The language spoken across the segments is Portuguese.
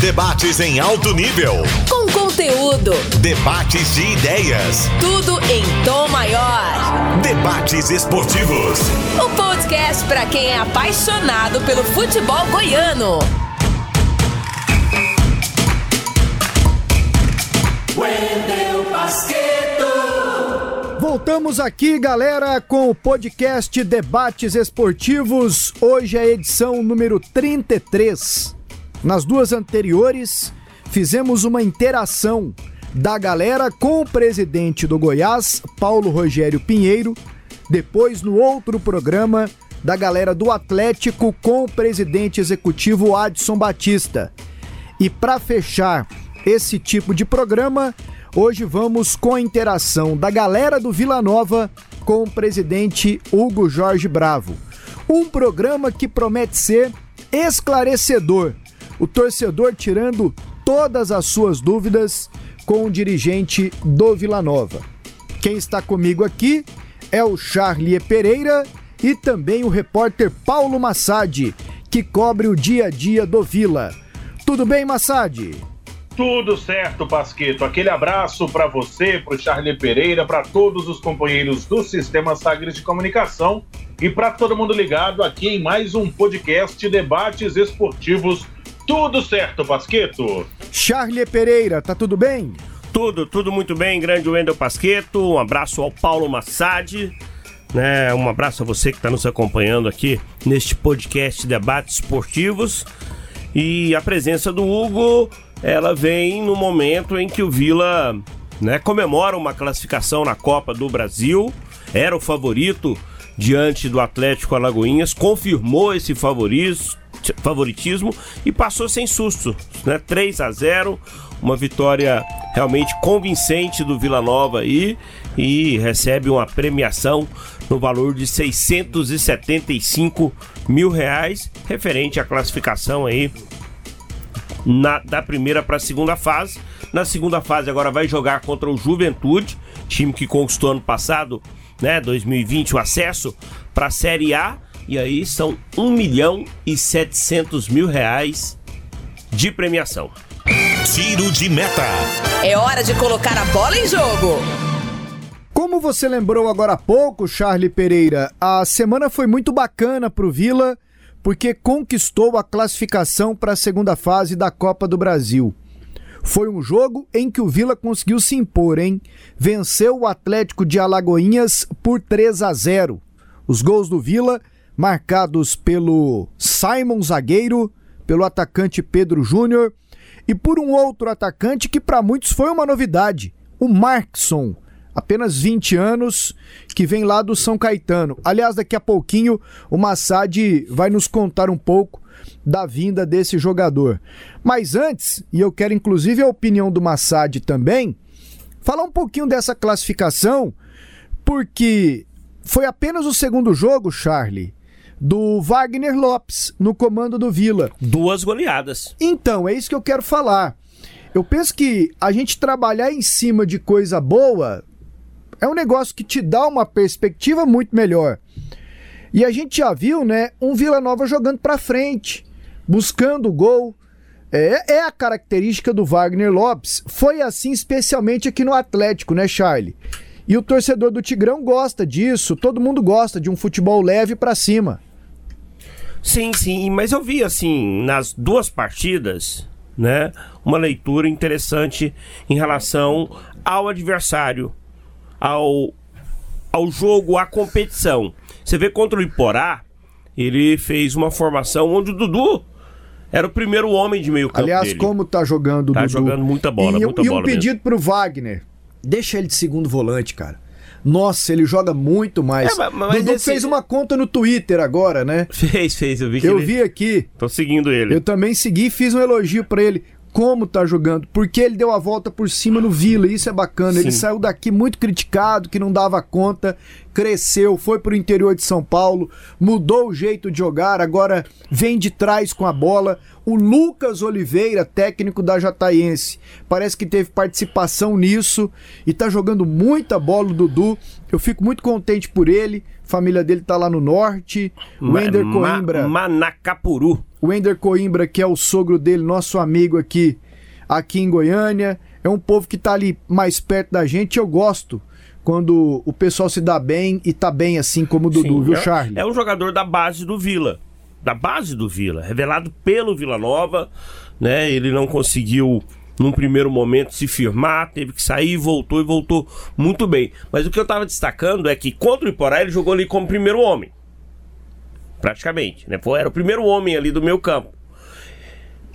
Debates em alto nível. Com conteúdo. Debates de ideias. Tudo em tom maior. Debates esportivos. O podcast para quem é apaixonado pelo futebol goiano. Wendel Basqueto. Voltamos aqui, galera, com o podcast Debates Esportivos. Hoje é a edição número 33. Nas duas anteriores, fizemos uma interação da galera com o presidente do Goiás, Paulo Rogério Pinheiro. Depois, no outro programa, da galera do Atlético com o presidente executivo Adson Batista. E para fechar esse tipo de programa, hoje vamos com a interação da galera do Vila Nova com o presidente Hugo Jorge Bravo. Um programa que promete ser esclarecedor. O torcedor tirando todas as suas dúvidas com o dirigente do Vila Nova. Quem está comigo aqui é o Charlie Pereira e também o repórter Paulo Massad, que cobre o dia a dia do Vila. Tudo bem, Massad? Tudo certo, Pasqueto. Aquele abraço para você, para o Charlie Pereira, para todos os companheiros do Sistema Sagres de Comunicação e para todo mundo ligado aqui em mais um podcast Debates Esportivos. Tudo certo, Pasqueto? Charlie Pereira, tá tudo bem? Tudo, tudo muito bem, grande Wendel Pasqueto. Um abraço ao Paulo Massad. Né, um abraço a você que está nos acompanhando aqui neste podcast Debates Esportivos. E a presença do Hugo, ela vem no momento em que o Vila né, comemora uma classificação na Copa do Brasil. Era o favorito diante do Atlético Alagoinhas, confirmou esse favoritismo e passou sem susto, né? 3 a 0, uma vitória realmente convincente do Vila Nova aí e recebe uma premiação no valor de 675 mil reais, referente à classificação aí na, da primeira para a segunda fase. Na segunda fase agora vai jogar contra o Juventude, time que conquistou ano passado, né, 2020, o acesso para a Série A. E aí são 1 milhão e 700 mil reais de premiação. Tiro de meta. É hora de colocar a bola em jogo. Como você lembrou agora há pouco, Charlie Pereira, a semana foi muito bacana para o Vila, porque conquistou a classificação para a segunda fase da Copa do Brasil. Foi um jogo em que o Vila conseguiu se impor, hein? Venceu o Atlético de Alagoinhas por 3 a 0. Os gols do Vila, marcados pelo Simon Zagueiro, pelo atacante Pedro Júnior e por um outro atacante que para muitos foi uma novidade, o Markson apenas 20 anos, que vem lá do São Caetano. Aliás, daqui a pouquinho o Massad vai nos contar um pouco da vinda desse jogador. Mas antes, e eu quero inclusive a opinião do Massad também, falar um pouquinho dessa classificação, porque foi apenas o segundo jogo, Charlie, do Wagner Lopes no comando do Vila. Duas goleadas. Então, é isso que eu quero falar. Eu penso que a gente trabalhar em cima de coisa boa é um negócio que te dá uma perspectiva muito melhor. E a gente já viu, né, um Vila Nova jogando para frente, buscando o gol. É, é a característica do Wagner Lopes. Foi assim especialmente aqui no Atlético, né, Charlie? E o torcedor do Tigrão gosta disso. Todo mundo gosta de um futebol leve para cima. Sim, sim, mas eu vi assim nas duas partidas, né, uma leitura interessante em relação ao adversário ao, ao jogo, à competição. Você vê contra o Iporá, ele fez uma formação onde o Dudu era o primeiro homem de meio campo. Aliás, dele. como tá jogando o tá Dudu. jogando muita bola, e, muita e bola um pedido mesmo. pro Wagner. Deixa ele de segundo volante, cara. Nossa, ele joga muito mais. É, mas- mas Dudu esse- fez uma conta no Twitter agora, né? Fez, fez, eu vi que Eu ele... vi aqui. Tô seguindo ele. Eu também segui e fiz um elogio pra ele. Como tá jogando? Porque ele deu a volta por cima no Vila, isso é bacana. Ele Sim. saiu daqui muito criticado, que não dava conta, cresceu, foi pro interior de São Paulo, mudou o jeito de jogar, agora vem de trás com a bola. O Lucas Oliveira, técnico da Jataiense, parece que teve participação nisso e tá jogando muita bola o Dudu. Eu fico muito contente por ele. A família dele tá lá no norte. O Ma- Ender Ma- Coimbra. Manacapuru. o Ender Coimbra, que é o sogro dele, nosso amigo aqui, aqui em Goiânia. É um povo que tá ali mais perto da gente. Eu gosto quando o pessoal se dá bem e tá bem assim como o Dudu, Sim, viu, é, Charlie? É um jogador da base do Vila. Da base do Vila, revelado pelo Vila Nova, né? Ele não conseguiu num primeiro momento se firmar, teve que sair, voltou e voltou muito bem. Mas o que eu tava destacando é que contra o Iporá ele jogou ali como primeiro homem. Praticamente, né? Era o primeiro homem ali do meu campo.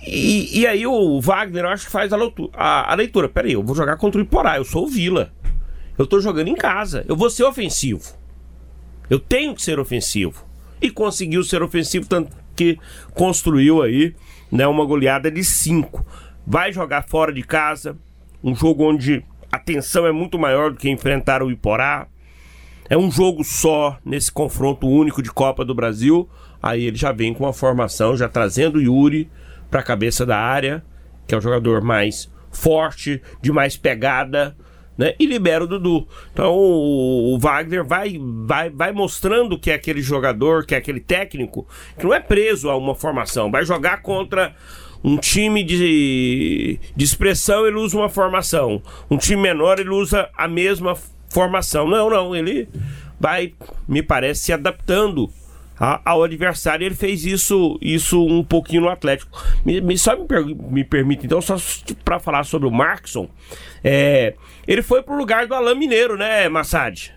E, e aí o Wagner, eu acho que faz a, leitura, a, a leitura. Peraí, eu vou jogar contra o Iporá, eu sou o Vila. Eu tô jogando em casa, eu vou ser ofensivo. Eu tenho que ser ofensivo. E conseguiu ser ofensivo, tanto que construiu aí né, uma goleada de 5 vai jogar fora de casa, um jogo onde a tensão é muito maior do que enfrentar o Iporá. É um jogo só nesse confronto único de Copa do Brasil. Aí ele já vem com a formação, já trazendo o Yuri para a cabeça da área, que é o jogador mais forte, de mais pegada, né? E libera o Dudu. Então o, Wagner vai, vai, vai mostrando que é aquele jogador, que é aquele técnico, que não é preso a uma formação, vai jogar contra um time de, de expressão, ele usa uma formação. Um time menor, ele usa a mesma formação. Não, não, ele vai, me parece, se adaptando ao adversário. Ele fez isso, isso um pouquinho no Atlético. Me, me só me, per, me, permite, então, só para falar sobre o Markson, é, ele foi pro lugar do Alain Mineiro, né, Massad?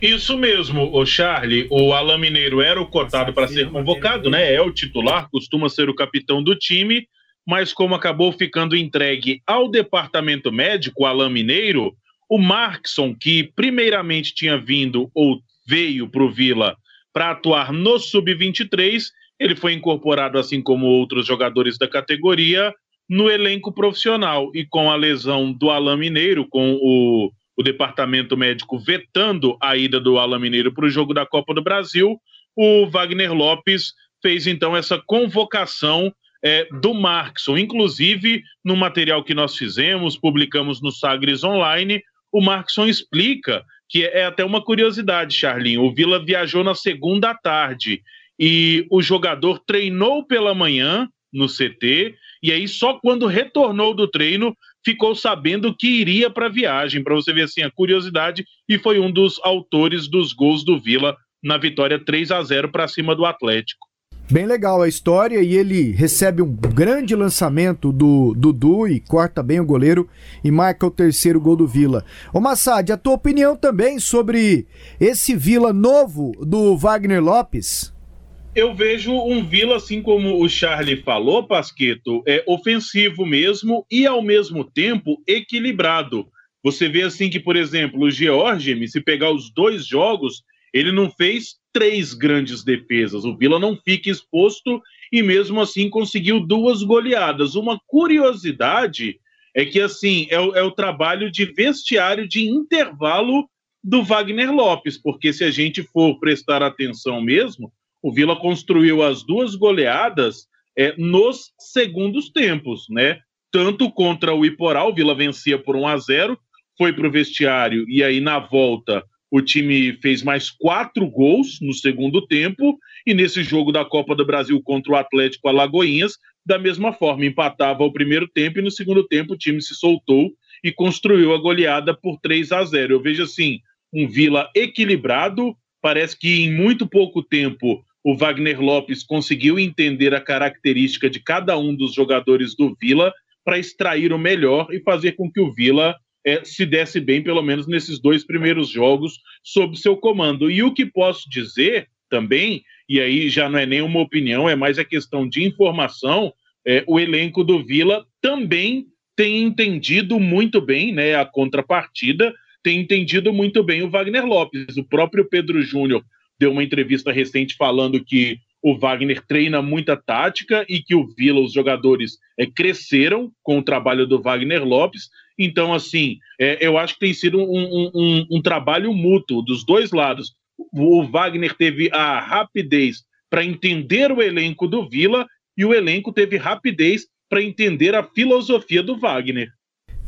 Isso mesmo, o Charlie. O Alain Mineiro era o cotado para ser convocado, né? É o titular, costuma ser o capitão do time mas como acabou ficando entregue ao departamento médico, Alain Mineiro, o Markson, que primeiramente tinha vindo ou veio para o Vila para atuar no Sub-23, ele foi incorporado, assim como outros jogadores da categoria, no elenco profissional. E com a lesão do Alain Mineiro, com o, o departamento médico vetando a ida do Alain Mineiro para o jogo da Copa do Brasil, o Wagner Lopes fez então essa convocação é, do Markson. Inclusive, no material que nós fizemos, publicamos no Sagres Online, o Markson explica que é até uma curiosidade, Charlinho. O Vila viajou na segunda tarde e o jogador treinou pela manhã no CT e aí só quando retornou do treino ficou sabendo que iria para a viagem, para você ver assim a curiosidade e foi um dos autores dos gols do Vila na vitória 3 a 0 para cima do Atlético. Bem legal a história e ele recebe um grande lançamento do Dudu e corta bem o goleiro e marca o terceiro gol do Vila. Ô Massad, a tua opinião também sobre esse Vila novo do Wagner Lopes? Eu vejo um Vila, assim como o Charlie falou, Pasqueto, é ofensivo mesmo e ao mesmo tempo equilibrado. Você vê assim que, por exemplo, o George, se pegar os dois jogos, ele não fez três grandes defesas. O Vila não fica exposto e mesmo assim conseguiu duas goleadas. Uma curiosidade é que assim é o, é o trabalho de vestiário de intervalo do Wagner Lopes, porque se a gente for prestar atenção mesmo, o Vila construiu as duas goleadas é, nos segundos tempos, né? Tanto contra o Iporá, o Vila vencia por 1 a 0, foi para o vestiário e aí na volta o time fez mais quatro gols no segundo tempo, e nesse jogo da Copa do Brasil contra o Atlético Alagoinhas, da mesma forma, empatava o primeiro tempo e no segundo tempo o time se soltou e construiu a goleada por 3 a 0. Eu vejo assim, um Vila equilibrado, parece que em muito pouco tempo o Wagner Lopes conseguiu entender a característica de cada um dos jogadores do Vila para extrair o melhor e fazer com que o Vila é, se desse bem, pelo menos nesses dois primeiros jogos, sob seu comando. E o que posso dizer também, e aí já não é nenhuma opinião, é mais a questão de informação, é, o elenco do Vila também tem entendido muito bem né, a contrapartida, tem entendido muito bem o Wagner Lopes. O próprio Pedro Júnior deu uma entrevista recente falando que o Wagner treina muita tática e que o Vila, os jogadores, é, cresceram com o trabalho do Wagner Lopes. Então, assim, é, eu acho que tem sido um, um, um, trabalho mútuo dos dois lados. O Wagner teve a rapidez para entender o elenco do Vila e o elenco teve rapidez para entender a filosofia do Wagner.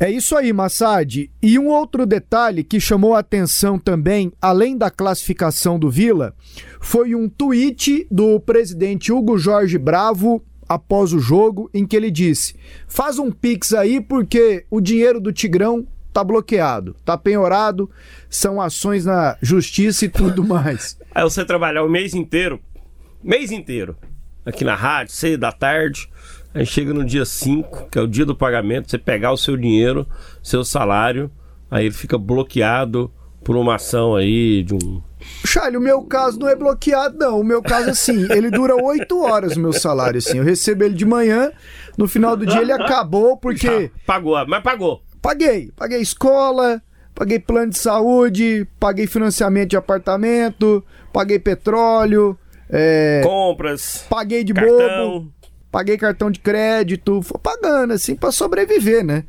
É isso aí, Massad. E um outro detalhe que chamou a atenção também, além da classificação do Vila, foi um tweet do presidente Hugo Jorge Bravo após o jogo em que ele disse: "Faz um pix aí porque o dinheiro do Tigrão tá bloqueado, tá penhorado, são ações na justiça e tudo mais". Aí você trabalhar o mês inteiro, mês inteiro, aqui na rádio, seis da tarde, aí chega no dia 5, que é o dia do pagamento, você pegar o seu dinheiro, seu salário, aí ele fica bloqueado por uma ação aí de um Charlie, o meu caso não é bloqueado, não. O meu caso, assim, ele dura oito horas o meu salário, assim. Eu recebo ele de manhã, no final do dia ele acabou, porque. Pagou, mas pagou. Paguei. Paguei escola, paguei plano de saúde, paguei financiamento de apartamento, paguei petróleo. É, Compras. paguei de Cartão. bobo, paguei cartão de crédito, foi pagando, assim, pra sobreviver, né?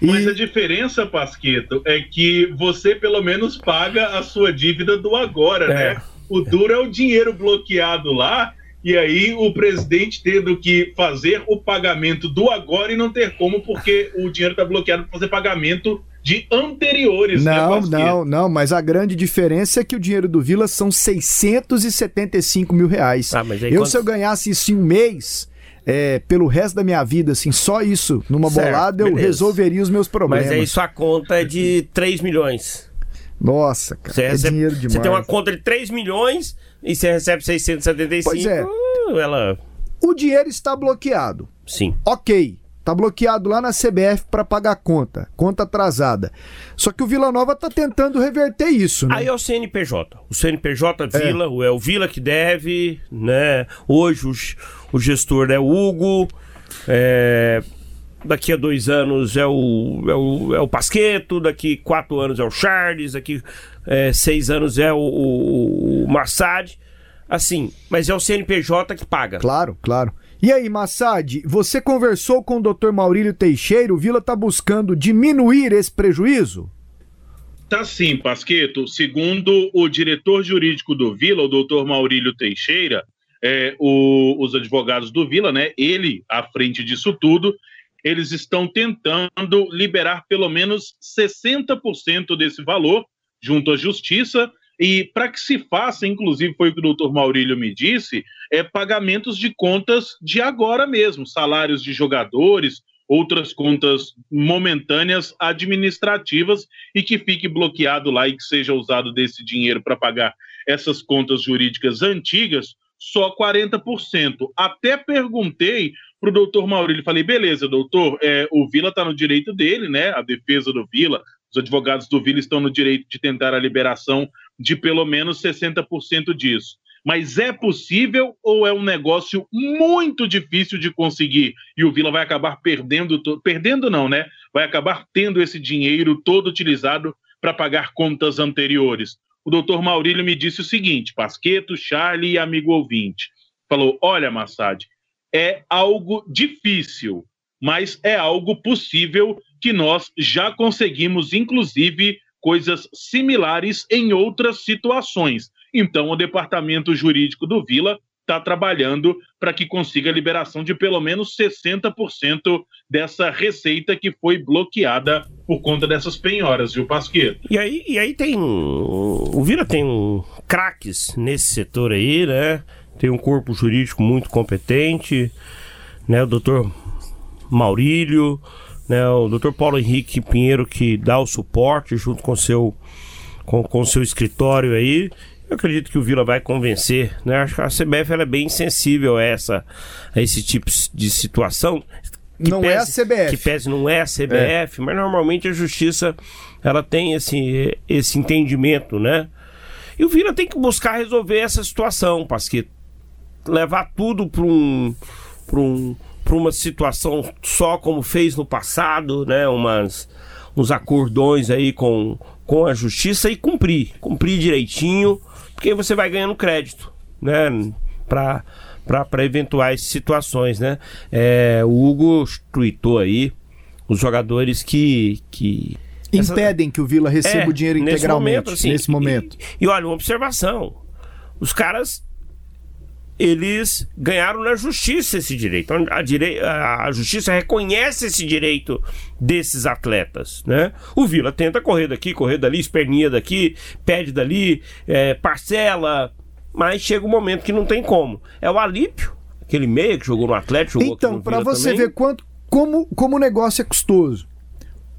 E- Mas a diferença, Pasqueto, é que você pelo menos paga a sua dívida do agora, É. né? O duro é o dinheiro bloqueado lá, e aí o presidente tendo que fazer o pagamento do agora e não ter como, porque o dinheiro está bloqueado para fazer pagamento de anteriores, né, Não, Pasqueto? não, não, mas a grande diferença é que o dinheiro do Vila são 675 mil reais. Ah, mas aí eu, quanto- se eu ganhasse isso em um mês, é, pelo resto da minha vida, assim, só isso, numa Certo, bolada, eu beleza. resolveria os meus problemas. Mas aí sua conta é de 3 milhões. Nossa, cara, Você, é recebe- dinheiro demais. você tem uma conta de 3 milhões e você recebe 675. Pois é. Ela. O dinheiro está bloqueado. Sim. Ok, tá bloqueado lá na CBF para pagar a conta, conta atrasada. Só que o Vila Nova tá tentando reverter isso, né? Aí é o CNPJ. O CNPJ Vila, o é o Vila que deve, né? Hoje o, g- o gestor é o Hugo. é, Daqui a dois anos é o, é o, é o Pasqueto, daqui quatro anos é o Charles, daqui é, seis anos é o, o, o Massad. Assim, mas é o CNPJ que paga. Claro, claro. E aí, Massad, você conversou com o Dr. Maurílio Teixeira, o Vila tá buscando diminuir esse prejuízo? Tá sim, Pasqueto. Segundo o diretor jurídico do Vila, o doutor Maurílio Teixeira, é, o- os advogados do Vila, né? Ele à frente disso tudo, eles estão tentando liberar pelo menos 60% desse valor junto à justiça. E para que se faça, inclusive foi o que o doutor Maurílio me disse, é pagamentos de contas de agora mesmo, salários de jogadores, outras contas momentâneas administrativas e que fique bloqueado lá e que seja usado desse dinheiro para pagar essas contas jurídicas antigas, só 40%. Até perguntei para o doutor Maurílio, falei, beleza, doutor, é, o Vila está no direito dele, né? A defesa do Vila, os advogados do Vila estão no direito de tentar a liberação de pelo menos 60% disso. Mas é possível ou é um negócio muito difícil de conseguir e o Vila vai acabar perdendo, perdendo não, né? Vai acabar tendo esse dinheiro todo utilizado para pagar contas anteriores. O doutor Maurílio me disse o seguinte: Pasqueto, Charlie e amigo ouvinte. Falou: olha, Massad, é algo difícil, mas é algo possível que nós já conseguimos, inclusive, coisas similares em outras situações. Então, o departamento jurídico do Vila está trabalhando para que consiga a liberação de pelo menos 60% dessa receita que foi bloqueada por conta dessas penhoras, viu, Pasqueto? E aí, e aí tem. O Vila tem um craques nesse setor aí, né? Tem um corpo jurídico muito competente, né? O doutor Maurílio, né? O doutor Paulo Henrique Pinheiro que dá o suporte junto com seu com, com seu escritório aí. Eu acredito que o Vila vai convencer, né? Acho que a CBF é bem sensível a essa a esse tipo de situação. Que Não é a CBF. Que pese não é a CBF, mas normalmente a justiça ela tem esse, esse entendimento, né? E o Vila tem que buscar resolver essa situação, Pasquito. Levar tudo para um, pra um, pra uma situação só como fez no passado, né? Umas, uns acordões aí com, com a justiça e cumprir. Cumprir direitinho, porque você vai ganhando crédito, né? Para para eventuais situações, né? É, o Hugo tweetou aí os jogadores que, que essa- Impedem que o Vila receba é, o dinheiro nesse integralmente momento, assim, nesse momento. E, e olha, uma observação. Os caras eles ganharam na justiça esse direito. A, direi- a- a justiça reconhece esse direito desses atletas, né? O Vila tenta correr daqui, correr dali, esperninha daqui, pede dali, é, parcela, mas chega um momento que não tem como. É o Alípio, Aquele meia que jogou no Atlético, jogou Então, para você também. ver quanto, como, como o negócio é custoso.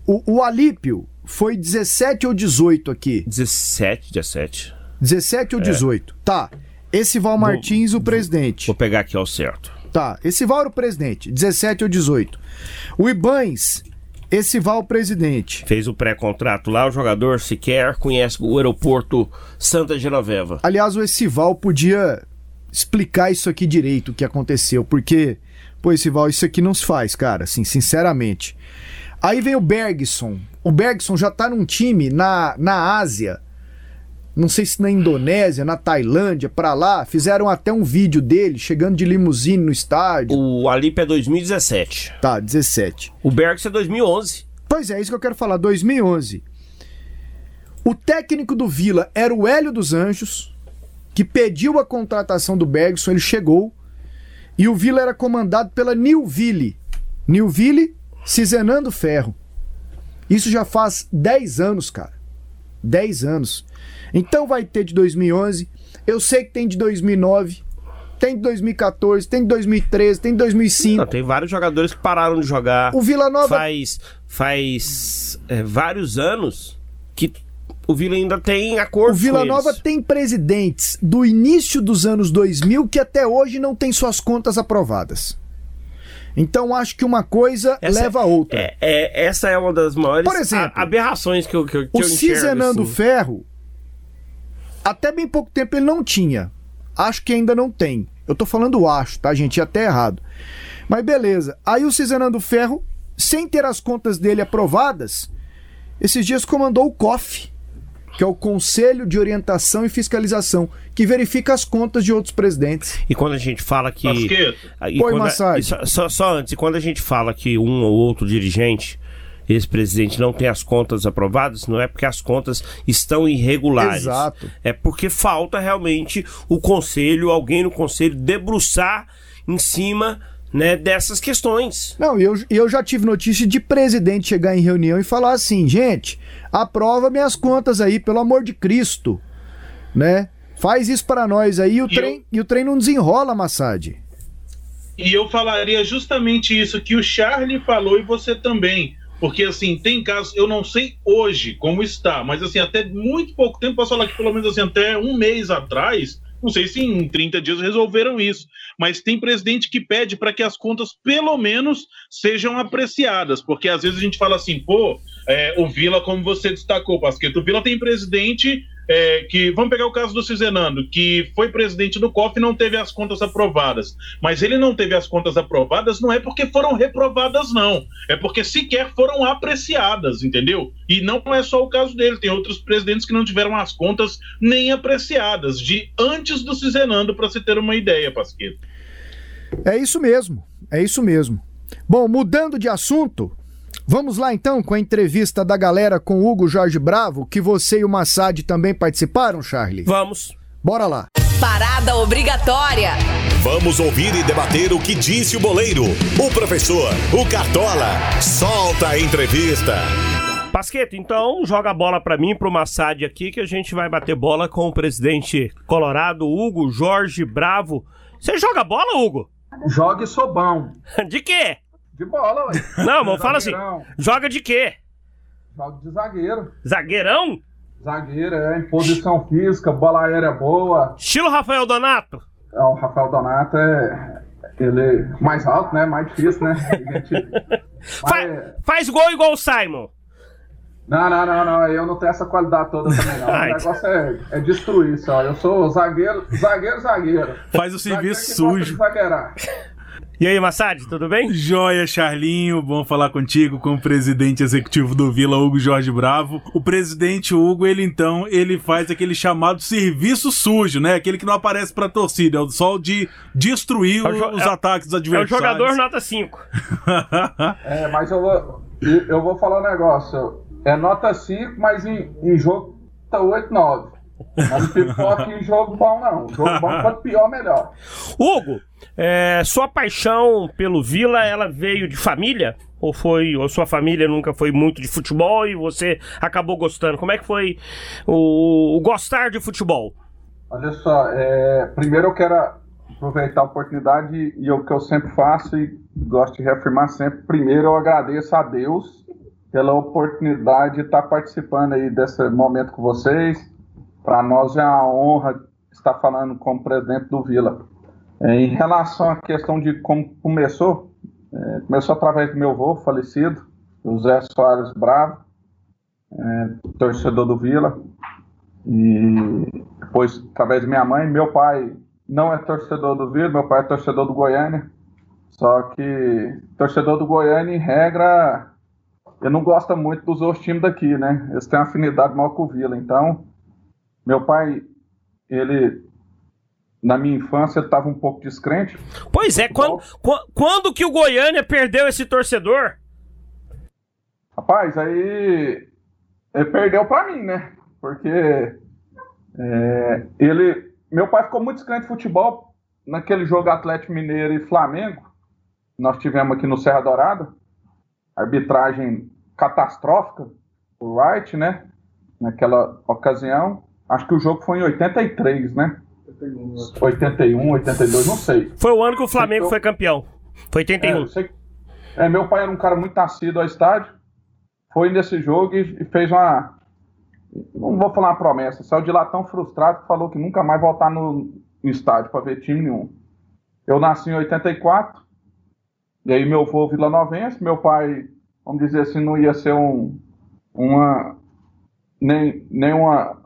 O, o Alípio foi 17 ou 18 aqui? 17, 17. 17 ou 18. É. Tá. Esse Val Martins, vou, o presidente. Vou pegar aqui ao certo. Tá. Esse Val era o presidente, 17 ou 18. O Ibães, esse Val presidente. Fez o pré-contrato lá, o jogador sequer conhece o aeroporto Santa Genoveva. Aliás, o Essival podia explicar isso aqui direito, o que aconteceu, porque, pô, Essival, isso aqui não se faz, cara, assim, sinceramente. Aí vem o Bergson. O Bergson já tá num time na, na Ásia não sei se na Indonésia, na Tailândia, para lá, fizeram até um vídeo dele chegando de limusine no estádio. O Alip é 2017. Tá, 17. O Bergs é 2011. Pois é, isso que eu quero falar, 2011. O técnico do Vila era o Hélio dos Anjos, que pediu a contratação do Bergson, ele chegou, e o Vila era comandado pela Nilville. Nilville Cizenando Ferro. Isso já faz 10 anos, cara. 10 anos. Então vai ter de 2011. Eu sei que tem de 2009. Tem de 2014, tem de 2013, tem de 2005. Não, tem vários jogadores que pararam de jogar. O Vila Nova. Faz, faz é, vários anos que o Vila ainda tem acordo. O Vila Nova tem presidentes do início dos anos 2000 que até hoje não tem suas contas aprovadas. Então acho que uma coisa essa leva a outra. É, é, essa é uma das maiores Por exemplo, aberrações que eu, que eu, que o eu Cizenando assim. Ferro até bem pouco tempo ele não tinha. Acho que ainda não tem. Eu tô falando acho, tá, gente? Até errado. Mas beleza. Aí o Cizenando Ferro, sem ter as contas dele aprovadas, esses dias comandou o COF, que é o Conselho de Orientação e Fiscalização, que verifica as contas de outros presidentes. E quando a gente fala que. Oi, Massagem. Só, só antes, e quando a gente fala que um ou outro dirigente esse presidente não tem as contas aprovadas, não é porque as contas estão irregulares. Exato. É porque falta realmente o conselho, alguém no conselho debruçar em cima né, dessas questões. Não, eu, eu já tive notícia de presidente chegar em reunião e falar assim, gente, aprova minhas contas aí, pelo amor de Cristo, né? Faz isso para nós aí e o, e trem, eu... e o trem não desenrola, Massad. E eu falaria justamente isso que o Charlie falou e você também. Porque, assim, tem casos, eu não sei hoje como está, mas, assim, até muito pouco tempo, posso falar que pelo menos, assim, até um mês atrás, não sei se em 30 dias resolveram isso, mas tem presidente que pede para que as contas, pelo menos, sejam apreciadas, porque às vezes a gente fala assim, pô, é, o Vila, como você destacou, Pasqueto, o Vila tem presidente é, que vamos pegar o caso do Cizenando, que foi presidente do COF e não teve as contas aprovadas. Mas ele não teve as contas aprovadas não é porque foram reprovadas, não. É porque sequer foram apreciadas, entendeu? E não é só o caso dele, tem outros presidentes que não tiveram as contas nem apreciadas, de antes do Cizenando, para se ter uma ideia, Pasqueto. É isso mesmo, é isso mesmo. Bom, mudando de assunto, Vamos lá então com a entrevista da galera com Hugo Jorge Bravo, que você e o Massad também participaram, Charlie? Vamos. Bora lá. Parada obrigatória. Vamos ouvir e debater o que disse o boleiro, o professor, o Cartola. Solta a entrevista. Pasqueto, então joga a bola para mim, pro Massad aqui, que a gente vai bater bola com o presidente colorado, Hugo Jorge Bravo. Você joga bola, Hugo? Joga e sou bom. De quê? De bola, ué. Não, mas fala assim. Joga de quê? Joga de zagueiro. Zagueirão? Zagueiro, é. Em posição física, bola aérea boa. Estilo Rafael Donato? É, o Rafael Donato é. Ele é mais alto, né? Mais difícil, né? Gente... Mas... faz gol igual o Simon. Não, não, não, não. Eu não tenho essa qualidade toda também, não. O negócio é, é destruir só. Eu sou zagueiro, zagueiro, zagueiro. Faz o serviço sujo. E aí, Massad, tudo bem? Joia, Charlinho, bom falar contigo com o presidente executivo do Vila, Hugo Jorge Bravo. O presidente Hugo, ele então, ele faz aquele chamado serviço sujo, né? Aquele que não aparece pra torcida, é o só de destruir é os é, ataques dos adversários. É o jogador nota 5. é, mas eu vou, eu vou falar um negócio. É nota 5, mas em, em jogo tá 8, 9. Não pipoca em jogo bom, não. Jogo bom, quanto pior, melhor. Hugo, é, sua paixão pelo Vila, ela veio de família? Ou foi, ou sua família nunca foi muito de futebol e você acabou gostando? Como é que foi o, o gostar de futebol? Olha só, é, primeiro eu quero aproveitar a oportunidade e o que eu sempre faço e gosto de reafirmar sempre. Primeiro, eu agradeço a Deus pela oportunidade de estar participando aí desse momento com vocês. Para nós é uma honra estar falando como presidente do Vila. É, em relação à questão de como começou, é, começou através do meu avô falecido, José Soares Bravo, é, torcedor do Vila, e depois através de minha mãe. Meu pai não é torcedor do Vila, meu pai é torcedor do Goiânia, só que torcedor do Goiânia, em regra, eu não gosto muito dos outros times daqui, né? Eles têm uma afinidade maior com o Vila. Então, meu pai, ele, na minha infância, estava um pouco descrente. Pois é, quando, quando que o Goiânia perdeu esse torcedor? Rapaz, aí ele perdeu para mim, né? Porque é, ele, meu pai ficou muito descrente de futebol naquele jogo Atlético Mineiro e Flamengo. Nós tivemos aqui no Serra Dourada arbitragem catastrófica, o Wright, né? Naquela ocasião. Acho que o jogo foi em 83, né? 81, 82, não sei. Foi o ano que o Flamengo foi campeão. Foi 81. É, sei, é, meu pai era um cara muito assíduo ao estádio. Foi nesse jogo e, e fez uma. Não vou falar uma promessa, saiu de lá tão frustrado que falou que nunca mais voltar no, no estádio para ver time nenhum. Eu nasci em 84, e aí meu avô Vila Novense, meu pai, vamos dizer assim, não ia ser um, uma nem, nem uma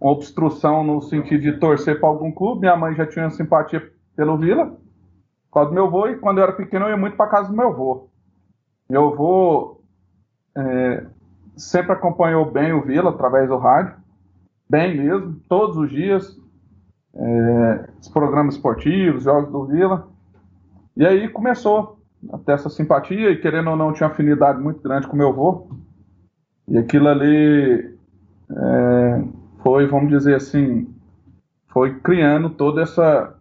obstrução no sentido de torcer para algum clube. Minha mãe já tinha simpatia pelo Vila, por causa do meu avô, e quando eu era pequeno eu ia muito para casa do meu avô. Meu avô é, sempre acompanhou bem o Vila através do rádio, bem mesmo, todos os dias, é, os programas esportivos, jogos do Vila. E aí começou até essa simpatia e querendo ou não tinha afinidade muito grande com meu avô. E aquilo ali é, foi, vamos dizer assim, foi criando todo essa,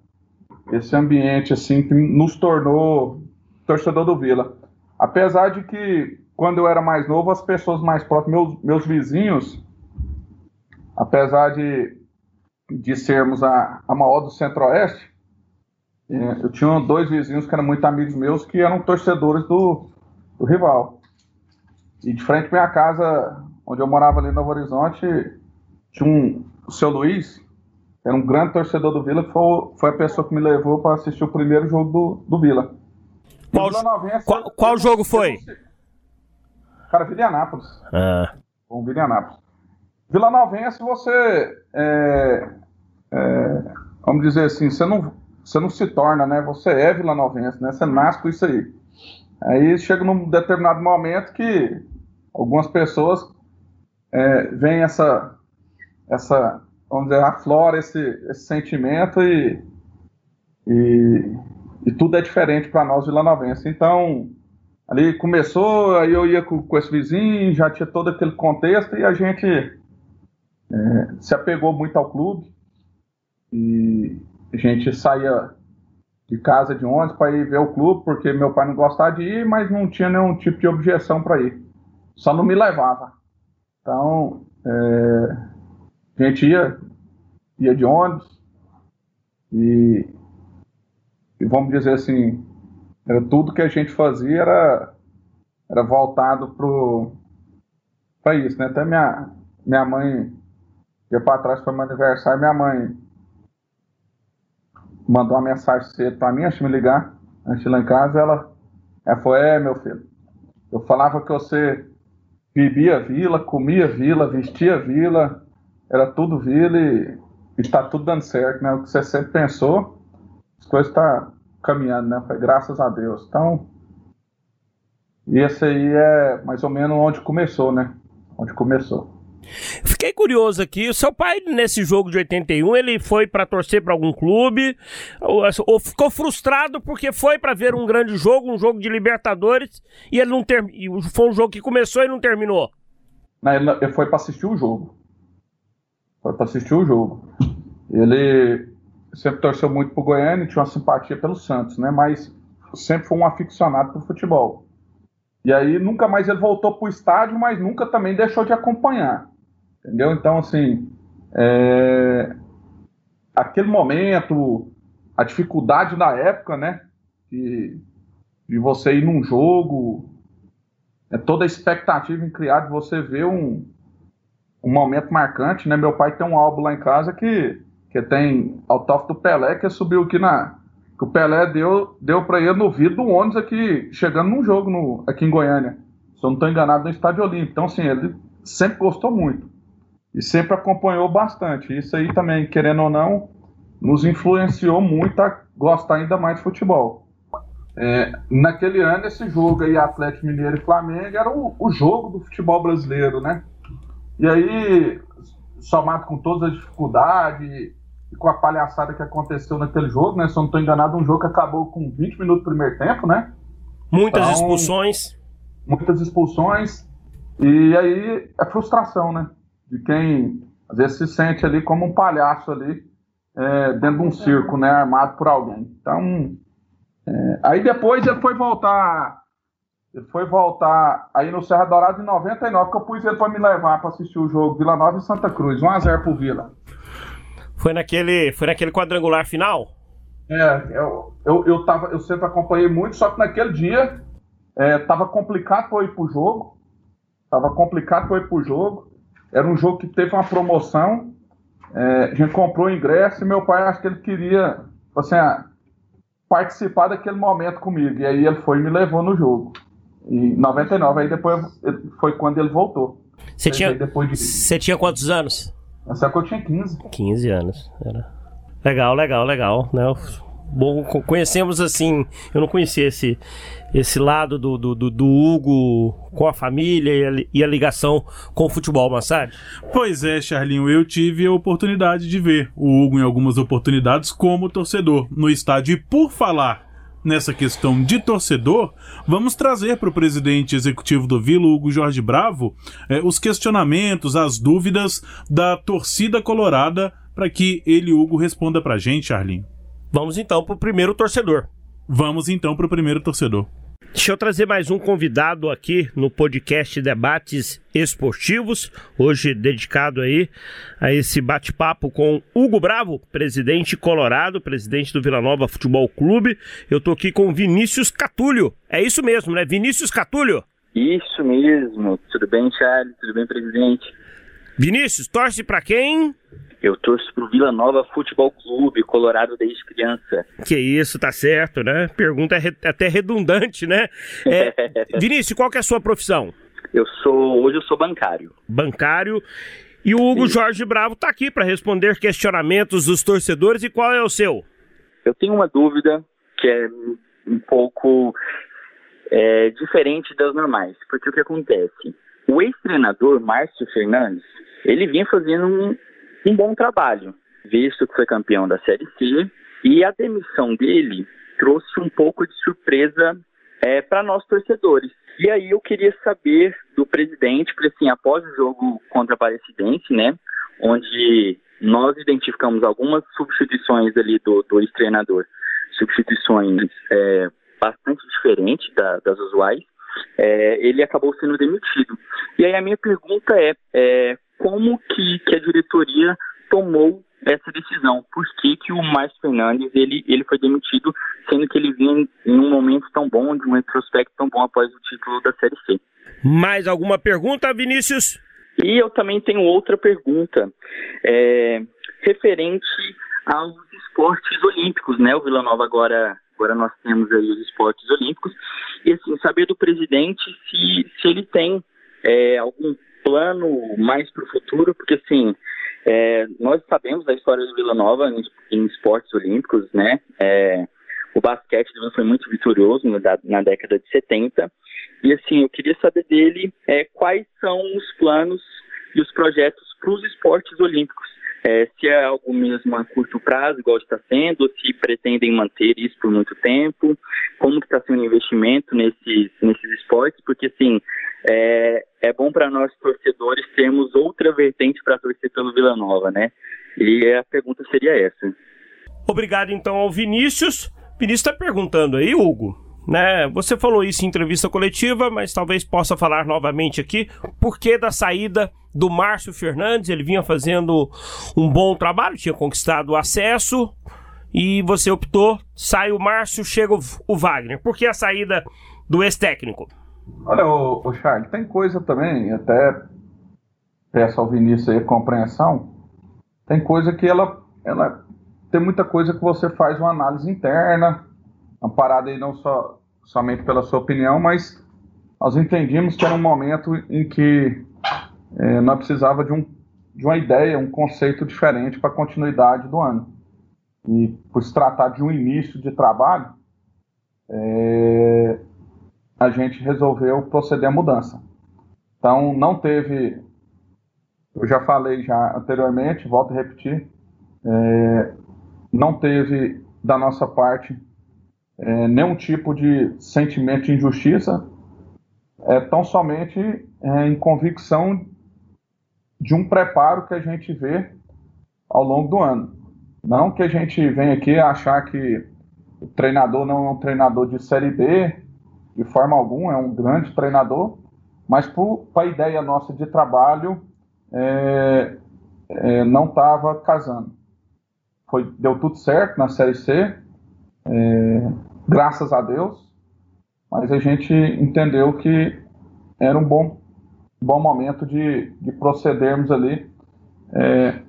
esse ambiente assim que nos tornou torcedor do Vila. Apesar de que quando eu era mais novo, as pessoas mais próximas, meus, meus vizinhos, apesar de, de sermos a, a maior do Centro-Oeste, é, eu tinha dois vizinhos que eram muito amigos meus que eram torcedores do, do rival. E de frente à minha casa, onde eu morava ali no Novo Horizonte, tinha um, o seu Luiz, que era um grande torcedor do Vila, que foi, foi a pessoa que me levou para assistir o primeiro jogo do, do Vila. Qual, Vila Novense, qual, qual jogo foi? Cara, Vila Anápolis. Ah. Um Vila Anápolis. Vila Novense, você. É, é, vamos dizer assim, você não você não se torna, né? Você é vilanovense, né? Você nasce com isso aí. Aí chega num determinado momento que algumas pessoas é, veem essa, essa, vamos dizer, aflora esse, esse sentimento e, e, e tudo é diferente para nós vilanovenses. Então, ali começou, aí eu ia com, com, esse vizinho, já tinha todo aquele contexto e a gente é, se apegou muito ao clube. E, a gente saía de casa de ônibus para ir ver o clube, porque meu pai não gostava de ir, mas não tinha nenhum tipo de objeção para ir. Só não me levava. Então, é, a gente ia, ia de ônibus e, e, vamos dizer assim, era tudo que a gente fazia era, era voltado para isso, né? Até minha, minha mãe, dia para trás foi meu aniversário, minha mãe mandou uma mensagem cedo para mim, antes de me ligar, antes de ir lá em casa, ela, ela falou, é, meu filho, eu falava que você bebia vila, comia vila, vestia vila, era tudo vila e, está tudo dando certo, né? O que você sempre pensou, as coisas estão tá caminhando, né? Foi graças a Deus. Então, e esse aí é mais ou menos onde começou, né? Onde começou. Fiquei curioso aqui, o seu pai nesse jogo de 81, ele foi para torcer para algum clube ou, ou, ficou frustrado porque foi para ver um grande jogo, um jogo de Libertadores e ele não ter, foi um jogo que começou e não terminou? Não, ele foi para assistir o jogo. Para assistir o jogo. Ele sempre torceu muito pro Goiânia, tinha uma simpatia pelo Santos, né? Mas sempre foi um aficionado pro futebol. E aí nunca mais ele voltou pro estádio, mas nunca também deixou de acompanhar. Entendeu? Então, assim, é... aquele momento, a dificuldade da época, né? De, de você ir num jogo, é toda a expectativa em criar de você ver um, um momento marcante, né? Meu pai tem um álbum lá em casa que, que tem autógrafo do Pelé, que subiu aqui na. Que o Pelé deu, deu para ele no vidro do ônibus aqui, chegando num jogo no, aqui em Goiânia. Se eu não estou enganado, no Estádio Olímpico. Então, assim, ele sempre gostou muito. E sempre acompanhou bastante. Isso aí também, querendo ou não, nos influenciou muito a gostar ainda mais de futebol. É, naquele ano, esse jogo aí, Atlético Mineiro e Flamengo, era o, o jogo do futebol brasileiro, né? E aí, somado com todas as dificuldades e com a palhaçada que aconteceu naquele jogo, né? Se eu não estou enganado, um jogo que acabou com 20 minutos do primeiro tempo, né? Muitas então, expulsões. Muitas expulsões. E aí é frustração, né? De quem às vezes se sente ali como um palhaço ali é, dentro de um circo, né? Armado por alguém. Então, é, aí depois ele foi voltar. Ele foi voltar aí no Serra Dourada em 99, que eu pus ele para me levar para assistir o jogo Vila Nova e Santa Cruz. 1x0 pro Vila. Foi naquele, foi naquele quadrangular final? É, eu, eu, eu, tava, eu sempre acompanhei muito, só que naquele dia é, tava complicado para ir pro jogo. Tava complicado para ir pro jogo. Era um jogo que teve uma promoção. É, a gente comprou o ingresso e meu pai acho que ele queria assim, participar daquele momento comigo. E aí ele foi e me levou no jogo. Em 99, aí depois foi quando ele voltou. Você tinha, depois de... Tinha quantos anos? Nessa época eu tinha 15. 15 anos. Era... Legal, legal, legal. Né? Bom, conhecemos assim. Eu não conhecia esse, esse lado do, do, do, Hugo com a família e a, e a, ligação com o futebol, Massad. Pois é, Charlinho, eu tive a oportunidade de ver o Hugo em algumas oportunidades como torcedor no estádio. E por falar nessa questão de torcedor, vamos trazer para o presidente executivo do Vila, Hugo Jorge Bravo, eh, os questionamentos, as dúvidas da torcida colorada para que ele, Hugo, responda para a gente, Charlinho. Vamos então para o primeiro torcedor. Vamos então para o primeiro torcedor. Deixa eu trazer mais um convidado aqui no podcast Debates Esportivos, hoje dedicado aí a esse bate-papo com Hugo Bravo, presidente colorado, presidente do Vila Nova Futebol Clube. Eu tô aqui com Vinícius Catulho. É isso mesmo, né? Vinícius Catulho? Isso mesmo. Tudo bem, Charles? Tudo bem, presidente? Vinícius, torce para quem? Eu torço pro Vila Nova Futebol Clube, Colorado desde criança. Que isso, tá certo, né? Pergunta até redundante, né? É, Vinícius, qual que é a sua profissão? Eu sou, hoje eu sou bancário. Bancário. E o Hugo Sim. Jorge Bravo tá aqui para responder questionamentos dos torcedores. E qual é o seu? Eu tenho uma dúvida que é um pouco é, diferente das normais, porque o que acontece? O ex-treinador Márcio Fernandes, ele vinha fazendo um, um bom trabalho, visto que foi campeão da Série C, e a demissão dele trouxe um pouco de surpresa é, para nós torcedores. E aí eu queria saber do presidente, porque assim, após o jogo contra a Aparecidense, né, onde nós identificamos algumas substituições ali do, do ex-treinador, substituições é, bastante diferentes da, das usuais, é, ele acabou sendo demitido. E aí a minha pergunta é, é como que, que a diretoria tomou essa decisão. Por que, que o Márcio Fernandes ele, ele foi demitido, sendo que ele vinha em um momento tão bom, de um retrospecto tão bom após o título da Série C. Mais alguma pergunta, Vinícius? E eu também tenho outra pergunta, é, referente aos esportes olímpicos, né? O Vila Nova agora, agora nós temos aí os esportes olímpicos. E assim, saber do presidente se, se ele tem é, algum plano mais para o futuro, porque assim, é, nós sabemos da história do Vila Nova em, em esportes olímpicos, né? É, o basquete foi muito vitorioso na, na, década de 70. E assim, eu queria saber dele é, quais são os planos e os projetos para os esportes olímpicos. É, se é algo mesmo a curto prazo, igual está sendo, se pretendem manter isso por muito tempo, como está sendo o investimento nesses, nesses esportes, porque assim, é, é bom para nós torcedores termos outra vertente para torcer pelo Vila Nova, né? E a pergunta seria essa. Obrigado então ao Vinícius. Vinícius está perguntando aí, Hugo, né? Você falou isso em entrevista coletiva, mas talvez possa falar novamente aqui. Por que da saída do Márcio Fernandes? Ele vinha fazendo um bom trabalho, tinha conquistado o acesso e você optou, sai o Márcio, chega o, Wagner. Por que a saída do ex-técnico? Olha, o, o Charles, tem coisa também, até peço ao Vinícius aí compreensão, tem coisa que ela, ela tem muita coisa que você faz uma análise interna, amparada aí não só somente pela sua opinião, mas nós entendimos que era um momento em que é, nós precisava de, um, de uma ideia, um conceito diferente para a continuidade do ano. E por se tratar de um início de trabalho, é, a gente resolveu proceder à mudança. Então não teve, eu já falei já anteriormente, volto a repetir, é, não teve da nossa parte é, nenhum tipo de sentimento de injustiça, é tão somente é, em convicção de um preparo que a gente vê ao longo do ano. Não que a gente venha aqui achar que o treinador não é um treinador de Série B, de forma alguma, é um grande treinador, mas para a ideia nossa de trabalho é, é, não estava casando. Foi, deu tudo certo na Série C, é, graças a Deus, mas a gente entendeu que era um bom, bom momento de, de procedermos ali, é,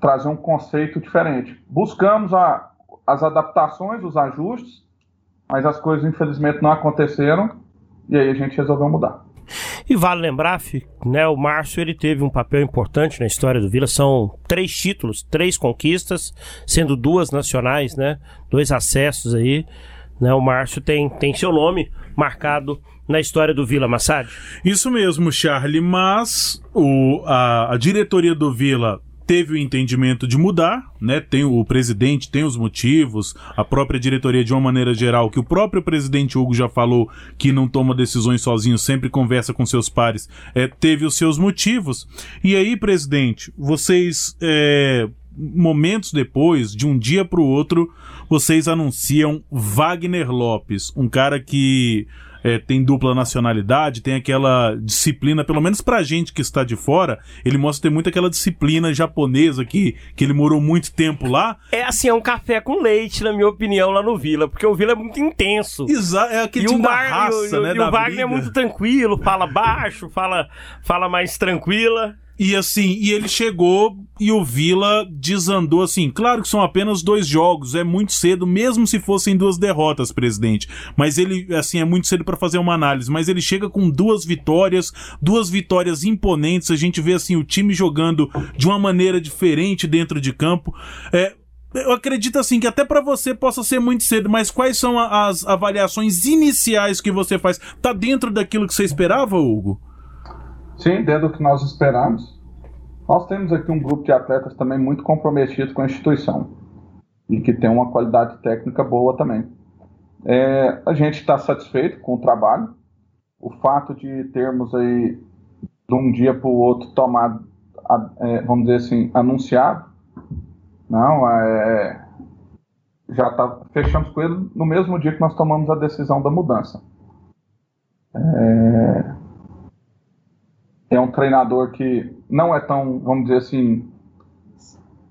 trazer um conceito diferente. Buscamos a, as adaptações, os ajustes, mas as coisas infelizmente não aconteceram e aí a gente resolveu mudar. E vale lembrar, né, o Márcio ele teve um papel importante na história do Vila. São três títulos, três conquistas, sendo duas nacionais, né? Dois acessos aí. Né, o Márcio tem, tem seu nome marcado na história do Vila Massad. Isso mesmo, Charlie, mas o, a, a diretoria do Vila teve o entendimento de mudar, né? Tem o presidente, tem os motivos, a própria diretoria de uma maneira geral, que o próprio presidente Hugo já falou que não toma decisões sozinho, sempre conversa com seus pares, é, teve os seus motivos. E aí, presidente, vocês é, momentos depois, de um dia para o outro, vocês anunciam Wagner Lopes, um cara que é, tem dupla nacionalidade, tem aquela disciplina, pelo menos pra gente que está de fora, ele mostra ter muito aquela disciplina japonesa que, que ele morou muito tempo lá. É assim, é um café com leite, na minha opinião, lá no Vila, porque o Vila é muito intenso. Exato, é aquele e time o Bar, raça, e o, né? E o Wagner briga. é muito tranquilo, fala baixo, fala, fala mais tranquila. E assim, e ele chegou e o Vila desandou assim. Claro que são apenas dois jogos, é muito cedo, mesmo se fossem duas derrotas, presidente. Mas ele, assim, é muito cedo para fazer uma análise. Mas ele chega com duas vitórias, duas vitórias imponentes. A gente vê assim o time jogando de uma maneira diferente dentro de campo. É, eu acredito assim que até para você possa ser muito cedo, mas quais são as avaliações iniciais que você faz? Tá dentro daquilo que você esperava, Hugo? Sim, dentro do que nós esperamos. Nós temos aqui um grupo de atletas também muito comprometido com a instituição e que tem uma qualidade técnica boa também. É, a gente está satisfeito com o trabalho. O fato de termos aí de um dia para o outro tomado, é, vamos dizer assim, anunciado, não, é, já tá, fechamos com ele no mesmo dia que nós tomamos a decisão da mudança. É, é um treinador que não é tão, vamos dizer assim,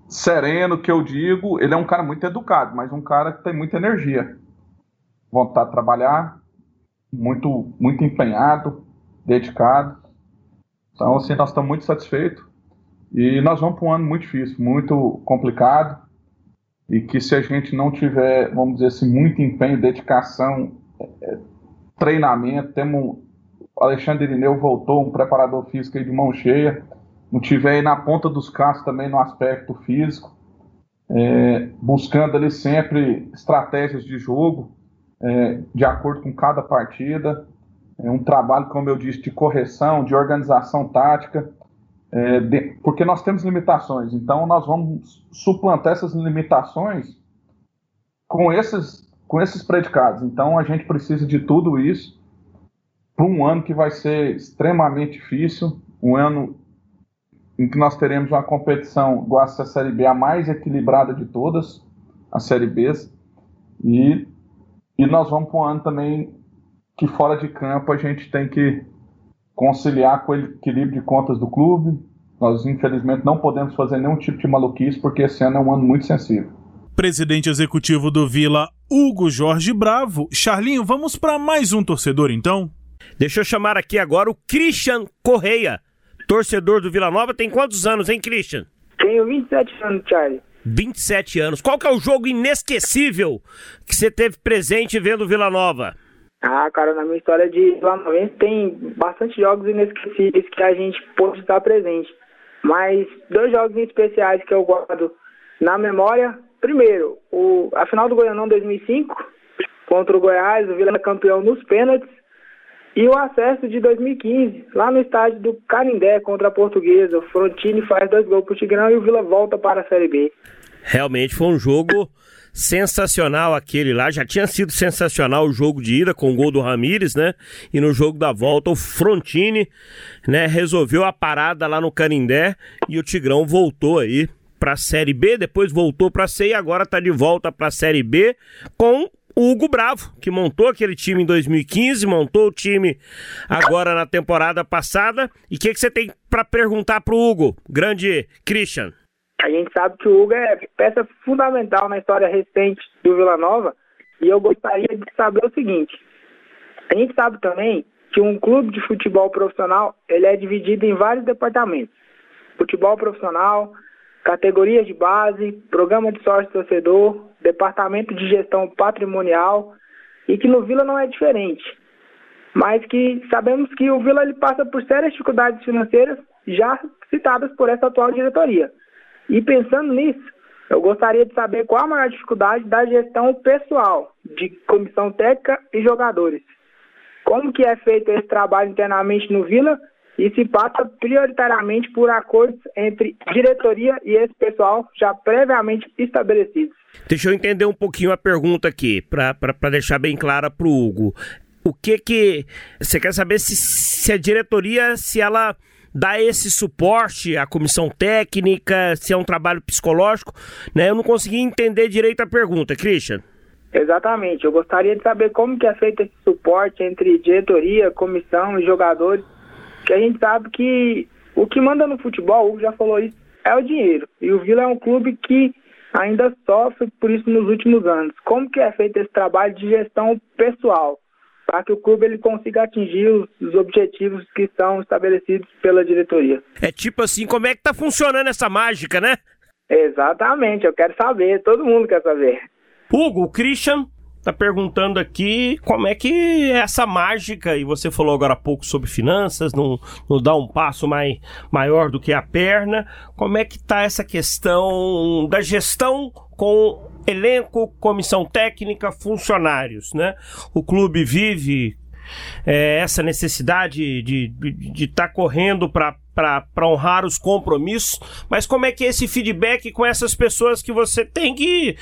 sereno que eu digo. Ele é um cara muito educado, mas um cara que tem muita energia, vontade de trabalhar, muito, muito empenhado, dedicado. Então, assim, nós estamos muito satisfeitos. E nós vamos para um ano muito difícil, muito complicado. E que se a gente não tiver, vamos dizer assim, muito empenho, dedicação, é, treinamento, temos Alexandre Irineu voltou, um preparador físico de mão cheia. Não tiver aí na ponta dos cascos também no aspecto físico. É, buscando ali sempre estratégias de jogo, é, de acordo com cada partida. É um trabalho, como eu disse, de correção, de organização tática, é, de, porque nós temos limitações. Então, nós vamos suplantar essas limitações com esses, com esses predicados. Então, a gente precisa de tudo isso para um ano que vai ser extremamente difícil, um ano em que nós teremos uma competição igual a Série B, a mais equilibrada de todas, a Série B, e, e nós vamos para um ano também que fora de campo a gente tem que conciliar com o equilíbrio de contas do clube. Nós, infelizmente, não podemos fazer nenhum tipo de maluquice, porque esse ano é um ano muito sensível. presidente executivo do Vila, Hugo Jorge Bravo. Charlinho, vamos para mais um torcedor então? Deixa eu chamar aqui agora o Christian Correia, torcedor do Vila Nova. Tem quantos anos, hein, Christian? Tenho 27 anos, Charlie. 27 anos. Qual que é o jogo inesquecível que você teve presente vendo Vila Nova? Ah, cara, na minha história de Vila Nova tem bastante jogos inesquecíveis que a gente pôde estar presente. Mas dois jogos especiais que eu guardo na memória. Primeiro, o, a final do Goianão 2005 contra o Goiás, o Vila campeão nos pênaltis. E o acesso de 2015, lá no estádio do Canindé contra a Portuguesa. O Frontini faz dois gols pro Tigrão e o Vila volta para a Série B. Realmente foi um jogo sensacional aquele lá. Já tinha sido sensacional o jogo de ida com o gol do Ramires, né? E no jogo da volta o Frontini, né, resolveu a parada lá no Canindé e o Tigrão voltou aí para a Série B, depois voltou para C e agora está de volta para a Série B com o Hugo Bravo, que montou aquele time em 2015, montou o time agora na temporada passada. E o que, que você tem para perguntar para o Hugo, grande Christian? A gente sabe que o Hugo é peça fundamental na história recente do Vila Nova e eu gostaria de saber o seguinte: a gente sabe também que um clube de futebol profissional ele é dividido em vários departamentos: futebol profissional, categorias de base, programa de sócio torcedor, departamento de gestão patrimonial e que no Vila não é diferente. Mas que sabemos que o Vila ele passa por sérias dificuldades financeiras já citadas por essa atual diretoria. E pensando nisso, eu gostaria de saber qual a maior dificuldade da gestão pessoal, de comissão técnica e jogadores. Como que é feito esse trabalho internamente no Vila e se passa prioritariamente por acordos entre diretoria e esse pessoal já previamente estabelecidos. Deixa eu entender um pouquinho a pergunta aqui, para deixar bem clara para o Hugo. O que que... Você quer saber se, se a diretoria, se ela dar esse suporte à comissão técnica, se é um trabalho psicológico, né? Eu não consegui entender direito a pergunta, Christian. Exatamente. Eu gostaria de saber como que é feito esse suporte entre diretoria, comissão e jogadores, que a gente sabe que o que manda no futebol, o Hugo já falou isso, é o dinheiro. E o Vila é um clube que ainda sofre por isso nos últimos anos. Como que é feito esse trabalho de gestão pessoal? para que o clube ele consiga atingir os, os, objetivos que são estabelecidos pela diretoria. É tipo assim, como é que tá funcionando essa mágica, né? Exatamente, eu quero saber, todo mundo quer saber. Hugo, o Christian tá perguntando aqui como é que é essa mágica, e você falou agora há pouco sobre finanças, não, não dá um passo mais, maior do que a perna, como é que tá essa questão da gestão com elenco, comissão técnica, funcionários, né? O clube vive é, essa necessidade de estar de, tá correndo para honrar os compromissos, mas como é que é esse feedback com essas pessoas que você tem que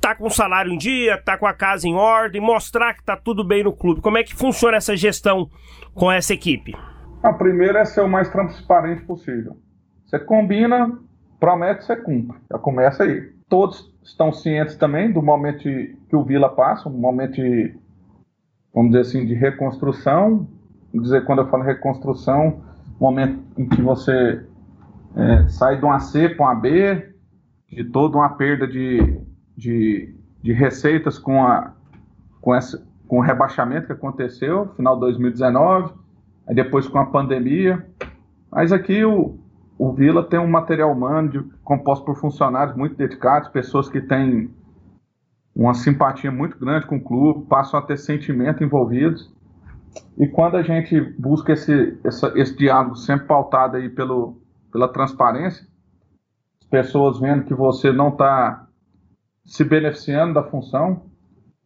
tá com o salário em dia, tá com a casa em ordem, mostrar que tá tudo bem no clube? Como é que funciona essa gestão com essa equipe? A primeira é ser o mais transparente possível. Você combina, promete, você cumpre. Já começa aí. Todos estão cientes também do momento que o Vila passa, um momento de, vamos dizer assim, de reconstrução. Vamos dizer, quando eu falo reconstrução, momento em que você é, sai de um AC para um AB, de toda uma perda de, de, de receitas com, a, com, essa, com o rebaixamento que aconteceu, final de 2019, aí depois com a pandemia. Mas aqui o, o Vila tem um material humano de, composto por funcionários muito dedicados, pessoas que têm uma simpatia muito grande com o clube, passam a ter sentimento envolvidos. E quando a gente busca esse, essa, esse diálogo sempre pautado aí pelo, pela transparência, as pessoas vendo que você não está se beneficiando da função,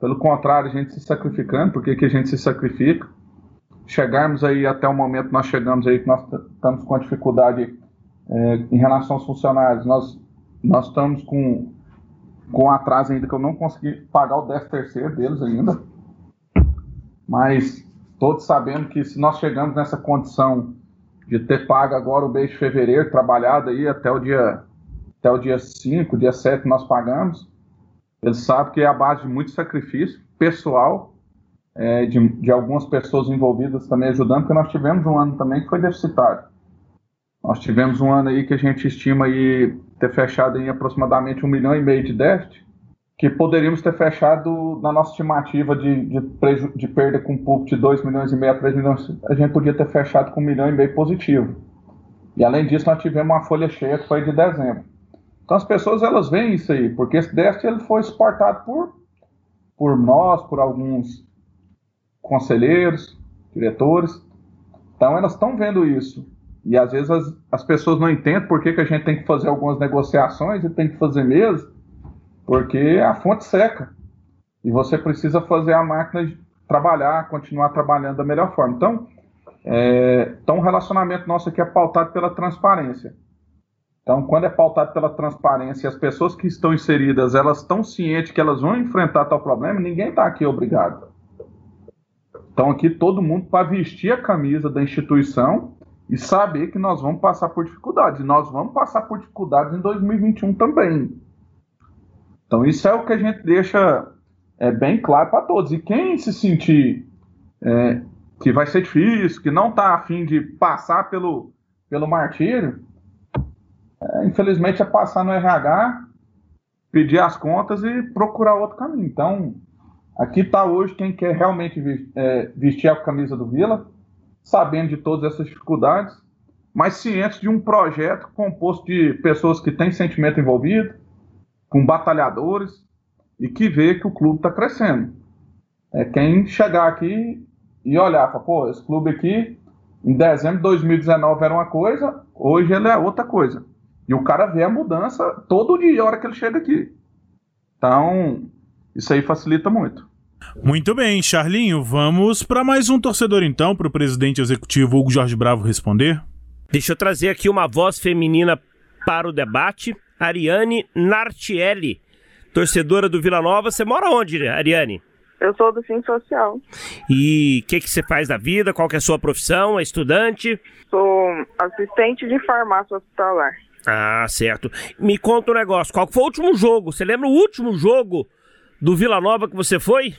pelo contrário, a gente se sacrificando, porque que a gente se sacrifica? Chegarmos aí até o momento nós chegamos aí que nós estamos com a dificuldade é, em relação aos funcionários, nós, nós estamos com, com atraso ainda que eu não consegui pagar o 10 terceiro deles ainda. Mas todos sabendo que se nós chegamos nessa condição de ter pago agora o mês de fevereiro, trabalhado aí até o dia até o dia 5, dia 7 nós pagamos, eles sabem que é a base de muito sacrifício pessoal, é, de, de algumas pessoas envolvidas também ajudando, porque nós tivemos um ano também que foi deficitário. Nós tivemos um ano aí que a gente estima aí ter fechado em aproximadamente um milhão e meio de déficit. Que poderíamos ter fechado na nossa estimativa de, de, de perda com público de 2 milhões e meio a 3 milhões, a gente podia ter fechado com 1 milhão e meio positivo. E além disso, nós tivemos uma folha cheia que foi de dezembro. Então as pessoas elas veem isso aí, porque esse déficit ele foi suportado por, por nós, por alguns conselheiros, diretores. Então elas estão vendo isso. E às vezes as, as pessoas não entendem por que, que a gente tem que fazer algumas negociações e tem que fazer mesmo, porque a fonte seca. E você precisa fazer a máquina trabalhar, continuar trabalhando da melhor forma. Então, é, então o relacionamento nosso aqui é pautado pela transparência. Então, quando é pautado pela transparência, as pessoas que estão inseridas, elas estão cientes que elas vão enfrentar tal problema, ninguém está aqui obrigado. Então, aqui todo mundo para vestir a camisa da instituição e saber que nós vamos passar por dificuldades. E nós vamos passar por dificuldades em 2021 também. Então, isso é o que a gente deixa é, bem claro para todos. E quem se sentir é, que vai ser difícil, que não está afim de passar pelo, pelo martírio, é, infelizmente é passar no RH, pedir as contas e procurar outro caminho. Então, aqui está hoje quem quer realmente é, vestir a camisa do Vila, sabendo de todas essas dificuldades, mas ciente de um projeto composto de pessoas que têm sentimento envolvido, com batalhadores, e que vê que o clube está crescendo. É quem chegar aqui e olhar, falar, pô, esse clube aqui, em dezembro de 2019 era uma coisa, hoje ele é outra coisa. E o cara vê a mudança todo dia, a hora que ele chega aqui. Então, isso aí facilita muito. Muito bem, Charlinho, vamos para mais um torcedor então, para o presidente executivo Hugo Jorge Bravo responder. Deixa eu trazer aqui uma voz feminina para o debate, Ariane Nartielli, torcedora do Vila Nova. Você mora onde, Ariane? Eu sou do Sim Social. E o que, que você faz da vida? Qual que é a sua profissão? É estudante? Sou assistente de farmácia hospitalar. Ah, certo. Me conta um negócio. Qual foi o último jogo? Você lembra o último jogo do Vila Nova que você foi?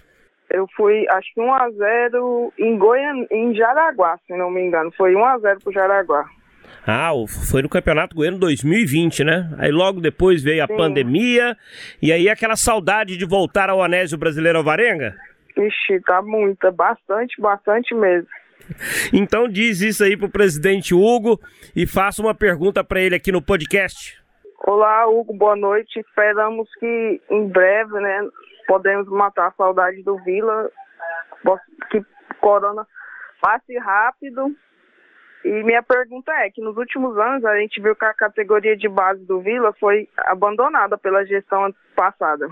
Eu fui, acho que 1x0 em Goiânia, em Jaraguá, se não me engano. Foi 1x0 pro Jaraguá. Ah, foi no Campeonato Goiano 2020, né? Aí logo depois veio a Sim. pandemia e aí aquela saudade de voltar ao Anésio Brasileiro Alvarenga? Ixi, tá muita, bastante, bastante mesmo. Então diz isso aí pro presidente Hugo e faça uma pergunta para ele aqui no podcast. Olá, Hugo, boa noite. Esperamos que em breve, né, podemos matar a saudade do Vila, que Corona passe rápido. E minha pergunta é que nos últimos anos a gente viu que a categoria de base do Vila foi abandonada pela gestão passada.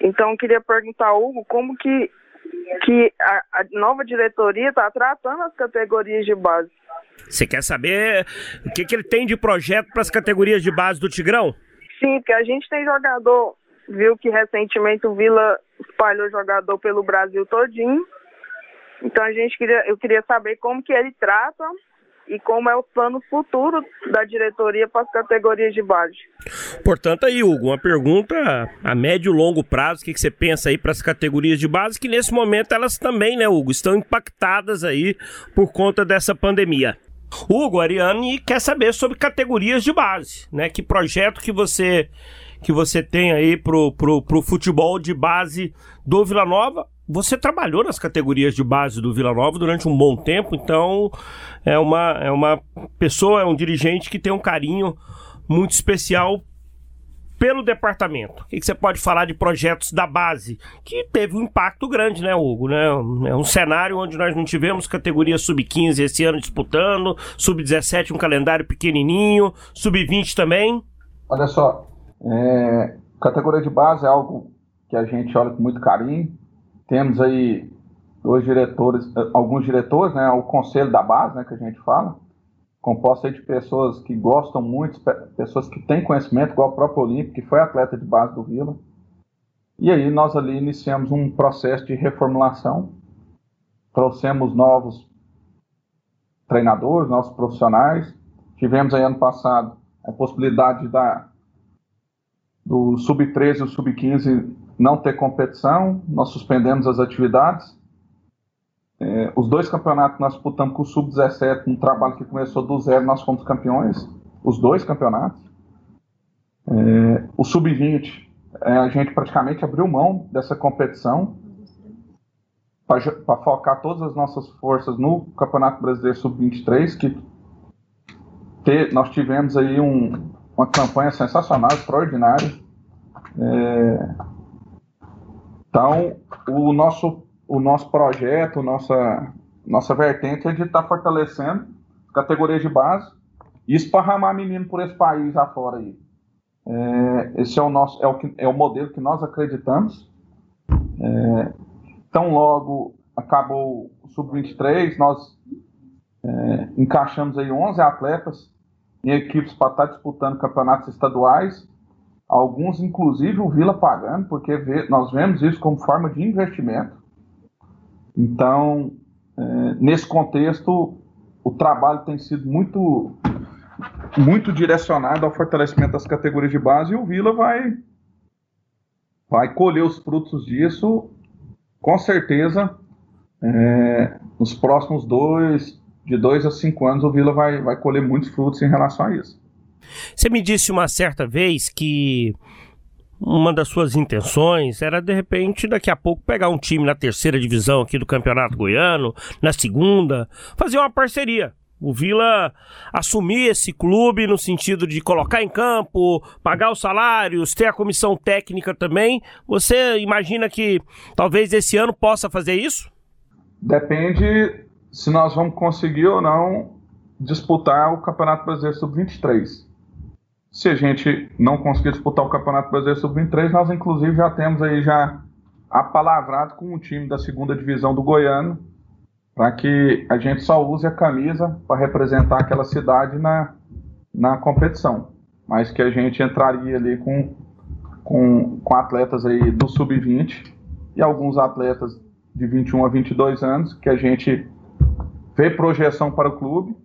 Então, eu queria perguntar ao Hugo como que que a, a nova diretoria está tratando as categorias de base. Você quer saber o que, que ele tem de projeto para as categorias de base do Tigrão? Sim, porque a gente tem jogador, viu que recentemente o Vila espalhou jogador pelo Brasil todinho. Então a gente queria, eu queria saber como que ele trata e como é o plano futuro da diretoria para as categorias de base. Portanto, aí, Hugo, uma pergunta a médio e longo prazo, o que, que você pensa aí para as categorias de base, que nesse momento elas também, né, Hugo, estão impactadas aí por conta dessa pandemia. Hugo, Ariane quer saber sobre categorias de base, né? Que projeto que você que você tem aí pro, pro, pro futebol de base do Vila Nova você trabalhou nas categorias de base do Vila Nova durante um bom tempo, então é uma, é uma pessoa, é um dirigente que tem um carinho muito especial pelo departamento. O que, você pode falar de projetos da base? Que teve um impacto grande, né, Hugo? Né? É um cenário onde nós não tivemos categoria sub-15 esse ano disputando, sub-17 um calendário pequenininho, sub-20 também. Olha só, é, categoria de base é algo que a gente olha com muito carinho temos aí dois diretores, eh, alguns diretores, né, o conselho da base, né, que a gente fala, composto de pessoas que gostam muito, pessoas que têm conhecimento, igual o próprio Olímpico, que foi atleta de base do Vila. E aí nós ali iniciamos um processo de reformulação, trouxemos novos treinadores, novos profissionais, tivemos aí ano passado a possibilidade da, do sub-13 e o sub-15 não ter competição, nós suspendemos as atividades. É, os dois campeonatos nós disputamos com o Sub-17, um trabalho que começou do zero, nós fomos campeões, os dois campeonatos. É, o Sub-20, é, a gente praticamente abriu mão dessa competição para focar todas as nossas forças no Campeonato Brasileiro Sub-23, que te, nós tivemos aí um, uma campanha sensacional, extraordinária. É, então, o nosso, o nosso projeto, nossa, nossa vertente é de estar tá fortalecendo categorias de base e esparramar menino por esse país afora aí. É, esse é o nosso é o, que, é o modelo que nós acreditamos. É, tão logo acabou o sub-23, nós é, encaixamos aí 11 atletas em equipes para estar disputando campeonatos estaduais, alguns inclusive o Vila pagando, porque vê, nós vemos isso como forma de investimento. Então, é, nesse contexto, o trabalho tem sido muito muito direcionado ao fortalecimento das categorias de base e o Vila vai vai colher os frutos disso com certeza é, nos próximos dois de dois a cinco anos o Vila vai, vai colher muitos frutos em relação a isso. Você me disse uma certa vez que uma das suas intenções era de repente daqui a pouco pegar um time na terceira divisão aqui do Campeonato Goiano, na segunda, fazer uma parceria. O Vila assumir esse clube no sentido de colocar em campo, pagar os salários, ter a comissão técnica também. Você imagina que talvez esse ano possa fazer isso? Depende se nós vamos conseguir ou não disputar o Campeonato Brasileiro Sub-23. Se a gente não conseguir disputar o Campeonato Brasileiro Sub-23, nós inclusive já temos aí já apalavrado com o time da segunda divisão do Goiano para que a gente só use a camisa para representar aquela cidade na, na competição. Mas que a gente entraria ali com, com, com atletas aí do Sub-20 e alguns atletas de 21 a 22 anos, que a gente vê projeção para o clube,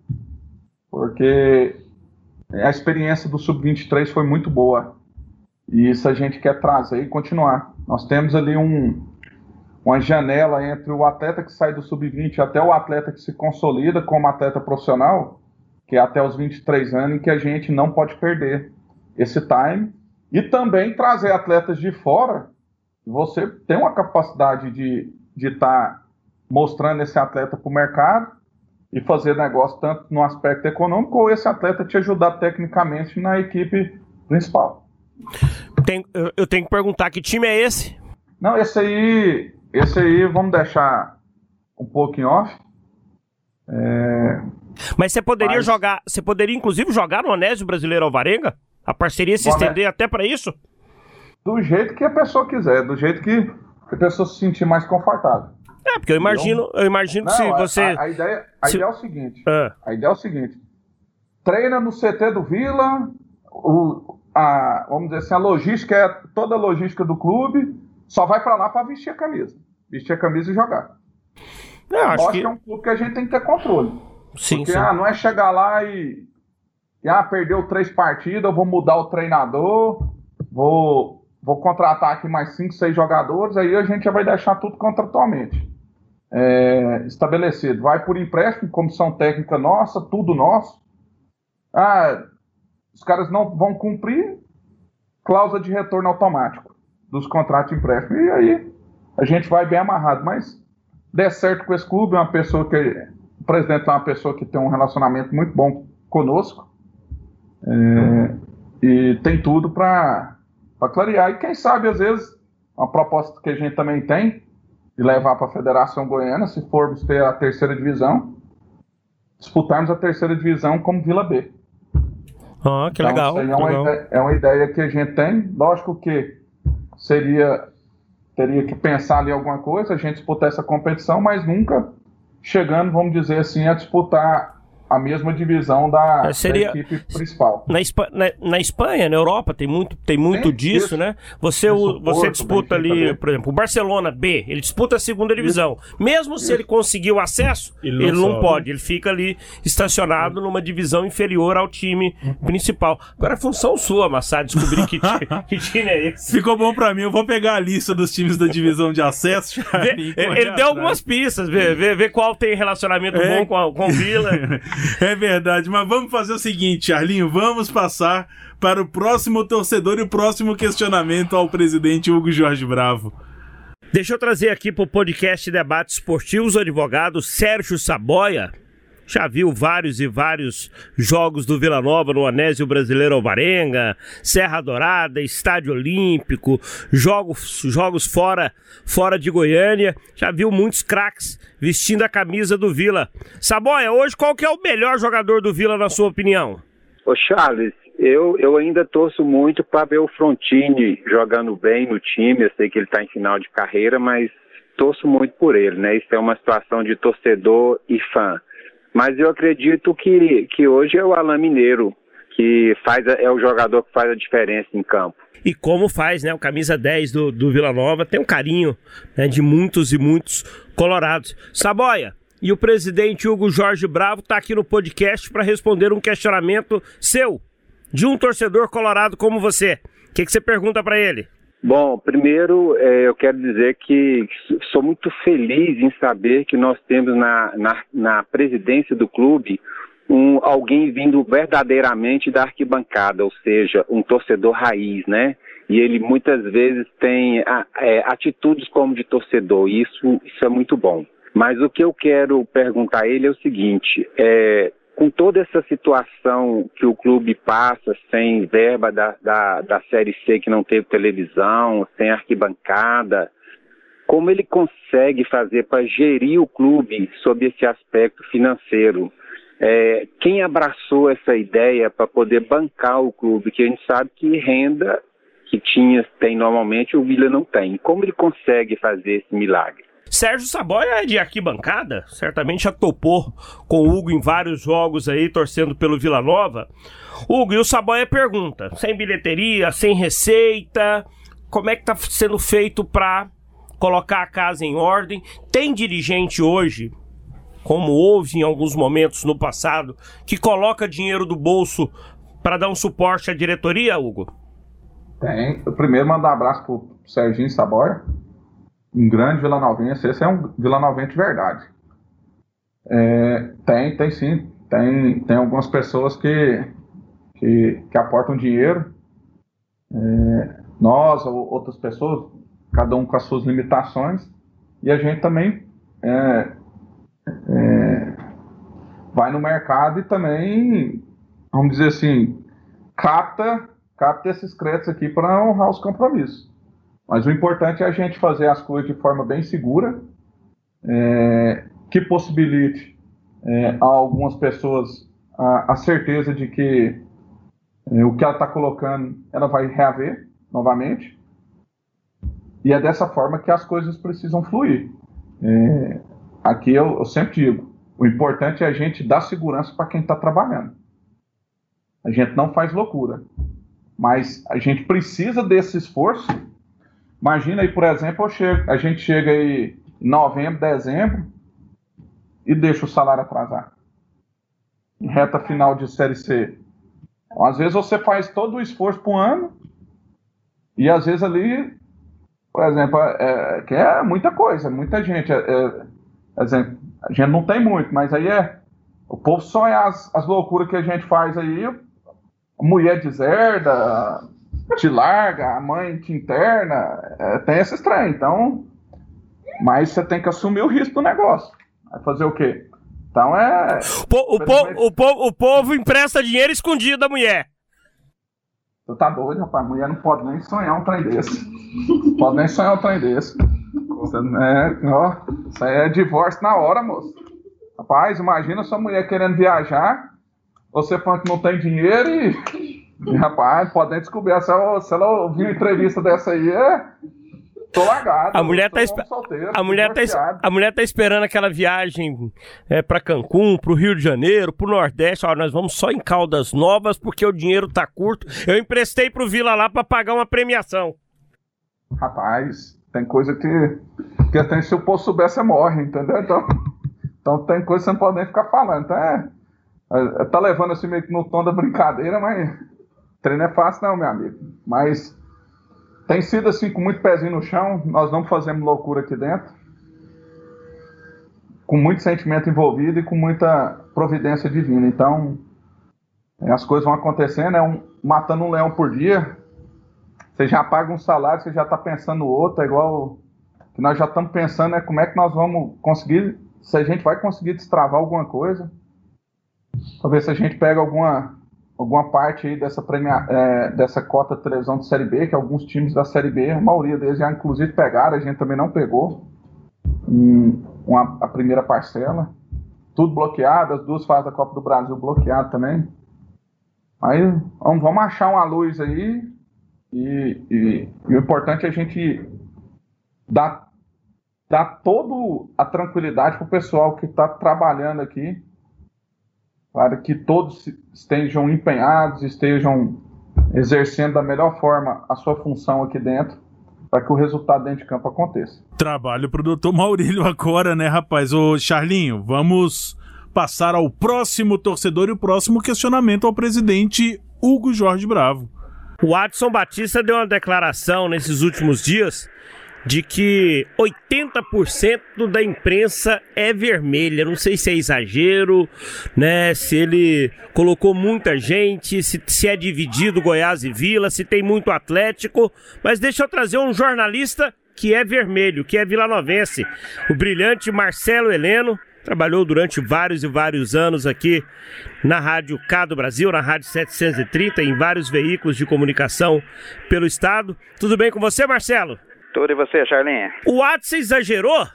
porque a experiência do Sub-23 foi muito boa. E isso a gente quer trazer e continuar. Nós temos ali um, uma janela entre o atleta que sai do Sub-20 até o atleta que se consolida como atleta profissional, que é até os 23 anos, em que a gente não pode perder esse time. E também trazer atletas de fora. Você tem uma capacidade de estar tá mostrando esse atleta para o mercado e fazer negócio tanto no aspecto econômico ou esse atleta te ajudar tecnicamente na equipe principal. Tem, eu tenho que perguntar que time é esse? Não, esse aí, esse aí vamos deixar um pouco em off. É... Mas você poderia Mas... jogar, você poderia inclusive jogar no Onésio Brasileiro Alvarenga? A parceria se estender até para isso? Do jeito que a pessoa quiser, do jeito que a pessoa se sentir mais confortável. É, porque eu imagino, eu imagino não, se você. A, a ideia, a se... ideia é o seguinte: ah. a ideia é o seguinte. Treina no CT do Vila, o, a, vamos dizer assim, a logística é toda a logística do clube, só vai para lá para vestir a camisa. Vestir a camisa e jogar. É, acho Mostra que... que é um clube que a gente tem que ter controle. Sim, porque sim. Ah, não é chegar lá e, e ah, perdeu três partidas, eu vou mudar o treinador, vou, vou contratar aqui mais cinco, seis jogadores, aí a gente já vai deixar tudo contratualmente é, estabelecido. Vai por empréstimo, comissão técnica nossa, tudo nosso. Ah, os caras não vão cumprir cláusula de retorno automático dos contratos de empréstimo. E aí a gente vai bem amarrado. Mas der certo com esse clube, é uma pessoa que. O presidente é uma pessoa que tem um relacionamento muito bom conosco. É, e tem tudo para clarear. E quem sabe, às vezes, uma proposta que a gente também tem de levar para a Federação Goiana, se formos ter a terceira divisão, disputarmos a terceira divisão como Vila B. Ah, que então, legal. É, uma legal. Ideia, é uma ideia que a gente tem. Lógico que seria teria que pensar ali alguma coisa, a gente disputar essa competição, mas nunca chegando, vamos dizer assim, a disputar a mesma divisão da, É, seria- da equipe principal. Na, Espa- na- na Espanha, na Europa, tem muito, tem muito Sim, disso, isso. né? Você, Isso, o- você Porto, disputa ali, por exemplo, o Barcelona B, ele disputa a segunda divisão. Mesmo se ele conseguir o acesso, Ele ele não pode. Ele fica ali estacionado numa divisão inferior ao time principal. Agora é função sua, Massad, descobrir que, que time é esse. Ficou bom pra mim, eu vou pegar a lista dos times da divisão de acesso. Vê- e correr ele deu algumas pistas, vê, vê, vê qual tem relacionamento É. bom com, a- com o Vila. É verdade, mas vamos fazer o seguinte, Charlinho, vamos passar para o próximo torcedor e o próximo questionamento ao presidente Hugo Jorge Bravo. Deixa eu trazer aqui para o podcast Debates Esportivos o advogado Sérgio Saboia. Já viu vários e vários jogos do Vila Nova no Anésio Brasileiro Alvarenga, Serra Dourada, Estádio Olímpico, jogos, jogos fora, fora de Goiânia. Já viu muitos craques vestindo a camisa do Vila. Saboia, hoje qual que é o melhor jogador do Vila na sua opinião? Ô Charles, eu, eu ainda torço muito para ver o Frontini jogando bem no time. Eu sei que ele está em final de carreira, mas torço muito por ele, né? Isso é uma situação de torcedor e fã. Mas eu acredito que, que hoje é o Alain Mineiro, que faz é o jogador que faz a diferença em campo. E como faz, né? O camisa 10 do, do Vila Nova tem um carinho né, de muitos e muitos colorados. Saboia, e o presidente Hugo Jorge Bravo está aqui no podcast para responder um questionamento seu, de um torcedor colorado como você. O que, que você pergunta para ele? Bom, primeiro é, eu quero dizer que sou muito feliz em saber que nós temos na, na, na presidência do clube um, alguém vindo verdadeiramente da arquibancada, ou seja, um torcedor raiz, né? E ele muitas vezes tem é, atitudes como de torcedor, e isso, isso é muito bom. Mas o que eu quero perguntar a ele é o seguinte: é, com toda essa situação que o clube passa, sem verba da, da, da Série C que não teve televisão, sem arquibancada, como ele consegue fazer para gerir o clube sob esse aspecto financeiro? É, quem abraçou essa ideia para poder bancar o clube, que a gente sabe que renda que tinha, tem normalmente, o Vila não tem. Como ele consegue fazer esse milagre? Sérgio Saboia é de arquibancada, certamente já topou com o Hugo em vários jogos aí, torcendo pelo Vila Nova. Hugo, e o Saboia pergunta: sem bilheteria, sem receita, como é que tá sendo feito para colocar a casa em ordem? Tem dirigente hoje, como houve em alguns momentos no passado, que coloca dinheiro do bolso para dar um suporte à diretoria, Hugo? Tem. Primeiro mandar um abraço pro Serginho Saboia um grande vilanovense, esse é um vilanovense de verdade. É, tem, tem sim, tem, tem algumas pessoas que, que, que aportam dinheiro, é, nós ou outras pessoas, cada um com as suas limitações, e a gente também é, é, vai no mercado e também, vamos dizer assim, capta, capta esses créditos aqui para honrar os compromissos. Mas o importante é a gente fazer as coisas de forma bem segura, é, que possibilite é, a algumas pessoas a, a certeza de que é, o que ela está colocando ela vai reaver novamente. E é dessa forma que as coisas precisam fluir. É, aqui eu, eu sempre digo: o importante é a gente dar segurança para quem está trabalhando. A gente não faz loucura, mas a gente precisa desse esforço Imagina aí, por exemplo, chego, a gente chega aí em novembro, dezembro e deixa o salário atrasar. Em reta final de Série C. Então, às vezes você faz todo o esforço para um ano e às vezes ali, por exemplo, é, é que é muita coisa, muita gente. É, é, exemplo, a gente não tem muito, mas aí é. O povo sonha as, as loucuras que a gente faz aí. Mulher deserda, te larga, a mãe te interna, é, tem esse estranho. Então, mas você tem que assumir o risco do negócio. Vai fazer o quê? Então é. O, o, po, o, po, o povo empresta dinheiro escondido da mulher. Você tá doido, rapaz? A mulher não pode nem sonhar um trem desse. pode nem sonhar um trem desse. Você, é, ó, isso aí é divórcio na hora, moço. Rapaz, imagina sua mulher querendo viajar, você falando que não tem dinheiro e Rapaz, pode nem descobrir. Se ela, se ela ouvir uma entrevista dessa aí, é. Tô largado. A mulher, tá, solteiro, a, mulher tá, a mulher tá esperando aquela viagem é, para Cancún, pro Rio de Janeiro, pro Nordeste. Ó, nós vamos só em Caldas Novas porque o dinheiro tá curto. Eu emprestei pro Vila lá para pagar uma premiação. Rapaz, tem coisa que, que até se o povo souber, você morre, entendeu? Então, então tem coisa que você não pode nem ficar falando. Então é, é, tá levando assim meio que no tom da brincadeira, mas Treino é fácil não, meu amigo. Mas tem sido assim com muito pezinho no chão. Nós não fazemos loucura aqui dentro. com muito sentimento envolvido e com muita providência divina. Então, é, as coisas vão acontecendo, é um, matando um leão por dia. Você já paga um salário, você já está pensando no outro, é igual que nós já estamos pensando é como é que nós vamos conseguir, se a gente vai conseguir destravar alguma coisa, talvez se a gente pega alguma alguma parte aí dessa premia, é, dessa cota de televisão de série B, que alguns times da série B, a maioria deles já inclusive pegaram, a gente também não pegou um, uma, a primeira parcela, tudo bloqueado, as duas fases da Copa do Brasil bloqueado também. Aí vamos, vamos achar uma luz aí e, e, e o importante é a gente dar, dar toda a tranquilidade para o pessoal que está trabalhando aqui, para que todos estejam empenhados, estejam exercendo da melhor forma a sua função aqui dentro, para que o resultado dentro de campo aconteça. Trabalho para o doutor Maurílio agora, né, rapaz? Ô, Charlinho, vamos passar ao próximo torcedor e o próximo questionamento ao presidente Hugo Jorge Bravo. O Adson Batista deu uma declaração nesses últimos dias de que 80% da imprensa é vermelha. Não sei se é exagero, né? Se ele colocou muita gente, se, se é dividido Goiás e Vila, se tem muito Atlético. Mas deixa eu trazer um jornalista que é vermelho, que é vilanovense, o brilhante Marcelo Heleno. Trabalhou durante vários e vários anos aqui na Rádio K do Brasil, na Rádio 730, em vários veículos de comunicação pelo estado. Tudo bem com você, Marcelo? Tudo e você, Charlinha? O Watson exagerou?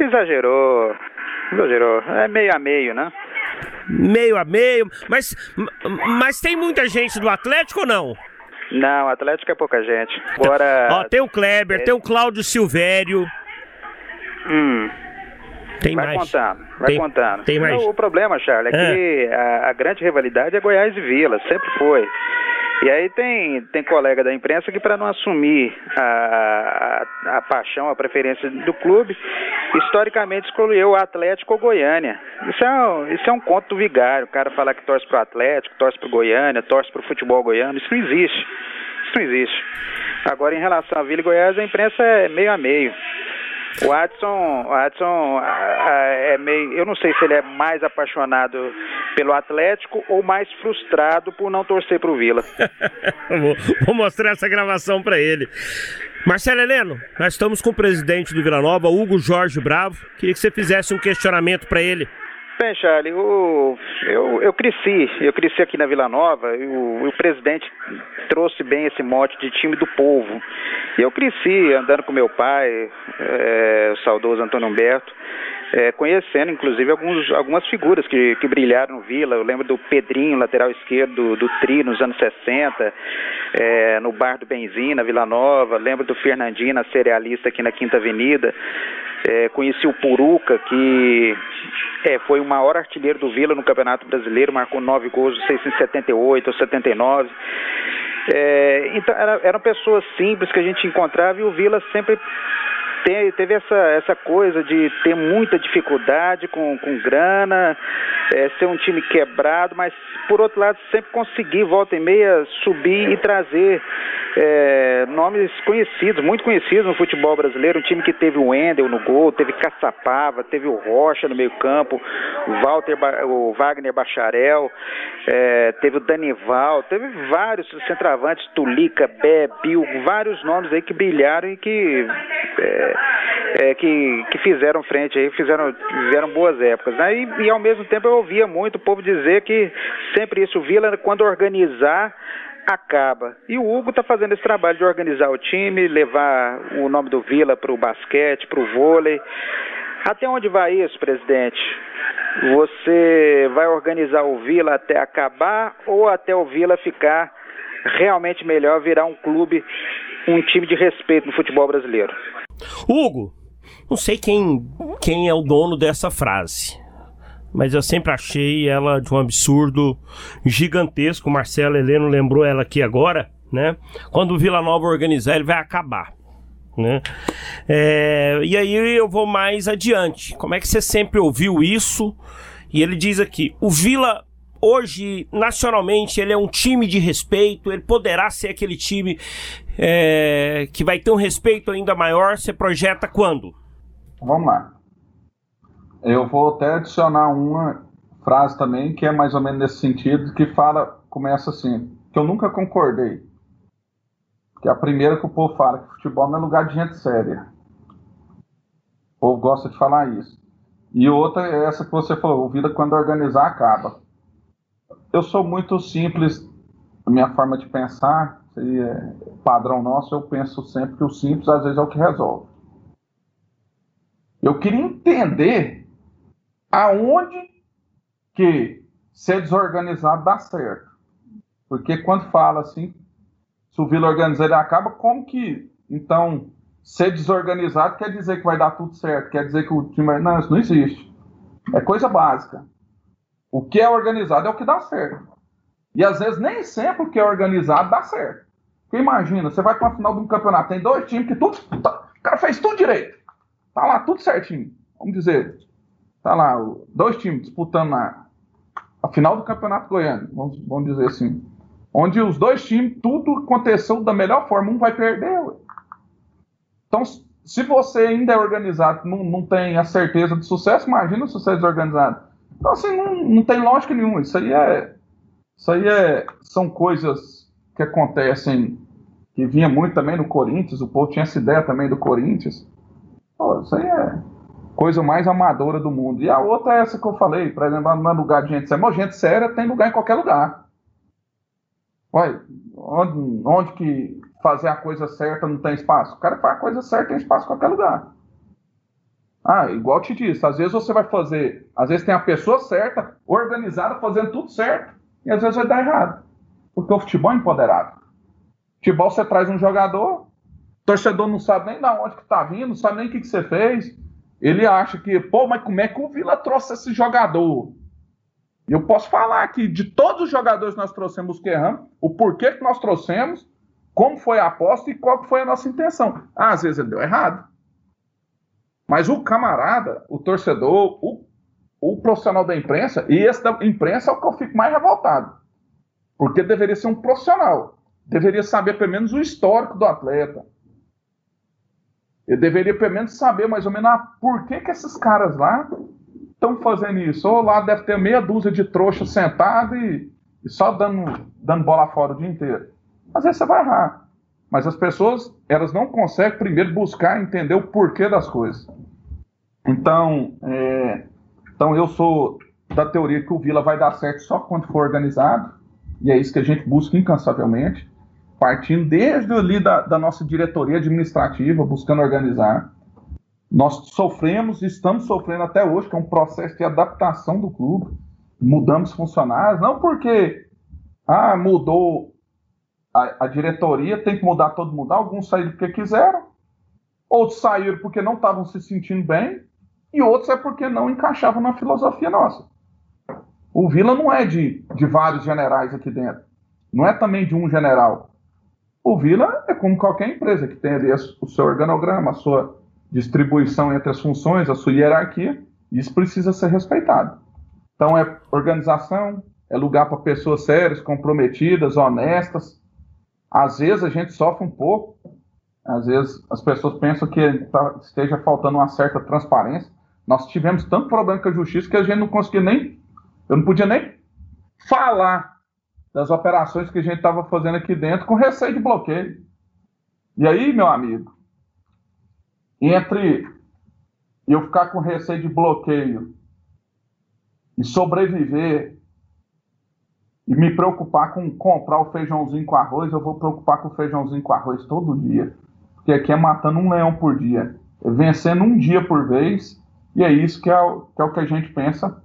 Exagerou. Exagerou. É meio a meio, né? Meio a meio. Mas, mas tem muita gente do Atlético ou não? Não, Atlético é pouca gente. Agora. Ó, tem o Kleber, é... tem o Cláudio Silvério. Hum. Tem vai mais. contando, vai tem, contando. Tem mais. o problema, Charles, é, que a, a, grande rivalidade é Goiás e Vila, sempre foi. E aí tem, tem colega da imprensa que, para não assumir a, a, a, paixão, a preferência do clube, historicamente escolheu o Atlético ou Goiânia. Isso é, um, isso é um conto do vigário. O cara falar que torce para o Atlético, torce para o Goiânia, torce para o futebol goiano. Isso não existe. Isso não existe. Agora, em relação a Vila e Goiás, a imprensa é meio a meio. O Adson, o Adson é meio. Eu não sei se ele é mais apaixonado pelo Atlético ou mais frustrado por não torcer para o Vila. vou, vou mostrar essa gravação para ele. Marcelo Heleno, nós estamos com o presidente do Vila Nova, Hugo Jorge Bravo. Queria que você fizesse um questionamento para ele. Bem, Charlie, eu, eu, eu, cresci, eu cresci aqui na Vila Nova, e o, o, presidente trouxe bem esse mote de time do povo. E eu cresci andando com meu pai, é, o saudoso Antônio Humberto, é, conhecendo inclusive alguns, algumas figuras que, que brilharam no Vila. Eu lembro do Pedrinho, lateral esquerdo do, do Tri nos anos 60, é, no Bar do Benzina, Vila Nova. Lembro do Fernandinho, na cerealista aqui na Quinta Avenida. É, conheci o Puruca, que é, foi o maior artilheiro do Vila no Campeonato Brasileiro, marcou nove gols de 678 ou 79. É, então era, eram pessoas simples que a gente encontrava e o Vila sempre teve essa, essa coisa de ter muita dificuldade com, com grana, é, ser um time quebrado, mas por outro lado sempre conseguir volta e meia subir e trazer é, nomes conhecidos, muito conhecidos no futebol brasileiro, um time que teve o Wendel no gol, teve Caçapava, teve o Rocha no meio campo, Walter, o Wagner Bacharel, é, teve o Danival, teve vários centroavantes, Tulica, Bé, Bill, vários nomes aí que brilharam e que é, é, que, que fizeram frente aí, fizeram, fizeram boas épocas. Né? E, e, ao mesmo tempo eu ouvia muito o povo dizer que sempre isso, Vila, quando organizar, acaba. E o Hugo está fazendo esse trabalho de organizar o time, levar o nome do Vila para o basquete, para o vôlei. Até onde vai isso, presidente? Você vai organizar o Vila até acabar ou até o Vila ficar realmente melhor, virar um clube, um time de respeito no futebol brasileiro? Hugo, não sei quem, quem é o dono dessa frase, mas eu sempre achei ela de um absurdo gigantesco. Marcelo Heleno lembrou ela aqui agora, né? Quando o Vila Nova organizar, ele vai acabar. Né? É, e aí eu vou mais adiante. Como é que você sempre ouviu isso? E ele diz aqui: o Vila hoje, nacionalmente, ele é um time de respeito, ele poderá ser aquele time é, que vai ter um respeito ainda maior. Você projeta quando? Vamos lá. Eu vou até adicionar uma frase também que é mais ou menos nesse sentido, que fala, começa assim, que eu nunca concordei. Que é a primeira que o povo fala, que futebol não é lugar de gente séria. O povo gosta de falar isso. E outra é essa que você falou, vida quando organizar acaba. Eu sou muito simples, a minha forma de pensar, é padrão nosso, eu penso sempre que o simples às vezes é o que resolve. Eu queria entender aonde que ser desorganizado dá certo. Porque quando fala assim, se o Vila organizar ele acaba, como que então ser desorganizado quer dizer que vai dar tudo certo? Quer dizer que o time. Não, isso não existe. É coisa básica. O que é organizado é o que dá certo. E às vezes nem sempre o que é organizado dá certo. Porque imagina, você vai para a final de um campeonato, tem dois times que tudo. Tá, o cara fez tudo direito. Tá lá tudo certinho. Vamos dizer. Tá lá, dois times disputando na, a final do Campeonato Goiano, vamos, vamos dizer assim. Onde os dois times, tudo aconteceu da melhor forma, um vai perder. Ué. Então, se você ainda é organizado, não, não tem a certeza de sucesso, imagina se você é desorganizado. Então, assim, não, não tem lógica nenhuma. Isso aí é. Isso aí é, são coisas que acontecem, que vinha muito também no Corinthians, o povo tinha essa ideia também do Corinthians. Pô, isso aí é coisa mais amadora do mundo. E a outra é essa que eu falei, por exemplo, não é lugar de gente séria. Gente séria tem lugar em qualquer lugar. Olha, onde, onde que fazer a coisa certa não tem espaço? O cara faz a coisa certa tem espaço em qualquer lugar. Ah, igual te disse, às vezes você vai fazer, às vezes tem a pessoa certa, organizada, fazendo tudo certo, e às vezes vai dar errado. Porque o futebol é empoderado. Futebol você traz um jogador, torcedor não sabe nem de onde que tá vindo, não sabe nem o que, que você fez. Ele acha que, pô, mas como é que o Vila trouxe esse jogador? Eu posso falar que de todos os jogadores que nós trouxemos que erramos, o porquê que nós trouxemos, como foi a aposta e qual foi a nossa intenção. Ah, às vezes ele deu errado. Mas o camarada, o torcedor, o, o profissional da imprensa, e esse da imprensa é o que eu fico mais revoltado. Porque deveria ser um profissional. Deveria saber pelo menos o histórico do atleta. Eu deveria pelo menos saber mais ou menos ah, por que, que esses caras lá estão fazendo isso. Ou lá deve ter meia dúzia de trouxa sentado e, e, só dando, dando bola fora o dia inteiro. Às vezes você vai errar. Mas as pessoas, elas não conseguem primeiro buscar entender o porquê das coisas. Então, é, então eu sou da teoria que o Vila vai dar certo só quando for organizado. E é isso que a gente busca incansavelmente partindo desde ali da, da nossa diretoria administrativa, buscando organizar. Nós sofremos e estamos sofrendo até hoje, que é um processo de adaptação do clube. Mudamos funcionários, não porque ah, mudou a, a diretoria, tem que mudar todo mundo. Alguns saíram porque quiseram, outros saíram porque não estavam se sentindo bem, e outros é porque não encaixavam na filosofia nossa. O Vila não é de, de vários generais aqui dentro. Não é também de um general. O Vila é como qualquer empresa que tem ali o seu organograma, a sua distribuição entre as funções, a sua hierarquia, isso precisa ser respeitado. Então é organização, é lugar para pessoas sérias, comprometidas, honestas. Às vezes a gente sofre um pouco, às vezes as pessoas pensam que tá, esteja faltando uma certa transparência. Nós tivemos tanto problema com a justiça que a gente não conseguia nem, eu não podia nem falar das operações que a gente estava fazendo aqui dentro com receio de bloqueio. E aí, meu amigo, entre eu ficar com receio de bloqueio e sobreviver e me preocupar com comprar o feijãozinho com arroz, eu vou preocupar com o feijãozinho com arroz todo dia. Porque aqui é matando um leão por dia, é vencendo um dia por vez, e é isso que é, que é o que a gente pensa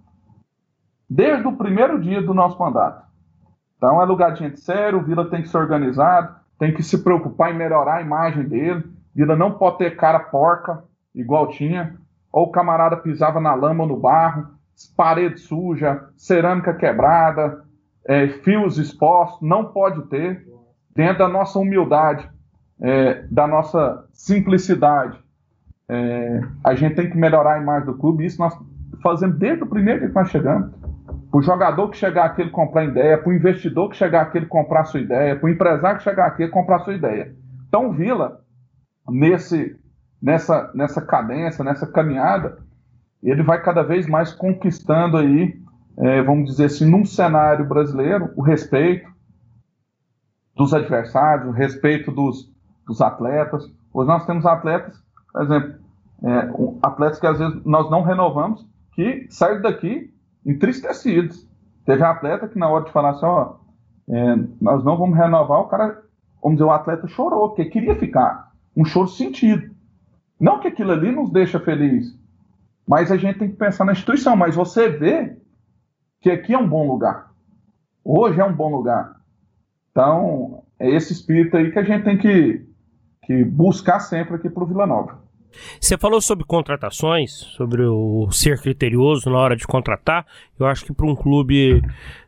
desde o primeiro dia do nosso mandato. Então é lugar de gente sério, o Vila tem que ser organizado, tem que se preocupar em melhorar a imagem dele. Vila não pode ter cara porca, igual tinha. Ou o camarada pisava na lama ou no barro, parede suja, cerâmica quebrada, é, fios expostos, não pode ter. Dentro da nossa humildade, é, da nossa simplicidade, é, a gente tem que melhorar a imagem do clube. Isso nós fazemos desde o primeiro dia que nós chegamos para o jogador que chegar aqui ele comprar ideia, para o investidor que chegar aqui ele comprar sua ideia, para o empresário que chegar aqui ele comprar sua ideia. Então, Vila, nesse, nessa, nessa cadência, nessa caminhada, ele vai cada vez mais conquistando aí, é, vamos dizer assim, num cenário brasileiro, o respeito dos adversários, o respeito dos, dos atletas. Hoje nós temos atletas, por exemplo, é, atletas que às vezes nós não renovamos, que saem daqui entristecidos. Teve atleta que na hora de falar assim, ó, é, nós não vamos renovar, o cara, vamos dizer, o atleta chorou, porque queria ficar. Um choro sentido. Não que aquilo ali nos deixa feliz, mas a gente tem que pensar na instituição. Mas você vê que aqui é um bom lugar. Hoje é um bom lugar. Então, é esse espírito aí que a gente tem que, que buscar sempre aqui para o Vila Nova. Você falou sobre contratações, sobre o ser criterioso na hora de contratar. Eu acho que para um clube,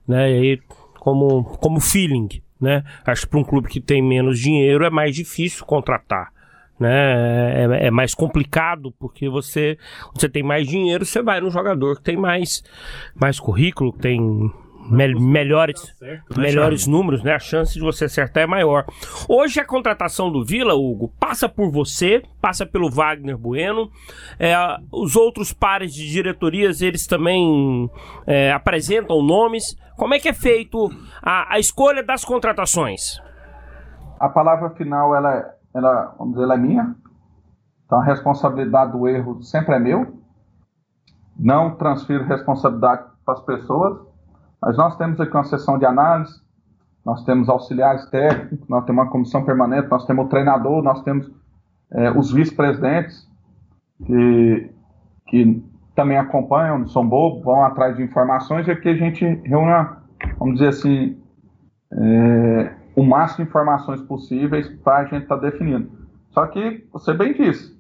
né, como, como feeling, né? Acho que para um clube que tem menos dinheiro é mais difícil contratar. Né? É, é, mais complicado porque você, você tem mais dinheiro, você vai no jogador que tem mais, mais currículo, que tem me melhores, tá melhores números, né? A chance de você acertar é maior. Hoje a contratação do Vila, Hugo, passa por você, passa pelo Wagner Bueno. É, os outros pares de diretorias, eles também é, apresentam nomes. Como é que é feito a, a, escolha das contratações? A palavra final, ela, é, ela, vamos dizer, ela é minha. Então a responsabilidade do erro sempre é meu. Não transfiro responsabilidade para as pessoas mas nós temos aqui uma sessão de análise, nós temos auxiliares técnicos, nós temos uma comissão permanente, nós temos o treinador, nós temos é, os vice-presidentes, que, que também acompanham, não são bobos, vão atrás de informações, e aqui a gente reúne, vamos dizer assim, é, o máximo de informações possíveis para a gente estar tá definindo. Só que, você bem disse,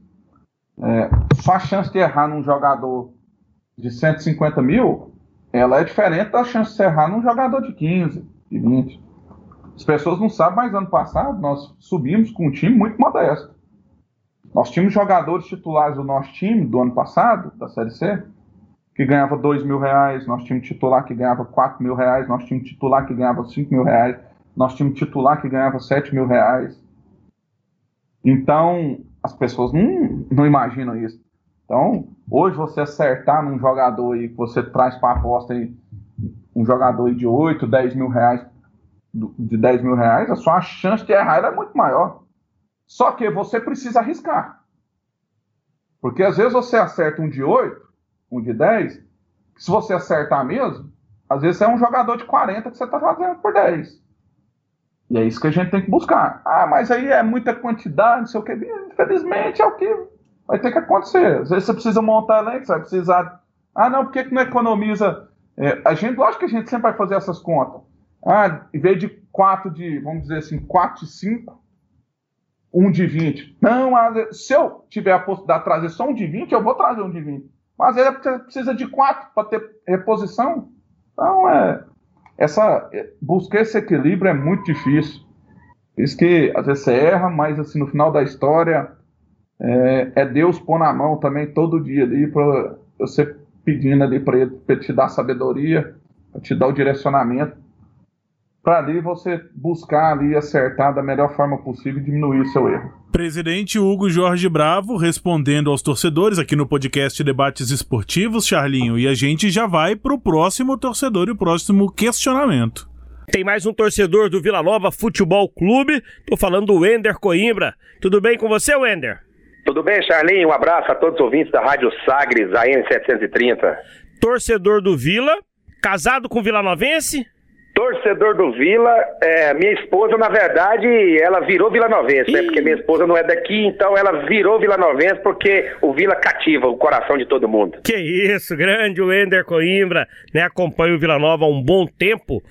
é, só a chance de errar num jogador de 150 mil ela é diferente da chance de errar num jogador de 15, de 20. As pessoas não sabem, mas ano passado nós subimos com um time muito modesto. Nós tínhamos jogadores titulares do nosso time do ano passado, da Série C, que ganhava 2 mil reais, nós tínhamos titular que ganhava 4 mil reais, nós tínhamos titular que ganhava 5 mil reais, nós tínhamos titular que ganhava 7 mil reais. Então, as pessoas não, não imaginam isso. Então, hoje você acertar num jogador que você traz para aposta aí, um jogador aí de 8, 10 mil reais, de 10 mil reais, a sua chance de errar é muito maior. Só que você precisa arriscar. Porque às vezes você acerta um de 8, um de 10, se você acertar mesmo, às vezes é um jogador de 40 que você está fazendo por 10. E é isso que a gente tem que buscar. Ah, mas aí é muita quantidade, não sei o que. Infelizmente é o que vai ter que acontecer. Às vezes você precisa montar elenco, você vai precisar. Ah, não, por que, não economiza? É, a gente, lógico que a gente sempre vai fazer essas contas. Ah, em vez de 4 de, vamos dizer assim, 4 de 5, 1 de 20. Não, se eu tiver a possibilidade de trazer só um de 20, eu vou trazer um de 20. Mas ele precisa de 4 para ter reposição. Então, é, essa, é, buscar esse equilíbrio é muito difícil. Por isso que às vezes você erra, mas assim, no final da história é, é Deus pôr na mão também todo dia ali para você pedindo ali para ele, ele te dar sabedoria, para te dar o direcionamento, para ali você buscar ali acertar da melhor forma possível e diminuir o seu erro. Presidente Hugo Jorge Bravo respondendo aos torcedores aqui no podcast Debates Esportivos, Charlinho, e a gente já vai para o próximo torcedor e o próximo questionamento. Tem mais um torcedor do Vila Nova Futebol Clube. Tô falando do Wender Coimbra. Tudo bem com você, Wender? Tudo bem, Charlinho? Um abraço a todos os ouvintes da Rádio Sagres, AM 730. Torcedor do Vila, casado com Vila Novense? Torcedor do Vila, é, minha esposa, na verdade, ela virou Vila Novense, né? Porque minha esposa não é daqui, então ela virou Vila Novense porque o Vila cativa o coração de todo mundo. Que isso, grande Wender Coimbra, né? Acompanha o Vila Nova há um bom tempo.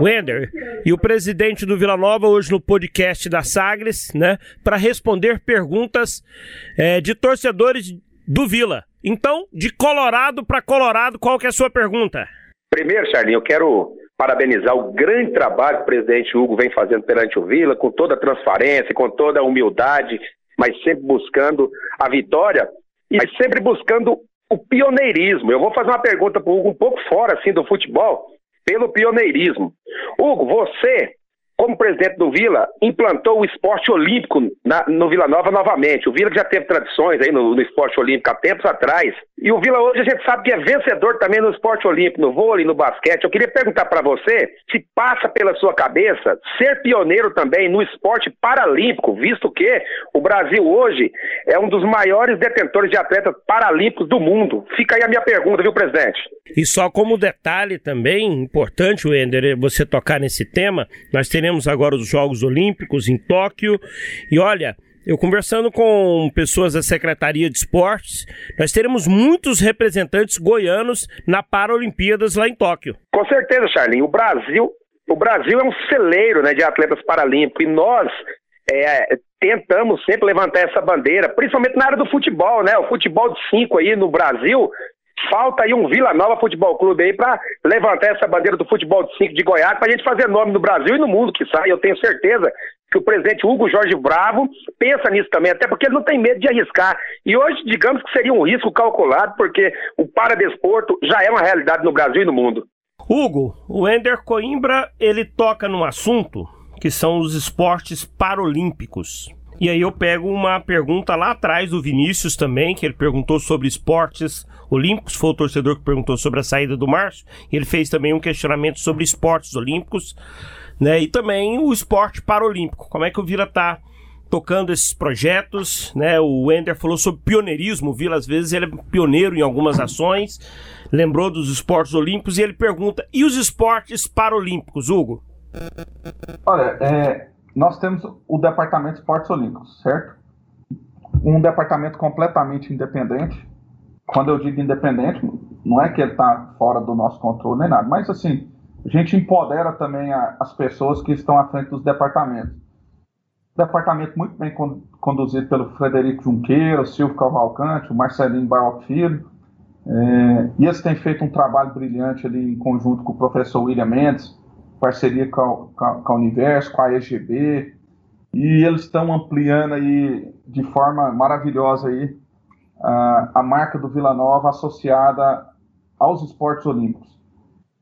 Wender, e o presidente do Vila Nova hoje no podcast da Sagres, né? Para responder perguntas é, de torcedores do Vila. Então, de Colorado para Colorado, qual que é a sua pergunta? Primeiro, Charlinho, eu quero parabenizar o grande trabalho que o presidente Hugo vem fazendo perante o Vila, com toda a transparência, com toda a humildade, mas sempre buscando a vitória, mas sempre buscando o pioneirismo. Eu vou fazer uma pergunta para o Hugo um pouco fora assim do futebol, pelo pioneirismo. Hugo, você como presidente do Vila, implantou o esporte olímpico na, no Vila Nova novamente. O Vila que já teve tradições aí no, no, esporte olímpico há tempos atrás. E o Vila hoje a gente sabe que é vencedor também no esporte olímpico, no vôlei, no basquete. Eu queria perguntar para você se passa pela sua cabeça ser pioneiro também no esporte paralímpico, visto que o Brasil hoje é um dos maiores detentores de atletas paralímpicos do mundo. Fica aí a minha pergunta, viu, presidente? E só como detalhe também, importante, Wender, você tocar nesse tema, nós teremos teremos agora os Jogos Olímpicos em Tóquio. E olha, eu conversando com pessoas da Secretaria de Esportes, nós teremos muitos representantes goianos na Paralimpíadas lá em Tóquio. Com certeza, Charlinho. O Brasil, o Brasil é um celeiro né, de atletas paralímpicos e nós é, tentamos sempre levantar essa bandeira, principalmente na área do futebol, né? O futebol de cinco aí no Brasil Falta aí um Vila Nova Futebol Clube aí para levantar essa bandeira do futebol de 5 de Goiás, para a gente fazer nome no Brasil e no mundo que sai. Eu tenho certeza que o presidente Hugo Jorge Bravo pensa nisso também, até porque ele não tem medo de arriscar. E hoje, digamos que seria um risco calculado, porque o paradesporto já é uma realidade no Brasil e no mundo. Hugo, o Ender Coimbra, ele toca num assunto que são os esportes paralímpicos. E aí eu pego uma pergunta lá atrás do Vinícius também, que ele perguntou sobre esportes olímpicos, foi o torcedor que perguntou sobre a saída do Márcio, ele fez também um questionamento sobre esportes olímpicos, né? E também o esporte paralímpico. Como é que o Vila tá tocando esses projetos, né? O Wender falou sobre pioneirismo, o Vila às vezes ele é pioneiro em algumas ações, lembrou dos esportes olímpicos e ele pergunta: "E os esportes paralímpicos, Hugo?" Olha, é, nós temos o Departamento de Esportes Olímpicos, certo? Um departamento completamente independente. Quando eu digo independente, não é que ele está fora do nosso controle nem nada, mas assim, a gente empodera também a, as pessoas que estão à frente dos departamentos. Departamento muito bem con conduzido pelo Frederico Junqueira, o Silvio Cavalcante, o Marcelinho Barroc Filho. É, e eles têm feito um trabalho brilhante ali em conjunto com o professor William Mendes, parceria com a, com a Universo, com a EGB, e eles estão ampliando aí de forma maravilhosa aí a, a marca do Vila Nova associada aos esportes olímpicos.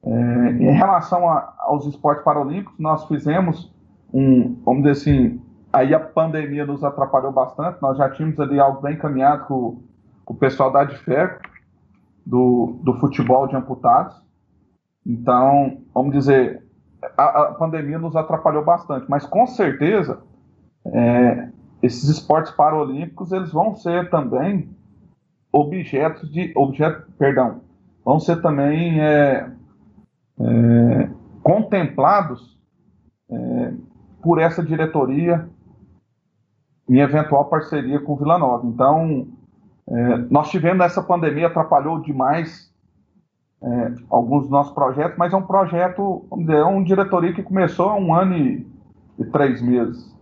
É, em relação a, aos esportes paralímpicos, nós fizemos um, vamos dizer assim, aí a pandemia nos atrapalhou bastante, nós já tínhamos ali algo bem caminhado com, com o pessoal da DFECO, do, do futebol de amputados, então, vamos dizer, a, a, pandemia nos atrapalhou bastante, mas com certeza é, esses esportes paralímpicos eles vão ser também objetos de objeto, perdão, vão ser também é, é, contemplados é, por essa diretoria em eventual parceria com Vila Nova. Então, é, nós tivemos essa pandemia atrapalhou demais é, alguns dos nossos projetos, mas é um projeto, vamos dizer, é um diretoria que começou há um ano e, e três meses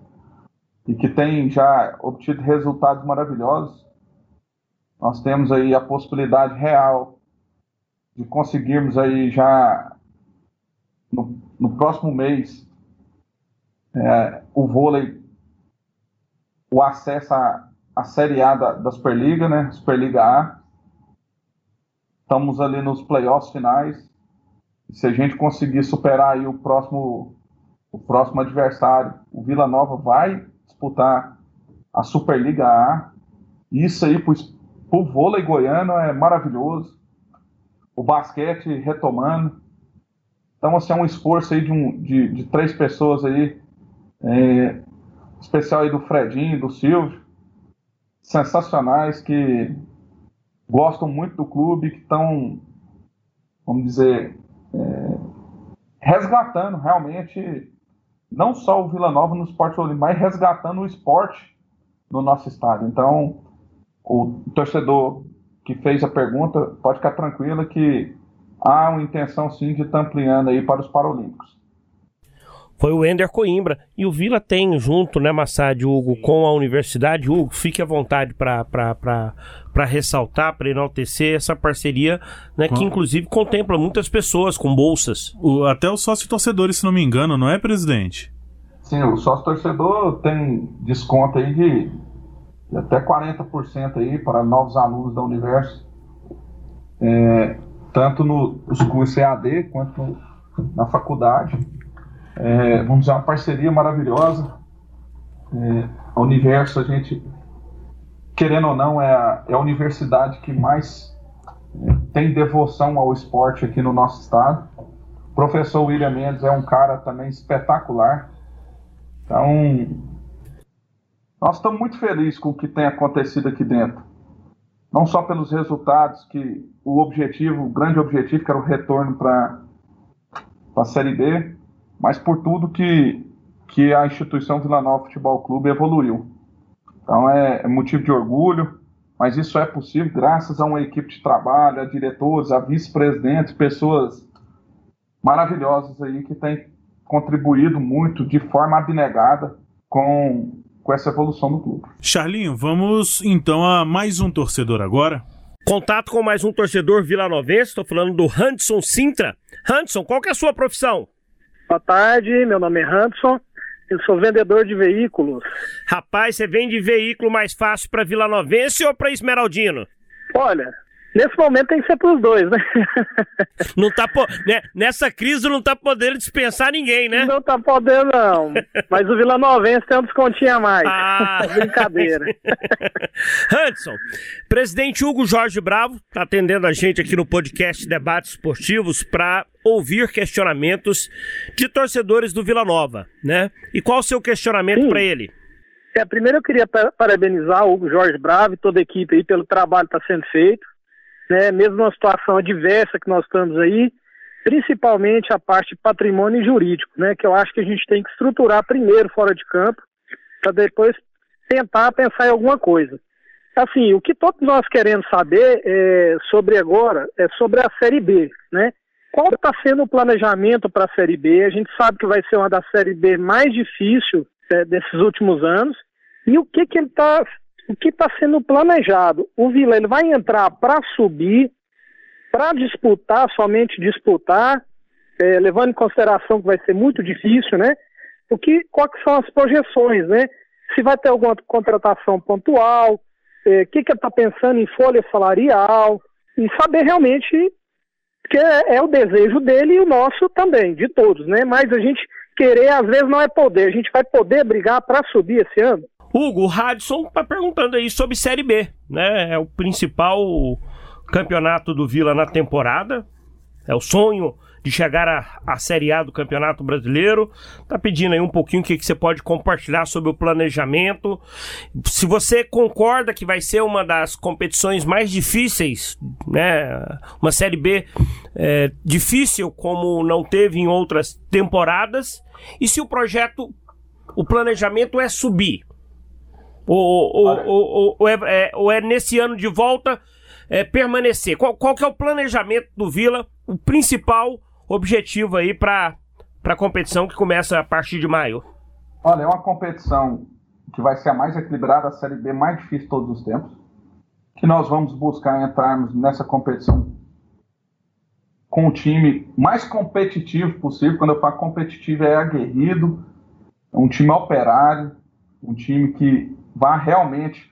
e que tem já obtido resultados maravilhosos. Nós temos aí a possibilidade real de conseguirmos aí já no, no próximo mês é, o vôlei, o acesso à, à Série A da, da Superliga, né, Superliga A, Estamos ali nos playoffs finais. Se a gente conseguir superar aí o próximo, o próximo adversário, o Vila Nova vai disputar a Superliga A. Isso aí o vôlei goiano é maravilhoso. O basquete retomando. Então, assim, é um esforço aí de, um, de, de três pessoas aí, é, especial aí do Fredinho, do Silvio, sensacionais que gostam muito do clube, que estão, vamos dizer, é, resgatando realmente não só o Vila Nova no esporte olímpico, mas resgatando o esporte no nosso estado. Então, o torcedor que fez a pergunta pode ficar tranquilo que há uma intenção sim de estar ampliando aí para os Paralímpicos foi o Ender Coimbra. E o Vila tem junto, né, Massad, Hugo, com a universidade. Hugo, fique à vontade para ressaltar, para enaltecer essa parceria, né, que inclusive contempla muitas pessoas com bolsas. O, até o sócio torcedores, se não me engano, não é, presidente? Sim, o sócio torcedor tem desconto aí de, de até 40% aí para novos alunos da Universo. É, tanto nos cursos EAD quanto no, na faculdade. É, vamos dizer, uma parceria maravilhosa. É, a Universo, a gente, querendo ou não, é a, é a universidade que mais é, tem devoção ao esporte aqui no nosso estado. O professor William Mendes é um cara também espetacular. Então, nós estamos muito felizes com o que tem acontecido aqui dentro. Não só pelos resultados, que o objetivo, o grande objetivo, que era o retorno para a Série B, mas por tudo que, que a instituição Vila Nova Futebol Clube evoluiu. Então é, é motivo de orgulho, mas isso é possível graças a uma equipe de trabalho, a diretores, a vice-presidentes, pessoas maravilhosas aí que têm contribuído muito de forma abnegada com, com essa evolução do clube. Charlinho, vamos então a mais um torcedor agora. Contato com mais um torcedor vilanovense, estou falando do Hanson Sintra. Hanson, qual que é a sua profissão? Boa tarde, meu nome é Hanson, eu sou vendedor de veículos. Rapaz, você vende veículo mais fácil para Vilanovense ou para Esmeraldino? Olha, Nesse momento tem que ser pros dois, né? Não tá po... né? Nessa crise não tá podendo dispensar ninguém, né? Não tá podendo, não. Mas o Vila Novense tem um descontinho a mais. Ah. Brincadeira. Hudson, presidente Hugo Jorge Bravo tá atendendo a gente aqui no podcast Debates Esportivos para ouvir questionamentos de torcedores do Vila Nova, né? E qual o seu questionamento para ele? É, primeiro eu queria parabenizar o Hugo Jorge Bravo e toda a equipe aí pelo trabalho que está sendo feito né, mesmo numa situação adversa que nós estamos aí, principalmente a parte patrimônio jurídico, né, que eu acho que a gente tem que estruturar primeiro fora de campo, para depois tentar pensar em alguma coisa. Assim, o que todos nós queremos saber é, sobre agora é sobre a Série B, né? Qual está sendo o planejamento para a Série B? A gente sabe que vai ser uma das Série B mais difícil é, desses últimos anos. E o que, que ele está o que está sendo planejado. O Vila ele vai entrar para subir, para disputar, somente disputar, é, levando em consideração que vai ser muito difícil, né? O que, quais são as projeções, né? Se vai ter alguma contratação pontual, o é, que, que está pensando em folha salarial, e saber realmente que é, é o desejo dele e o nosso também, de todos, né? Mas a gente querer, às vezes, não é poder. A gente vai poder brigar para subir esse ano? Hugo, o Radisson tá perguntando aí sobre Série B, né? É o principal campeonato do Vila na temporada. É o sonho de chegar à, à Série A do Campeonato Brasileiro. Tá pedindo aí um pouquinho o que, que você pode compartilhar sobre o planejamento. Se você concorda que vai ser uma das competições mais difíceis, né? Uma Série B é, difícil como não teve em outras temporadas. E se o projeto, o planejamento é subir. Ou, ou, ou, ou, é, é, ou é nesse ano de volta é, permanecer? Qual, qual que é o planejamento do Vila, o principal objetivo aí para a competição que começa a partir de maio? Olha, é uma competição que vai ser a mais equilibrada, a Série B mais difícil de todos os tempos, que nós vamos buscar entrarmos nessa competição com o time mais competitivo possível. Quando eu falo competitivo, é aguerrido, é um time operário, um time que vai realmente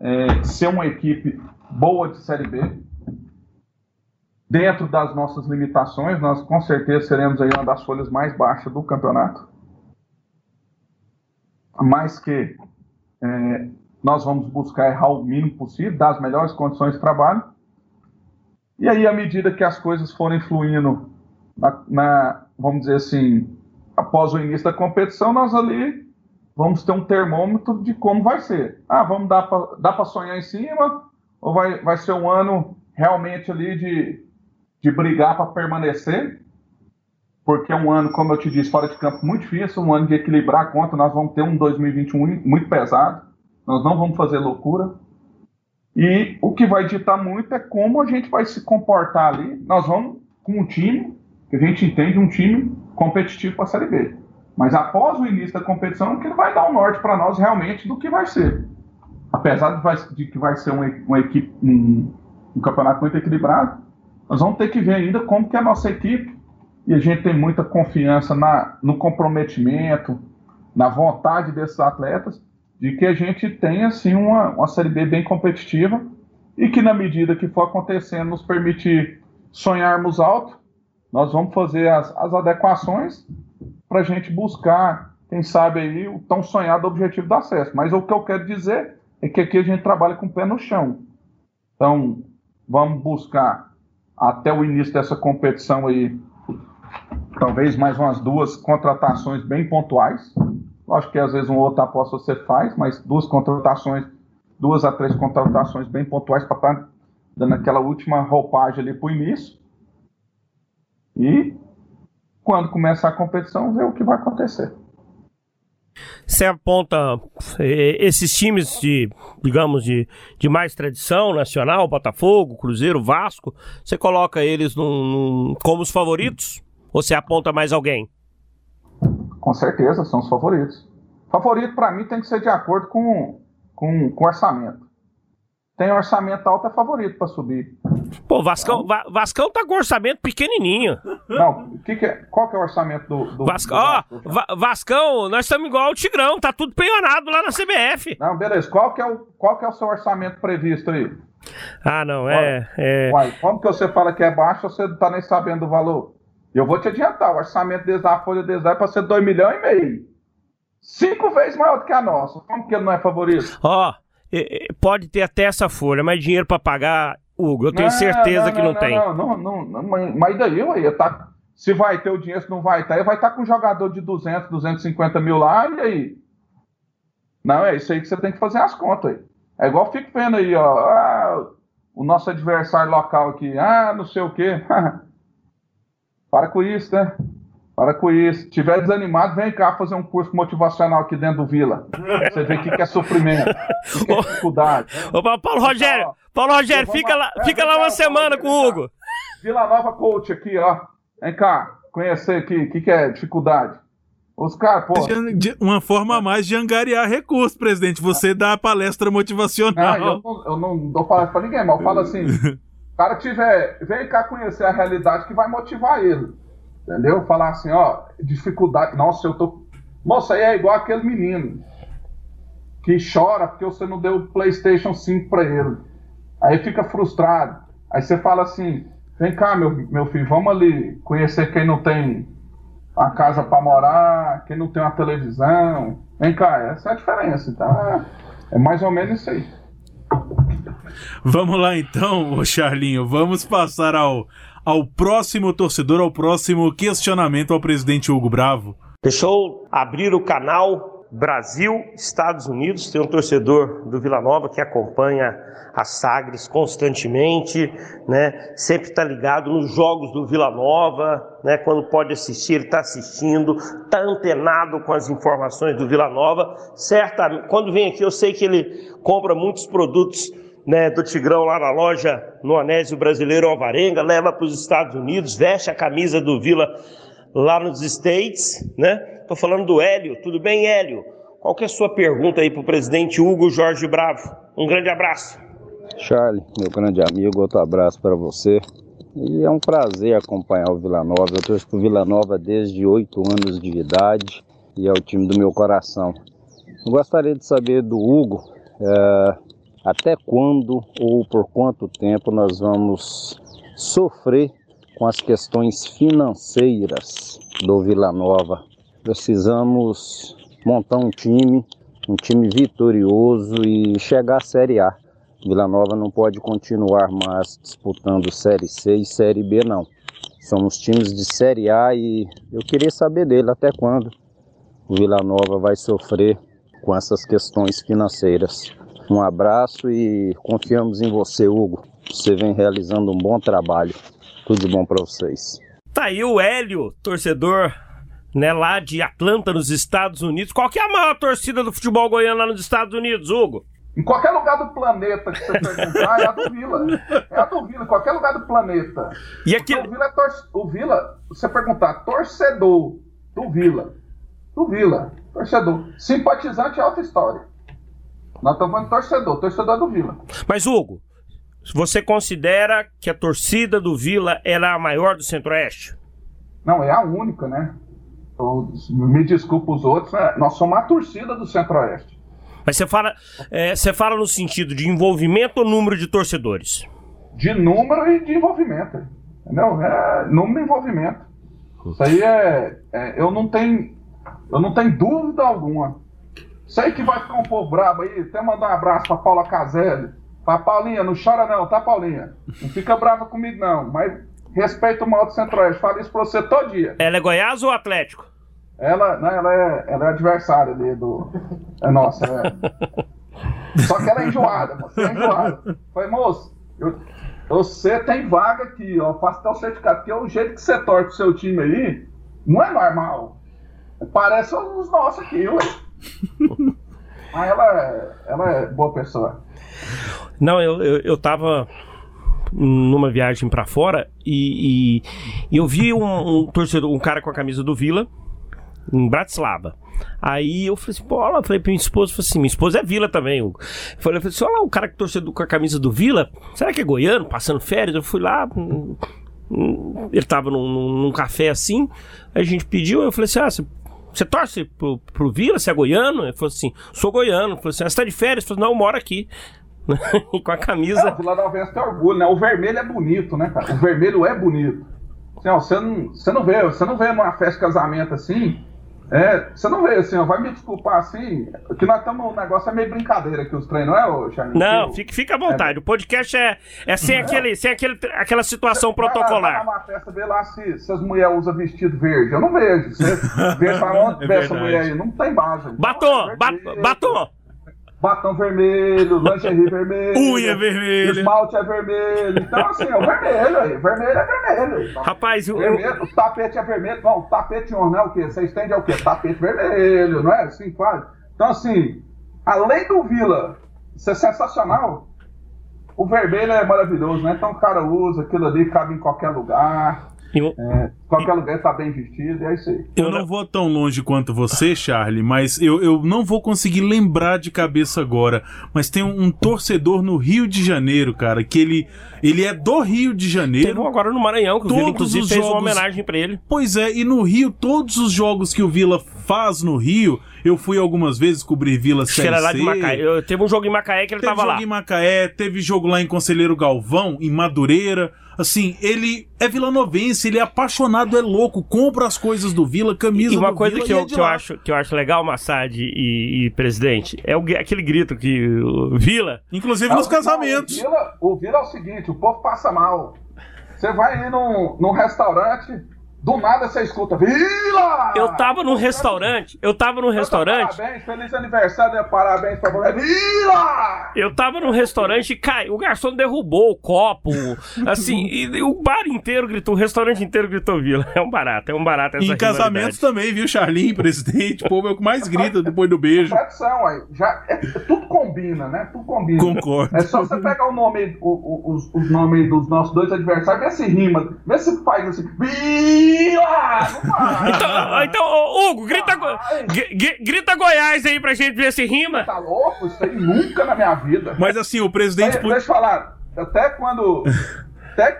é, ser uma equipe boa de Série B. Dentro das nossas limitações, nós com certeza seremos aí uma das folhas mais baixas do campeonato. Mas que é, nós vamos buscar errar o mínimo possível, dar as melhores condições de trabalho. E aí, à medida que as coisas forem fluindo, na, na, vamos dizer assim, após o início da competição, nós ali vamos ter um termômetro de como vai ser. Ah, vamos dar para sonhar em cima ou vai, vai ser um ano realmente ali de, de brigar para permanecer? Porque é um ano, como eu te disse, fora de campo muito difícil, um ano de equilibrar a conta. Nós vamos ter um 2021 muito pesado, nós não vamos fazer loucura. E o que vai ditar muito é como a gente vai se comportar ali. Nós vamos com um time que a gente entende um time competitivo para a Série B. Mas após o início da competição, que ele vai dar um norte para nós realmente do que vai ser. Apesar de, vai, de que vai ser uma, uma equipe, um, um, campeonato muito equilibrado, nós vamos ter que ver ainda como que a nossa equipe, e a gente tem muita confiança na, no comprometimento, na vontade desses atletas, de que a gente tenha assim, uma, uma Série B bem competitiva e que na medida que for acontecendo nos permitir sonharmos alto, nós vamos fazer as, as adequações para a gente buscar, quem sabe aí, o tão sonhado objetivo do acesso. Mas o que eu quero dizer é que aqui a gente trabalha com o pé no chão. Então, vamos buscar até o início dessa competição aí, talvez mais umas duas contratações bem pontuais. Acho que às vezes um outro aposta você faz, mas duas contratações, duas a três contratações bem pontuais para estar tá dando aquela última roupagem ali para o início. E quando começar a competição, ver o que vai acontecer. Você aponta eh, esses times de, digamos, de, de mais tradição nacional, Botafogo, Cruzeiro, Vasco, você coloca eles num, num, como os favoritos? Ou você aponta mais alguém? Com certeza, são os favoritos. Favorito para mim tem que ser de acordo com, com, com orçamento tem orçamento alto, é favorito para subir. Pô, Vascão, Va Vascão tá com orçamento pequenininho. Não, que que é, qual que é o orçamento do, do Vascão? Ó, Va Vascão, nós estamos igual o Tigrão, tá tudo penhorado lá na CBF. Não, beleza. Qual que é o, qual que é o seu orçamento previsto aí? Ah, não, é, é... Uai, como que você fala que é baixo, você não tá nem sabendo o valor? Eu vou te adiantar, o orçamento deles, a folha deles é para ser 2 milhões e meio. Cinco vezes maior do que a nossa. Como que ele não é favorito? Ó, pode ter até essa folha, mas dinheiro para pagar, Hugo, eu tenho não, certeza não, que não, não tem. Não, não, não, mas daí, ué, tá, se vai ter o dinheiro, se não vai ter, vai estar tá com um jogador de 200, 250 mil lá, e aí? Não, é isso aí que você tem que fazer as contas aí. É igual fico vendo aí, ó, ah, o nosso adversário local aqui, ah, não sei o quê. Para com isso, né? Para com isso. Se tiver desanimado, vem cá fazer um curso motivacional aqui dentro do Vila. Você vê o que, que é sofrimento, o que é dificuldade. Ô, Paulo Rogério, Paulo Rogério, fica lá, é, fica lá uma semana com o Hugo. Vila Nova Coach aqui, ó. Vem cá, conhecer aqui o que, que é dificuldade. Os caras, pô. Uma forma a mais de angariar recursos, presidente. Você dá a palestra motivacional. Não, eu, não, eu não dou palestra pra ninguém, mas eu falo assim: o cara tiver. Vem cá conhecer a realidade que vai motivar ele. Entendeu? Falar assim, ó, dificuldade. Nossa, eu tô. Moça, aí é igual aquele menino que chora porque você não deu o PlayStation 5 para ele. Aí fica frustrado. Aí você fala assim: vem cá, meu, meu filho, vamos ali conhecer quem não tem uma casa para morar, quem não tem uma televisão. Vem cá, essa é a diferença. Então, é mais ou menos isso aí. Vamos lá então, Charlinho, vamos passar ao, ao próximo torcedor, ao próximo questionamento ao presidente Hugo Bravo. Deixa eu abrir o canal Brasil, Estados Unidos. Tem um torcedor do Vila Nova que acompanha a Sagres constantemente, né? Sempre está ligado nos jogos do Vila Nova, né? Quando pode assistir, ele está assistindo, está antenado com as informações do Vila Nova. Certamente, quando vem aqui, eu sei que ele compra muitos produtos né, do Tigrão lá na loja no Anésio Brasileiro Alvarenga, leva para os Estados Unidos, veste a camisa do Vila lá nos States, né? Tô falando do Hélio. Tudo bem, Hélio? Qual que é a sua pergunta aí para o presidente Hugo Jorge Bravo? Um grande abraço. Charlie, meu grande amigo, outro abraço para você. E é um prazer acompanhar o Vila Nova. Eu torço para o Vila Nova desde oito anos de idade e é o time do meu coração. Eu gostaria de saber do Hugo é, até quando ou por quanto tempo nós vamos sofrer com as questões financeiras do Vila Nova. Precisamos montar um time, um time vitorioso e chegar à Série A. Vila Nova não pode continuar mais disputando Série C e Série B, não. Somos times de Série A e eu queria saber dele até quando o Vila Nova vai sofrer com essas questões financeiras. Um abraço e confiamos em você, Hugo. Você vem realizando um bom trabalho. Tudo de bom para vocês. Tá aí o Hélio, torcedor né, lá de Atlanta, nos Estados Unidos. Qual que é a maior torcida do futebol goiano lá nos Estados Unidos, Hugo? Em qualquer lugar do planeta que você perguntar, é a do Vila. É a do Vila, em qualquer lugar do planeta. E aqui... o Vila é tor... O Vila, você perguntar, torcedor do Vila. Do Vila, torcedor. Simpatizante é outra história. Nós estamos falando torcedor, torcedor do Vila. Mas, Hugo, você considera que a torcida do Vila era a maior do Centro-Oeste? Não, é a única, né? me desculpa os outros, né? nós somos a torcida do Centro-Oeste. Mas você fala, é, você fala no sentido de envolvimento ou número de torcedores? De número e de envolvimento. Entendeu? É número e envolvimento. Isso aí é, é, Eu não tenho. Eu não tenho dúvida alguma. Sei que vai ficar um povo brabo aí. Até mandar um abraço pra Paula Caselli. Pra Paulinha, não chora não, tá, Paulinha? Não fica brava comigo, não. Mas respeita o mal do Centro-Oeste. Fala isso pra você todo dia. Ela é Goiás ou Atlético? Ela, não, ela, é, ela é adversária ali do. É nossa, é. Só que ela é enjoada, você é enjoada. Falei, moço, eu, você tem vaga aqui, ó. Faça até o certificado, porque o jeito que você torce o seu time aí não é normal. Parece os nossos aqui, ué. Mas ela, ela é boa pessoa. Não, eu, eu, eu tava numa viagem pra fora e, e- eu vi um, um torcedor, um cara com a camisa do Vila em Bratislava. Aí eu falei assim, pô, olha, falei pra minha esposa, falei assim, minha esposa é Vila também. Eu falei, eu falei assim, olha lá, o cara que torcedor com a camisa do Vila, será que é goiano, passando férias? Eu fui lá, hum, hum, ele tava num, num- café assim, a gente pediu, eu falei assim, ah, você, você torce pro, pro Vila, você é goiano? Ele falou assim, sou goiano. Eu falei assim, ah, você tá de férias? Eu falei, não, eu moro aqui. com a camisa. É, o Vila Nova tem orgulho, né? O vermelho é bonito, né, cara? O vermelho é bonito. Assim, ó, você, não, você não vê, você não vê numa festa de casamento assim. É, você não vê assim, ó, vai me desculpar assim, que nós estamos, o negócio é meio brincadeira aqui, os treinos, não é, ô, Charlinho? Não, fique à vontade. O podcast é, é sem, aquele, sem aquele, aquela situação protocolar. Vai lá numa festa, vê lá se, se as mulheres usam vestido verde. Eu não vejo. Você vê pra onde É vê essa mulher aí. Não tem base. Batom, ba- batom. Batom vermelho, lingerie vermelho. Unha vermelha. Esmalte é vermelho. Então, assim, é o vermelho aí. Vermelho é vermelho. Rapaz, eu- vermelho, o tapete é vermelho. O tapete on, não é o quê? Você estende é o quê? Tapete vermelho, não é? Assim, quase. Então, assim, além do Vila ser sensacional, o vermelho é maravilhoso, né? Então o cara usa, aquilo ali cabe em qualquer lugar. É, qualquer lugar tá bem vestido, e é isso aí. Eu não vou tão longe quanto você, Charlie, mas eu, eu não vou conseguir lembrar de cabeça agora. Mas tem um, um torcedor no Rio de Janeiro, cara, que ele, ele é do Rio de Janeiro. Teve um agora no Maranhão, que o Vila, inclusive, fez uma homenagem pra ele. Pois é, e no Rio, todos os jogos que o Vila faz no Rio, eu fui algumas vezes cobrir Vila Acho que era lá de Série. Macaé. Eu- teve um jogo em Macaé que ele Teve tava jogo lá. em Macaé, teve jogo lá em Conselheiro Galvão, em Madureira. Assim, ele é vilanovense, ele é apaixonado, é louco, compra as coisas do Vila, camisa E uma do coisa Vila que e é eu, de que, eu acho, que eu acho legal, Massad e, e presidente, é o aquele grito que o Vila. Inclusive É o- O Vila, o Vila é o seguinte, o povo passa mal. Você vai ir num, num restaurante, do nada você escuta Vila! Eu tava num restaurante, eu tava num restaurante, Parabéns, feliz aniversário, né? parabéns pra você. Vila! eu tava num restaurante e cai, o garçom derrubou o copo, assim, e, e o bar inteiro gritou, o restaurante inteiro gritou Vila. É um barato, é um barato essa Em casamentos também, viu, Charlinho, presidente? O povo é o que mais grita depois do beijo. Tradição, aí. Já, é, tudo combina, né? Tudo combina. Concordo. É só você pegar o nome, o- o- os, os nomes dos nossos dois adversários, vê se rima, vê se faz assim. Vila! Então, então, ô, Hugo, grita, grita Goiás aí pra gente ver se rima. Tá louco? Isso aí nunca na minha vida. Mas assim, o presidente. Deixa, deixa eu falar, até quando. Até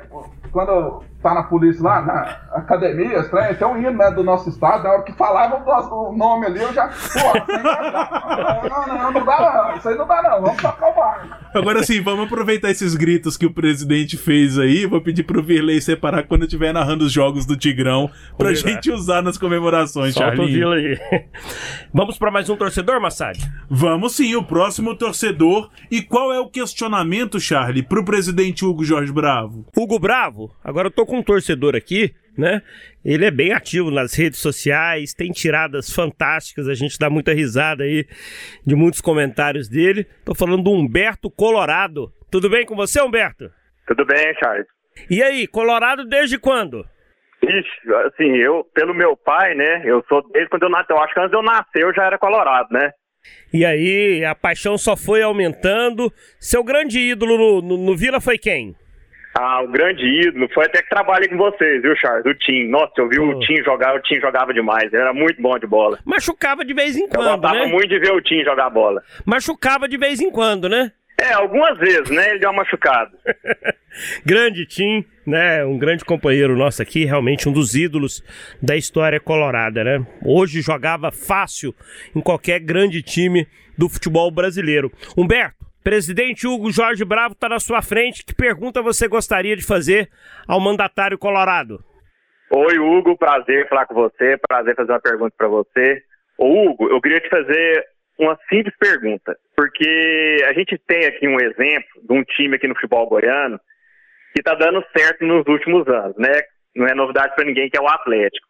quando tá na polícia lá, na academia, estranho, tem um hino né, do nosso estado, na hora que falavam o nome ali, eu já. Pô, não, não, não, não dá não, isso aí não dá não, vamos tocar o barco. Agora sim, vamos aproveitar esses gritos que o presidente fez aí. Vou pedir pro Virley separar quando eu estiver narrando os jogos do Tigrão pra Verdade. gente usar nas comemorações, Charlinho. Aí. Vamos pra mais um torcedor, Massad? Vamos sim, o próximo torcedor. E qual é o questionamento, Charlie, pro presidente Hugo Jorge Bravo? Hugo Bravo, agora eu tô com um torcedor aqui, né? Ele é bem ativo nas redes sociais, tem tiradas fantásticas, a gente dá muita risada aí de muitos comentários dele. Tô falando do Humberto Colorado. Tudo bem com você, Humberto? Tudo bem, Charles? E aí, Colorado desde quando? Ixi, assim, eu, pelo meu pai, né, eu sou desde quando eu nasci, eu acho que antes eu nascer eu já era colorado, né? E aí, a paixão só foi aumentando. Seu grande ídolo no, no- no Vila foi quem? Ah, o grande ídolo foi até que trabalhei com vocês, viu, Charles? O Tim. Nossa, eu vi o Tim jogar, o Tim jogava demais, ele era muito bom de bola. Machucava de vez em Eu quando, gostava né? muito de ver o Tim jogar bola. Machucava de vez em quando, né? É, algumas vezes, né, ele deu uma machucada. grande Tim, né? Um grande companheiro nosso aqui, realmente um dos ídolos da história colorada, né? Hoje jogava fácil em qualquer grande time do futebol brasileiro. Humberto, presidente Hugo Jorge Bravo está na sua frente. Que pergunta você gostaria de fazer ao mandatário colorado? Oi, Hugo, prazer falar com você, prazer fazer uma pergunta para você. Ô, Hugo, eu queria te fazer uma simples pergunta, porque a gente tem aqui um exemplo de um time aqui no futebol goiano que está dando certo nos últimos anos, né? Não é novidade para ninguém que é o Atlético.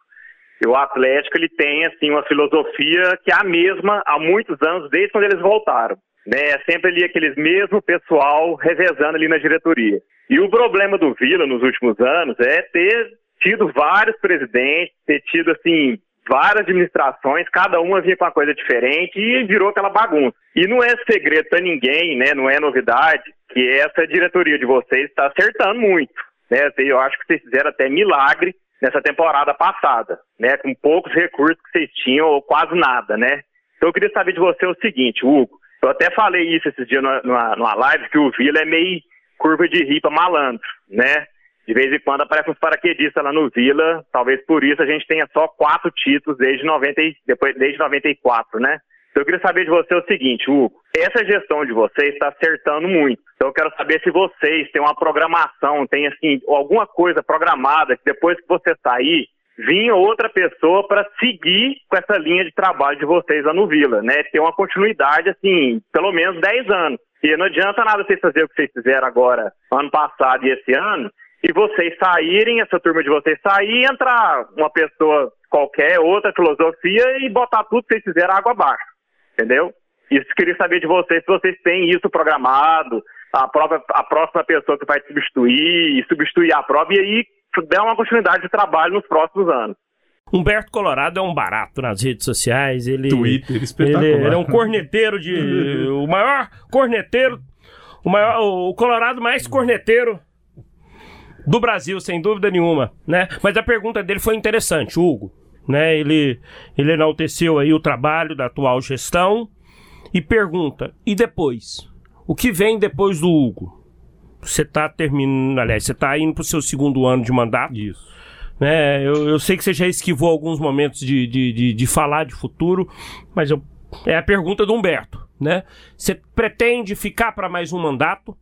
E o Atlético ele tem assim uma filosofia que é a mesma há muitos anos, desde quando eles voltaram. Né? É sempre ali aqueles mesmo pessoal revezando ali na diretoria. E o problema do Vila nos últimos anos é ter tido vários presidentes, ter tido assim várias administrações, cada uma vinha com uma coisa diferente e virou aquela bagunça. E não é segredo para ninguém, né? Não é novidade que essa diretoria de vocês está acertando muito, né? Eu acho que vocês fizeram até milagre nessa temporada passada, né? Com poucos recursos que vocês tinham ou quase nada, né? Então eu queria saber de você o seguinte, Hugo. Eu até falei isso esses dias numa, numa live que o Vila é meio curva de ripa malandro, né? De vez em quando aparece uns paraquedistas lá no Vila, talvez por isso a gente tenha só quatro títulos desde, 90, depois, desde 94, né? Então eu queria saber de você o seguinte, Hugo, essa gestão de vocês está acertando muito. Então eu quero saber se vocês têm uma programação, tem assim, alguma coisa programada que depois que você sair, vinha outra pessoa para seguir com essa linha de trabalho de vocês lá no Vila, né? Ter uma continuidade, assim, pelo menos 10 anos. E não adianta nada vocês fazer o que vocês fizeram agora, ano passado e esse ano, e vocês saírem, essa turma de vocês sair, entrar uma pessoa qualquer, outra filosofia e botar tudo que vocês fizeram água abaixo. Entendeu? Isso queria saber de vocês se vocês têm isso programado, a, prova, a próxima pessoa que vai substituir, substituir a prova, e aí der uma continuidade de trabalho nos próximos anos. Humberto Colorado é um barato nas redes sociais. Ele, Twitter, espetacular. Ele, ele é um corneteiro de. o maior corneteiro. O, maior, o Colorado mais corneteiro do Brasil, sem dúvida nenhuma, né? Mas a pergunta dele foi interessante, Hugo. Né? Ele, ele enalteceu aí o trabalho da atual gestão e pergunta: e depois? O que vem depois do Hugo? Você está terminando, aliás, você está indo para o seu segundo ano de mandato. Isso. Né? Eu, eu sei que você já esquivou alguns momentos de, de, de, de falar de futuro, mas eu, é a pergunta do Humberto. Né? Você pretende ficar para mais um mandato?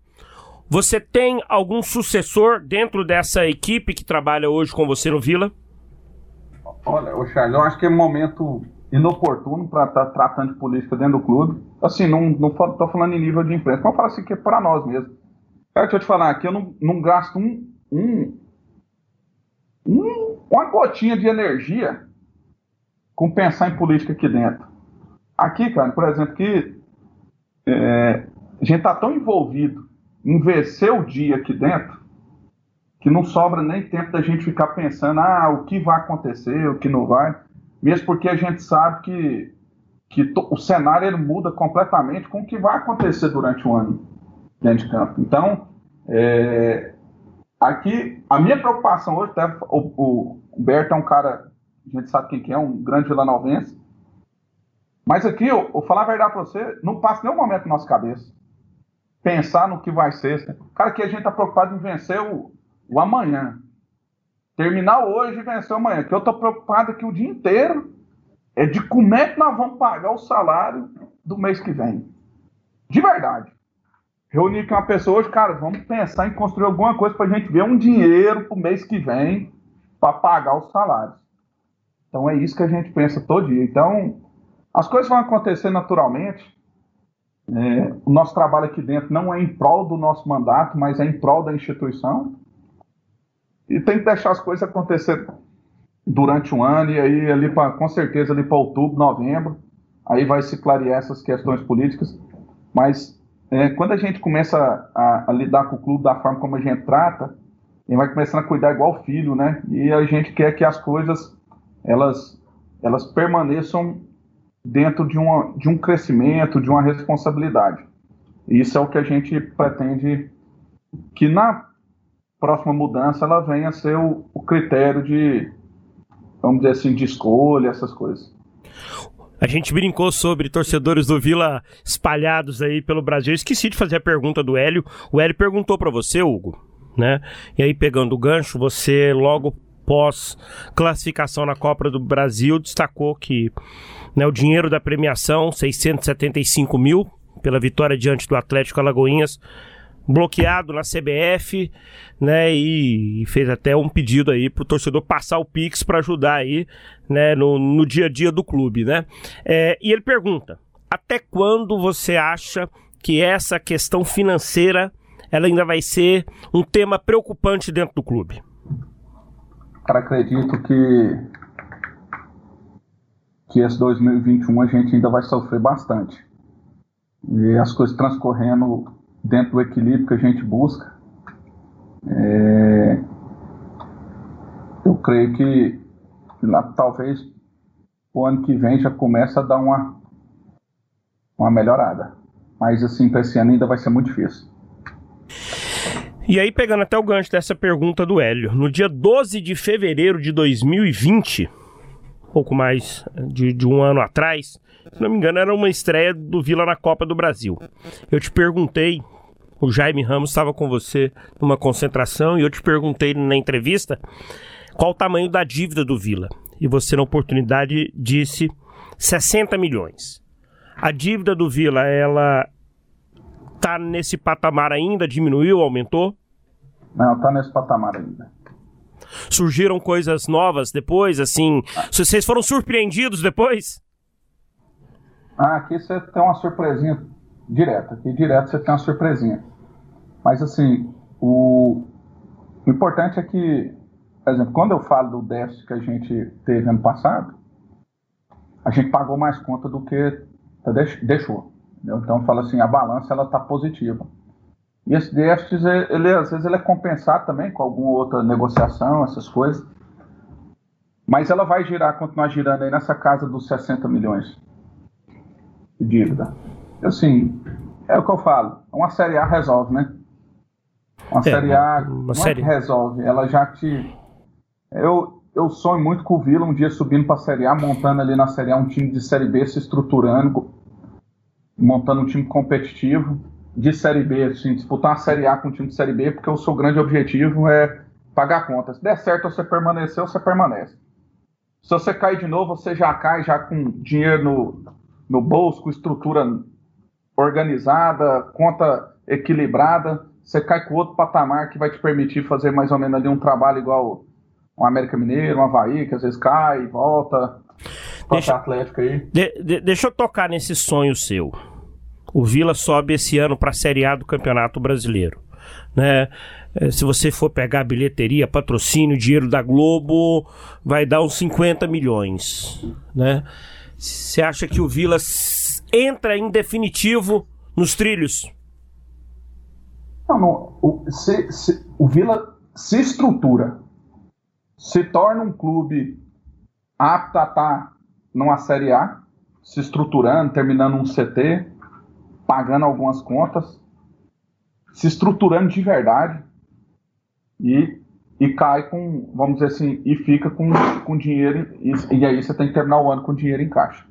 Você tem algum sucessor dentro dessa equipe que trabalha hoje com você no Vila? Olha, o Charles, eu acho que é um momento inoportuno para estar tá tratando de política dentro do clube. Assim, não, não tô falando em nível de imprensa, mas eu falo assim que é para nós mesmo. Cara, deixa eu te falar, aqui eu não, não gasto um, um, um, uma gotinha de energia com pensar em política aqui dentro. Aqui, cara, por exemplo, que é, a gente tá tão envolvido em vencer o dia aqui dentro que não sobra nem tempo da gente ficar pensando ah, o que vai acontecer, o que não vai, mesmo porque a gente sabe que, que o cenário ele muda completamente com o que vai acontecer durante o ano dentro de campo. Então, é, aqui, a minha preocupação hoje, até, o, o Humberto é um cara, a gente sabe quem que é, um grande vilanovense, mas aqui, eu, vou falar a verdade para você, não passa nenhum momento na nossa cabeça pensar no que vai ser. Cara, que a gente está preocupado em vencer o, o amanhã. Terminar hoje e vencer o amanhã. Que eu estou preocupado aqui o dia inteiro é de como é que nós vamos pagar o salário do mês que vem. De verdade. Reunir com uma pessoa hoje, cara, vamos pensar em construir alguma coisa para a gente ver um dinheiro para o mês que vem para pagar os salários. Então é isso que a gente pensa todo dia. Então, as coisas vão acontecer naturalmente. É, o nosso trabalho aqui dentro não é em prol do nosso mandato, mas é em prol da instituição. E tem que deixar as coisas acontecer durante um ano e aí ali com certeza ali para outubro, novembro, aí vai se clarear essas questões políticas. Mas é, quando a gente começa a, a, lidar com o clube da forma como a gente trata, gente vai começando a cuidar igual filho, né? E a gente quer que as coisas elas elas permaneçam dentro de, uma, de um crescimento, de uma responsabilidade. Isso é o que a gente pretende que na próxima mudança ela venha a ser o, o critério de, vamos dizer assim, de escolha, essas coisas. A gente brincou sobre torcedores do Vila espalhados aí pelo Brasil. Esqueci de fazer a pergunta do Hélio. O Hélio perguntou para você, Hugo, né? E aí, pegando o gancho, você logo pós classificação na Copa do Brasil destacou que né, o dinheiro da premiação, 675 mil, pela vitória diante do Atlético Alagoinhas, bloqueado na CBF, né? E, e, fez até um pedido aí pro torcedor passar o Pix para ajudar aí, né? No, no, dia a dia do clube, né? É, e ele pergunta: até quando você acha que essa questão financeira ela ainda vai ser um tema preocupante dentro do clube? Cara, acredito que que esse 2021 a gente ainda vai sofrer bastante. E as coisas transcorrendo dentro do equilíbrio que a gente busca. É... Eu creio que lá, talvez o ano que vem já começa a dar uma, uma melhorada. Mas assim, para esse ano ainda vai ser muito difícil. E aí, pegando até o gancho dessa pergunta do Hélio, no dia 12 de fevereiro de 2020, pouco mais de, de um ano atrás, se não me engano, era uma estreia do Vila na Copa do Brasil. Eu te perguntei, o Jaime Ramos estava com você numa concentração, e eu te perguntei na entrevista qual o tamanho da dívida do Vila. E você, na oportunidade, disse 60 milhões. A dívida do Vila, ela tá nesse patamar ainda? Diminuiu, aumentou? Não, tá nesse patamar ainda. Surgiram coisas novas depois, assim? Ah. Vocês foram surpreendidos depois? Ah, aqui você tem uma surpresinha direta. Aqui direto você tem uma surpresinha. Mas assim, o, o importante é que, por exemplo, quando eu falo do déficit que a gente teve ano passado, a gente pagou mais conta do que deixou. Entendeu? Então fala assim, a balança ela está positiva. E esse déficit, ele, às vezes, ele é compensado também com alguma outra negociação, essas coisas. Mas ela vai girar, continuar girando aí nessa casa dos 60 milhões de dívida. Assim, é o que eu falo. Uma Série A resolve, né? Uma é, Série A uma, série... é que resolve, ela já te... Eu, eu sonho muito com o Vila um dia subindo para a Série A, montando ali na Série A um time de Série B, se estruturando, montando um time competitivo de Série B, assim, disputar uma Série A com um time de Série B, porque o seu grande objetivo é pagar contas. Se der certo você permanecer, você permanece. Se você cair de novo, você já cai já com dinheiro no, no bolso, com estrutura organizada, conta equilibrada. Você cai com outro patamar que vai te permitir fazer mais ou menos ali um trabalho igual um América Mineiro, um Havaí, que às vezes cai e volta. Deixa, Atlético aí. De, de, deixa eu tocar nesse sonho seu. O Vila sobe esse ano para a Série A do Campeonato Brasileiro. Né? É, se você for pegar bilheteria, patrocínio, dinheiro da Globo, vai dar uns 50 milhões. Né? Você acha que o Vila entra em definitivo nos trilhos? Não, não. O, se, se, o Vila se estrutura, se torna um clube apto a estar tá numa Série A, se estruturando, terminando um CT, pagando algumas contas, se estruturando de verdade e, e cai com, vamos dizer assim, e fica com, com dinheiro, e, e aí você tem que terminar o ano com dinheiro em caixa.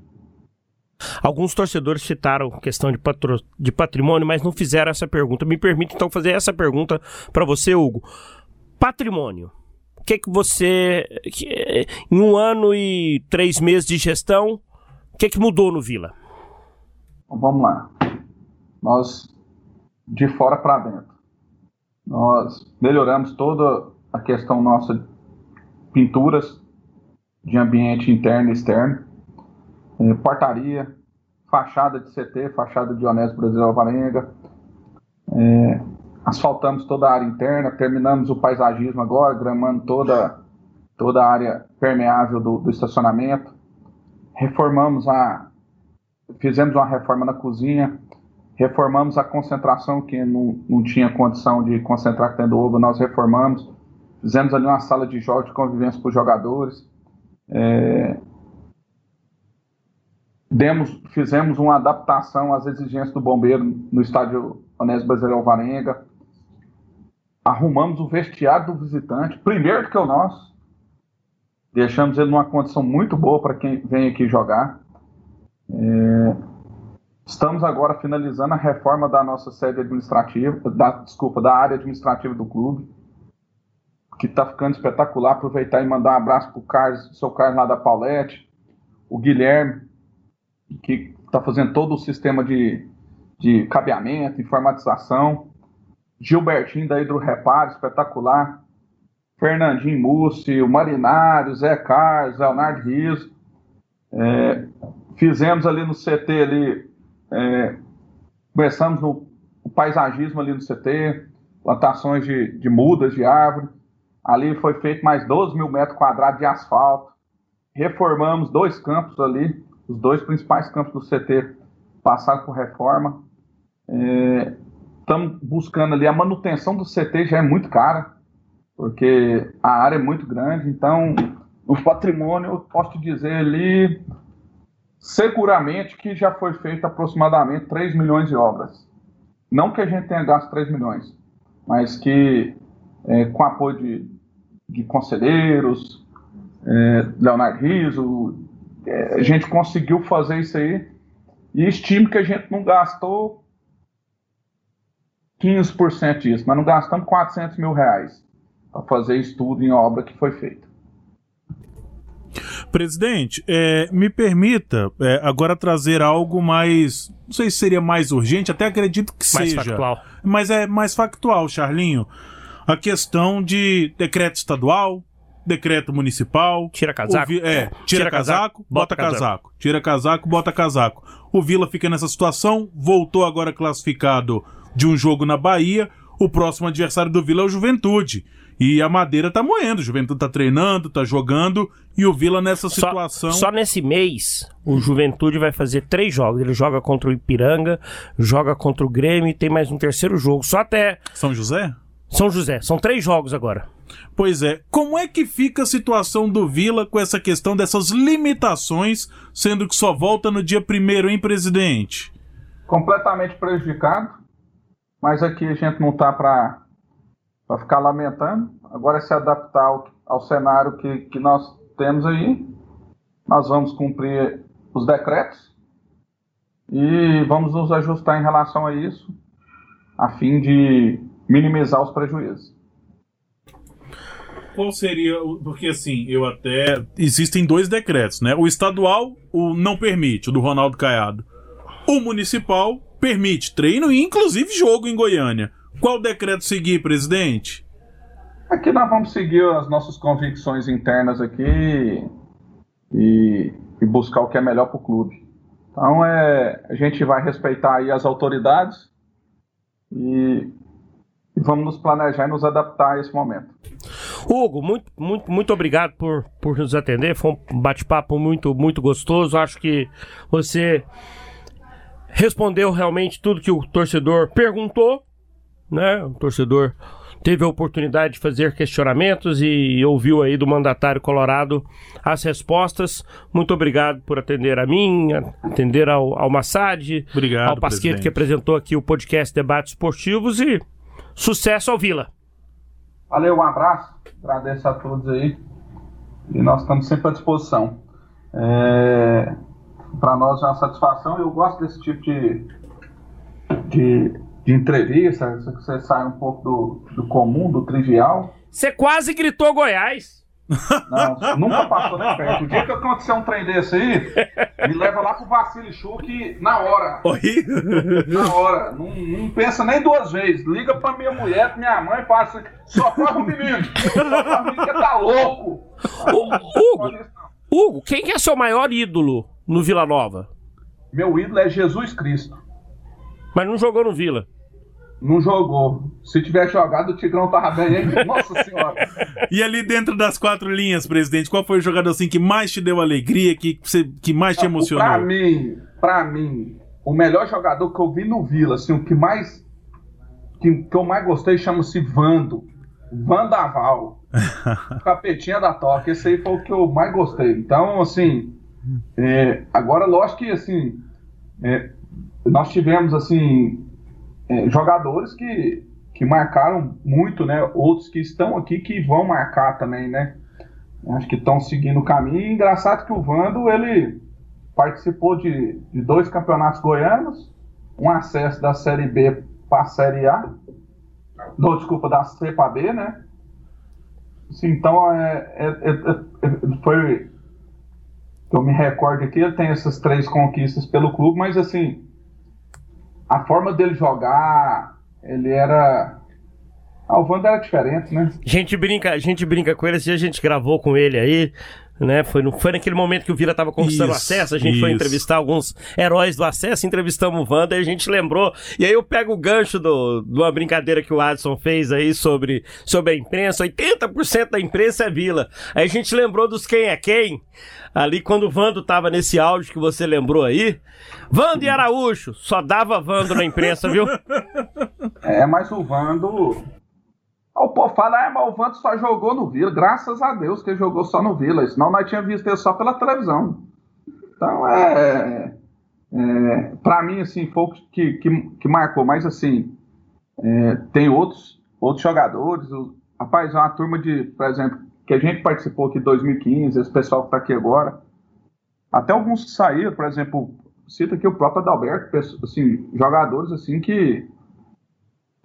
Alguns torcedores citaram questão de, patro... de patrimônio, mas não fizeram essa pergunta. Me permite então fazer essa pergunta para você, Hugo. Patrimônio. O que, que você, em um ano e três meses de gestão, o que, que mudou no Vila? vamos lá nós de fora para dentro. Nós melhoramos toda a questão nossa de pinturas de ambiente interno e externo, eh, portaria, fachada de CT, fachada de Honesto Brasil Alvarenga, eh, asfaltamos toda a área interna, terminamos o paisagismo agora, gramando toda, toda a área permeável do, do estacionamento, reformamos a, fizemos uma reforma na cozinha, reformamos a concentração, que não, não tinha condição de concentrar tendo ovo, nós reformamos, fizemos ali uma sala de jogos de convivência para os jogadores, é, demos, fizemos uma adaptação às exigências do bombeiro no estádio Onésio Brasileiro Alvarenga, arrumamos o vestiário do visitante, primeiro que o nosso, deixamos ele numa condição muito boa para quem vem aqui jogar, é, Estamos agora finalizando a reforma da nossa sede administrativa, da, desculpa, da área administrativa do clube, que está ficando espetacular. Aproveitar e mandar um abraço para o Carlos, seu Carlos lá da Paulette, o Guilherme, que está fazendo todo o sistema de, de cabeamento, informatização. Gilbertinho da Hidroreparo, espetacular. Fernandinho Mussi, o Marinário, Zé Carlos, Leonardo Riso. É, fizemos ali no CT ali, é, começamos no paisagismo ali no CT, plantações de, de mudas de árvore. Ali foi feito mais 12 mil metros quadrados de asfalto. Reformamos dois campos ali, os dois principais campos do CT passaram por reforma. Estamos é, buscando ali a manutenção do CT já é muito cara, porque a área é muito grande. Então, o patrimônio, eu posso te dizer ali, seguramente que já foi feito aproximadamente 3 milhões de obras. Não que a gente tenha gasto 3 milhões, mas que é, com apoio de, de conselheiros, é, Leonardo Riso, a gente conseguiu fazer isso aí e estimo que a gente não gastou 15% disso, mas não gastamos 400 mil reais para fazer estudo em obra que foi feita. Presidente, é, me permita é, agora trazer algo mais. Não sei se seria mais urgente, até acredito que mais seja. Factual. Mas é mais factual, Charlinho. A questão de decreto estadual, decreto municipal. Tira casaco. Vi... É, tira, tira casaco, casaco, bota casaco. casaco. Tira casaco, bota casaco. O Vila fica nessa situação, voltou agora classificado de um jogo na Bahia. O próximo adversário do Vila é o Juventude. E a Madeira tá moendo, o Juventude tá treinando, tá jogando, e o Vila nessa situação. Só, só, nesse mês, o Juventude vai fazer três jogos. Ele joga contra o Ipiranga, joga contra o Grêmio e tem mais um terceiro jogo. Só até. São José? São José. São três jogos agora. Pois é. Como é que fica a situação do Vila com essa questão dessas limitações, sendo que só volta no dia primeiro, hein, presidente? Completamente prejudicado. Mas aqui a gente não tá para para ficar lamentando. Agora é se adaptar ao, ao cenário que, que nós temos aí. Nós vamos cumprir os decretos e vamos nos ajustar em relação a isso, a fim de minimizar os prejuízos. Qual seria, porque assim, eu até existem dois decretos, né? O estadual, o não permite, o do Ronaldo Caiado. O municipal permite treino e inclusive jogo em Goiânia. Qual decreto seguir, presidente? Aqui nós vamos seguir as nossas convicções internas aqui e, e buscar o que é melhor para o clube. Então é, a gente vai respeitar aí as autoridades e, e, vamos nos planejar e nos adaptar a esse momento. Hugo, muito, muito, muito obrigado por, por nos atender. Foi um bate-papo muito, muito gostoso. Acho que você respondeu realmente tudo que o torcedor perguntou né? O torcedor teve a oportunidade de fazer questionamentos e ouviu aí do mandatário colorado as respostas. Muito obrigado por atender a mim, atender ao, ao Massad, obrigado, ao Pasqueto que apresentou aqui o podcast Debates Esportivos e sucesso ao Vila. Valeu, um abraço, agradeço a todos aí e nós estamos sempre à disposição. É... Para nós é uma satisfação, eu gosto desse tipo de, de de entrevista, você sai um pouco do, do comum, do trivial. Você quase gritou Goiás. Não, nunca passou nem perto. O dia que acontecer um trem desse aí, me leva lá pro Vassili Chuk na hora. Oi? Na hora. Não, não, pensa nem duas vezes. Liga pra minha mulher, pra minha mãe, passa. Só corre o menino. Só o menino que tá louco. Hugo, Hugo, quem é seu maior ídolo no Vila Nova? Meu ídolo é Jesus Cristo. Mas não jogou no Vila. Não jogou. Se tivesse jogado, o Tigrão tava bem, hein? Nossa Senhora. E ali dentro das quatro linhas, presidente, qual foi o jogador assim que mais te deu alegria, que, que mais te emocionou? Pra mim, pra mim, o melhor jogador que eu vi no Vila, assim, o que mais. que, que eu mais gostei chama-se Vando. Vandaval. Capetinha da Toca. Esse aí foi o que eu mais gostei. Então, assim. É, agora, lógico que, assim. É, nós tivemos, assim é, jogadores que, que marcaram muito, né? Outros que estão aqui que vão marcar também, né? Acho que estão seguindo o caminho. Engraçado que o Vando, ele participou de, de dois campeonatos goianos, um acesso da Série B para a Série A, não, desculpa, da C para B, né? Assim, então, é, é, é, é, foi. Eu me recordo aqui, ele tem essas três conquistas pelo clube, mas assim, a forma dele jogar, ele era Ah, o Wanda era diferente, né? A gente brinca, a gente brinca com ele, dia a gente gravou com ele aí, né? Foi, no, foi naquele momento que o Vila tava conquistando Isso, acesso, a gente foi isso. entrevistar alguns heróis do acesso, entrevistamos o Wanda e a gente lembrou. E aí eu pego o gancho do, de uma brincadeira que o Adson fez aí sobre, sobre a imprensa, 80% da imprensa é Vila. Aí a gente lembrou dos quem é quem, ali quando o Vando tava nesse áudio que você lembrou aí. Vando e Araújo, só dava Vando na imprensa, viu? É, mas o Vando. O povo fala, é, mas o Vando só jogou no Vila. Graças a Deus que ele jogou só no Vila. Senão nós tínhamos visto ele só pela televisão. Então é. é pra mim, assim, foi o que, que, que marcou. Mas assim, é, tem outros, outros jogadores. O, rapaz, é uma turma de, por exemplo, que a gente participou aqui em 2015, esse pessoal que tá aqui agora. Até alguns que saíram, por exemplo, cita aqui o próprio Adalberto, assim, jogadores assim que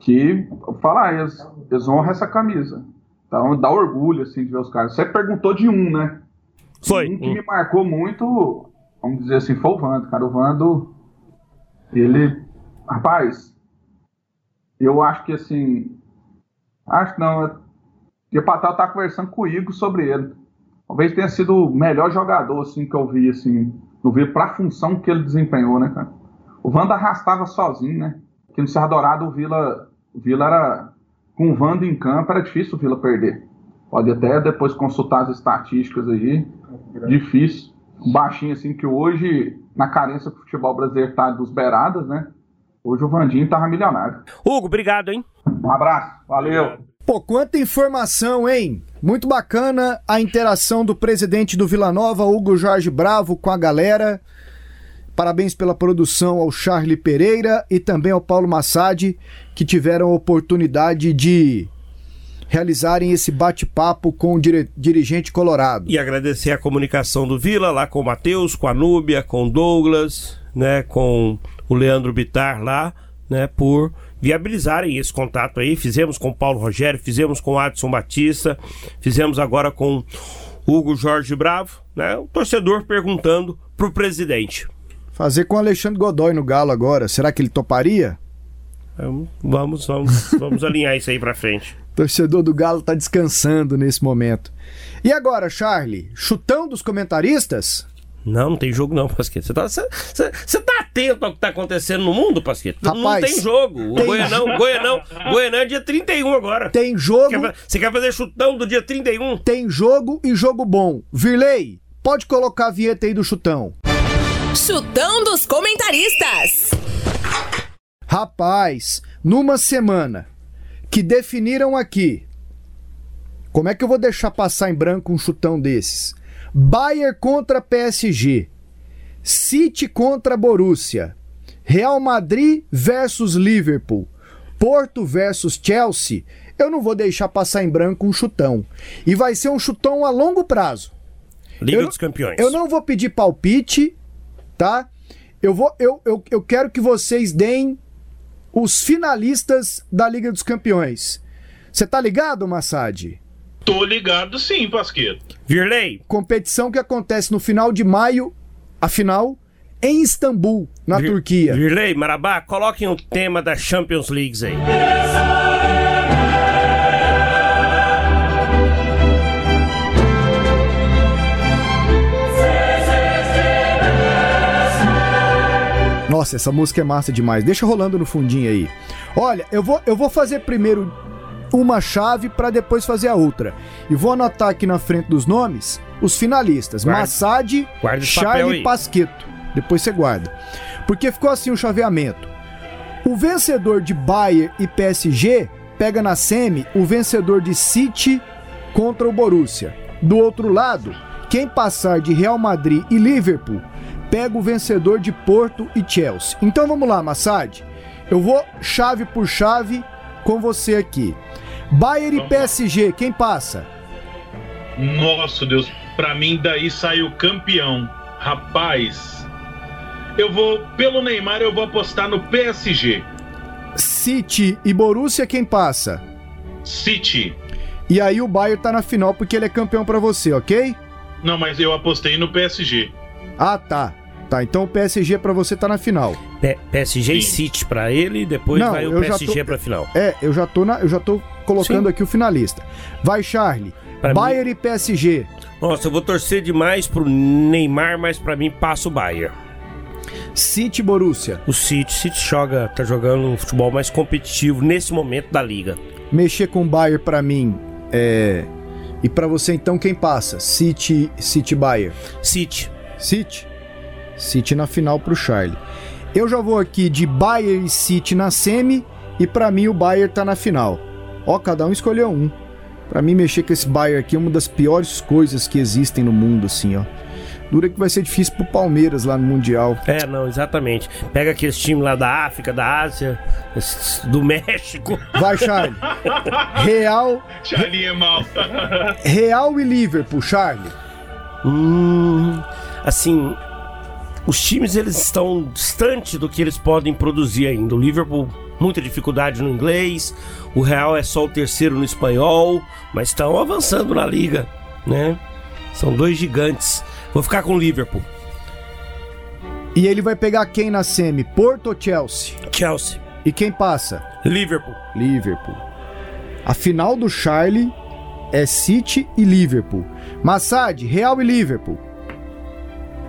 que fala, ah, eles, eles honram essa camisa. Então dá orgulho assim de ver os caras. Você perguntou de um, né? Foi. Um que me marcou muito, vamos dizer assim, foi o Vando, cara. O Vando, ele, rapaz, eu acho que assim, acho que não, e o Patel tá conversando com o Igor sobre ele. Talvez tenha sido o melhor jogador assim que eu vi assim, no ver para a função que ele desempenhou, né, cara? O Vando arrastava sozinho, né? Que no Serra Dourado o Vila, o Vila era com o Vando em campo era difícil o Vila perder. Pode até depois consultar as estatísticas aí. Difícil. Um baixinho assim que hoje na carência que o futebol brasileiro tá dos beiradas, né? Hoje o Vandinho tava milionário. Hugo, obrigado, hein? Um abraço, valeu. Pô, quanta informação, hein? Muito bacana a interação do presidente do Vila Nova, Hugo Jorge Bravo, com a galera. Parabéns pela produção ao Charlie Pereira e também ao Paulo Massad, que tiveram a oportunidade de realizarem esse bate-papo com o dirigente colorado. E agradecer a comunicação do Vila lá com o Matheus, com a Núbia, com o Douglas, né, com o Leandro Bitar lá, né, por viabilizarem esse contato aí. Fizemos com o Paulo Rogério, fizemos com o Adson Batista, fizemos agora com o Hugo Jorge Bravo, né, o torcedor perguntando pro presidente. Fazer com o Alexandre Godoy no Galo agora, será que ele toparia? Vamos, vamos, vamos alinhar isso aí pra frente. Torcedor do Galo tá descansando nesse momento. E agora, Charlie, chutão dos comentaristas? Não, não tem jogo não, Pasqueta. Você tá, você- você- você tá atento ao que tá acontecendo no mundo, Pasqueta? não Rapaz, tem jogo. O tem- Goianão, Goianão, Goianão é dia 31 agora. Tem jogo. Quer Você quer fazer chutão do dia 31? Tem jogo e jogo bom. Virley, pode colocar a vinheta aí do chutão. Chutão dos comentaristas. Rapaz, numa semana que definiram aqui. Como é que eu vou deixar passar em branco um chutão desses? Bayern contra PSG. City contra Borussia. Real Madrid versus Liverpool. Porto versus Chelsea. Eu não vou deixar passar em branco um chutão. E vai ser um chutão a longo prazo. Liga Eu dos Campeões. Eu não vou pedir palpite, tá? Eu vou, eu, eu, eu quero que vocês deem os finalistas da Liga dos Campeões. Você tá ligado, Massad? Tô ligado sim, Pasqueto. Virley. Competição que acontece no final de maio, a final, em Istambul, na Turquia. Virley, Marabá, coloquem o tema da Champions League aí. Nossa, essa música é massa demais. Deixa rolando no fundinho aí. Olha, eu vou, eu vou fazer primeiro uma chave para depois fazer a outra. E vou anotar aqui na frente dos nomes os finalistas: Guarda- Massad, guarda Charlie e Pasqueto. Depois você guarda. Porque ficou assim o chaveamento. O vencedor de Bayern e PSG pega na semi o vencedor de City contra o Borussia. Do outro lado, quem passar de Real Madrid e Liverpool pega o vencedor de Porto e Chelsea. Então vamos lá, Massad. Eu vou chave por chave com você aqui. Bayern e PSG, quem passa? Nossa, Deus, pra mim daí saiu campeão. Rapaz, eu vou, pelo Neymar, eu vou apostar no PSG. City e Borussia, quem passa? City. E aí o Bayern tá na final porque ele é campeão pra você, ok? Não, mas eu apostei no PSG. Ah, tá. Tá, então o PSG pra você tá na final. P- PSG e City pra ele, e depois Não, vai o eu já PSG tô- pra final. É, eu já tô na, eu já tô colocando aqui o finalista. Vai, Charlie. Pra Bayern e PSG. Nossa, eu vou torcer demais pro Neymar, mas pra mim passa o Bayern. City Borussia. O City, City joga, tá jogando um futebol mais competitivo nesse momento da liga. Mexer com o Bayern pra mim é. E pra você então quem passa? City, City Bayern. City. City. City na final pro Charlie. Eu já vou aqui de Bayern e City na semi e pra mim o Bayern tá na final. Ó, cada um escolheu um. Pra mim mexer com esse Bayern aqui é uma das piores coisas que existem no mundo assim, ó. Dura que vai ser difícil pro Palmeiras lá no Mundial. É, não, exatamente. Pega aqueles times lá da África, da Ásia, do México. Vai, Charlie. Real. Charlie é mal. Real e Liverpool, Charlie. Hum, assim, os times eles estão distante do que eles podem produzir ainda. O Liverpool muita dificuldade no inglês, o Real é só o terceiro no espanhol, mas estão avançando na liga, né? São dois gigantes. Vou ficar com o Liverpool. E ele vai pegar quem na semi? Porto ou Chelsea? Chelsea. E quem passa? Liverpool. Liverpool. A final do Charlie é City e Liverpool. Massad, Real e Liverpool.